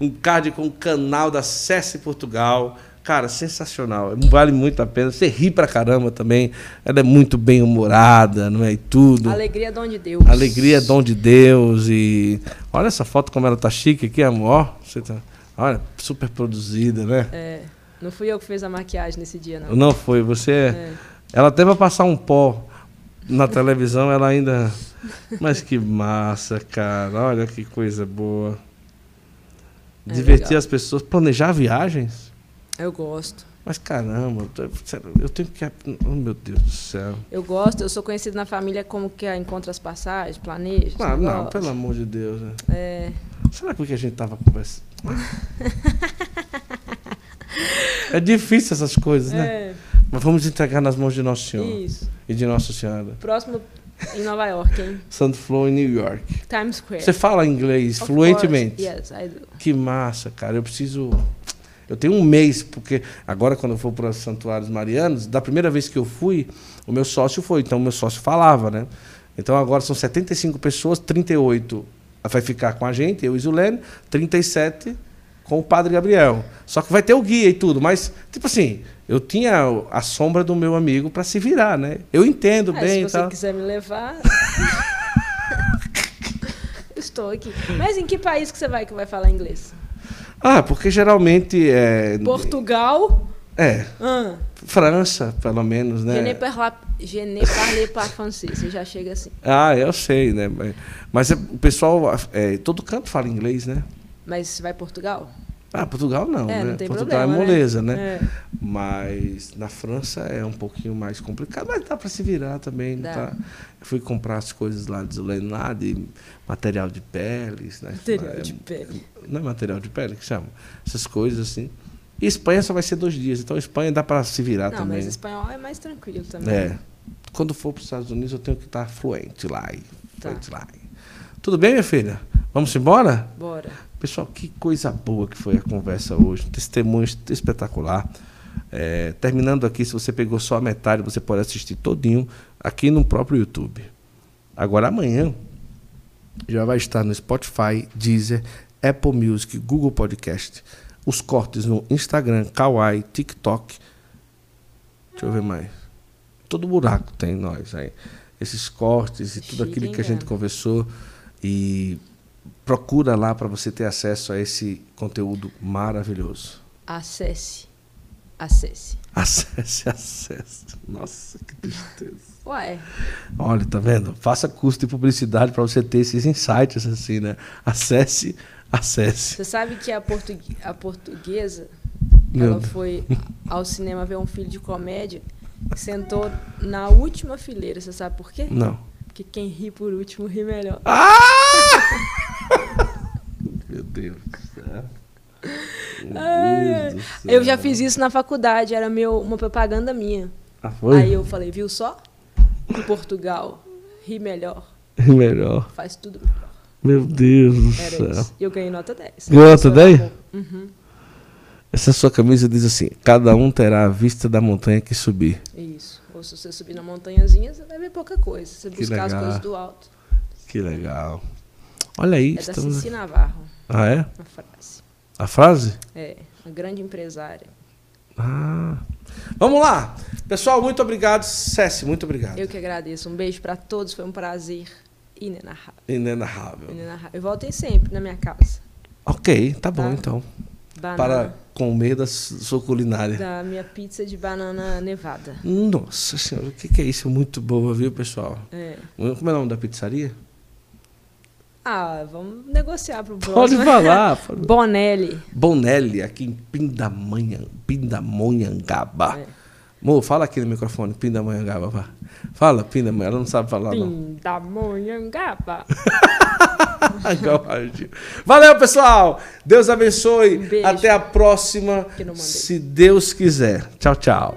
um card com o canal da Cesse Portugal. Cara, sensacional. Vale muito a pena. Você ri pra caramba também. Ela é muito bem humorada, não é? E tudo. Alegria é dom de Deus. Alegria é dom de Deus. E olha essa foto como ela tá chique aqui, amor. Você tá... Olha, super produzida, né? É, não fui eu que fiz a maquiagem nesse dia, não. Não foi, você. É. Ela até vai passar um pó na televisão, ela ainda. Mas que massa, cara. Olha que coisa boa. É Divertir legal. as pessoas, planejar viagens. Eu gosto. Mas caramba, eu tenho que. Oh, meu Deus do céu. Eu gosto, eu sou conhecido na família como que a encontra as passagens, planeja. esse Não, não, pelo amor de Deus. né? É, Será que a gente tava conversando? *laughs* é difícil essas coisas, né? é, Mas vamos entregar nas mãos de Nosso Senhor isso. e de Nossa Senhora. Próximo em Nova York, hein? *laughs* Santo Flow em New York. Times Square. Você fala inglês Of fluentemente? course. Yes, I do. Que massa, cara. Eu preciso. Eu tenho um mês, porque agora, quando eu for para os Santuários Marianos, da primeira vez que eu fui, o meu sócio foi. Então, o meu sócio falava, né? Então, agora são 75 pessoas, 38 vai ficar com a gente, eu e Zulene, 37 com o Padre Gabriel. Só que vai ter o guia e tudo, mas, tipo assim, eu tinha a sombra do meu amigo para se virar, né? Eu entendo Ah, bem se você tal. quiser me levar. *laughs* Estou aqui. Mas em que país que você vai que vai falar inglês? Ah, porque geralmente é. Portugal? É, Ah, França, pelo menos, né? Je ne parle, je ne parle pas français. Você já chega assim. Ah, eu sei, né? Mas, mas é- o pessoal, é, todo canto fala inglês, né? Mas você vai Portugal? Ah, Portugal não, é, né? não Portugal problema. é moleza, né? É. Mas na França é um pouquinho mais complicado, mas dá para se virar também. Tá? Fui comprar as coisas lá de lá de material de peles, né? Material É, de pele. Não é material de pele que chama? Essas coisas assim. E Espanha só vai ser dois dias, então Espanha dá para se virar Não, também. mas espanhol é mais tranquilo também. É. Quando for para os Estados Unidos, eu tenho que estar fluente lá. e Tá. Fluente lá. Tudo bem, minha filha? Vamos embora? Bora. Pessoal, que coisa boa que foi a conversa hoje. Um testemunho espetacular. É, terminando aqui, se você pegou só a metade, você pode assistir todinho aqui no próprio YouTube. Agora, amanhã, já vai estar no Spotify, Deezer, Apple Music, Google Podcast. Os cortes no Instagram, Kawaii, TikTok. Deixa eu ver mais. Todo buraco tem nós aí. Esses cortes e tudo aquilo que a gente conversou. E procura lá para você ter acesso a esse conteúdo maravilhoso. Acesse. Acesse. Acesse, *laughs* acesse. Nossa, que tristeza. Ué, Olha, tá vendo? Faça custo de publicidade para você ter esses insights assim, né? Acesse, acesse. você sabe que a, a portuguesa, Meu ela Deus. foi ao cinema ver um filme de comédia Sentou na última fileira, você sabe por quê? Não. Porque quem ri por último ri melhor. Ah! *laughs* Meu Deus do céu. Deus do céu. Eu já fiz isso na faculdade, era meu, uma propaganda minha. Ah, foi? Aí eu falei, viu só? Em Portugal, ri melhor. Ri melhor. Faz tudo melhor. Meu Deus do Era céu. Isso. E eu ganhei nota 10. Ganhou nota 10? Uhum. Essa sua camisa diz assim: cada um terá a vista da montanha que subir. Isso. Ou se você subir na montanhazinha, você vai ver pouca coisa. Você que buscar legal. as coisas do alto. Que legal. Olha aí. É estamos... da Cici Navarro. Ah, é? A frase. A frase? É, uma grande empresária. Ah. Vamos lá. Pessoal, muito obrigado. Cessi, muito obrigado. Eu que agradeço. Um beijo para todos. Foi um prazer inenarrável. Inenarrável. Inenarrável. Eu voltem sempre na minha casa. Ok, tá, tá? bom então. Banana. Para comer da sua culinária. Da minha pizza de banana nevada. Nossa senhora, o que, que é isso? Muito boa, viu, pessoal? É. Como é o nome da pizzaria? Ah, vamos negociar para o próximo. Pode falar. *laughs* Bonelli. Bonelli, aqui em Pindamonha, Pindamonhangaba. É. Mo, fala aqui no microfone, Pindamonhangaba, vá. Fala, Pindamonhangaba, ela não sabe falar, não. Pindamonhangaba. *laughs* Valeu, pessoal. Deus abençoe. Um Até a próxima, se Deus quiser. Tchau, tchau.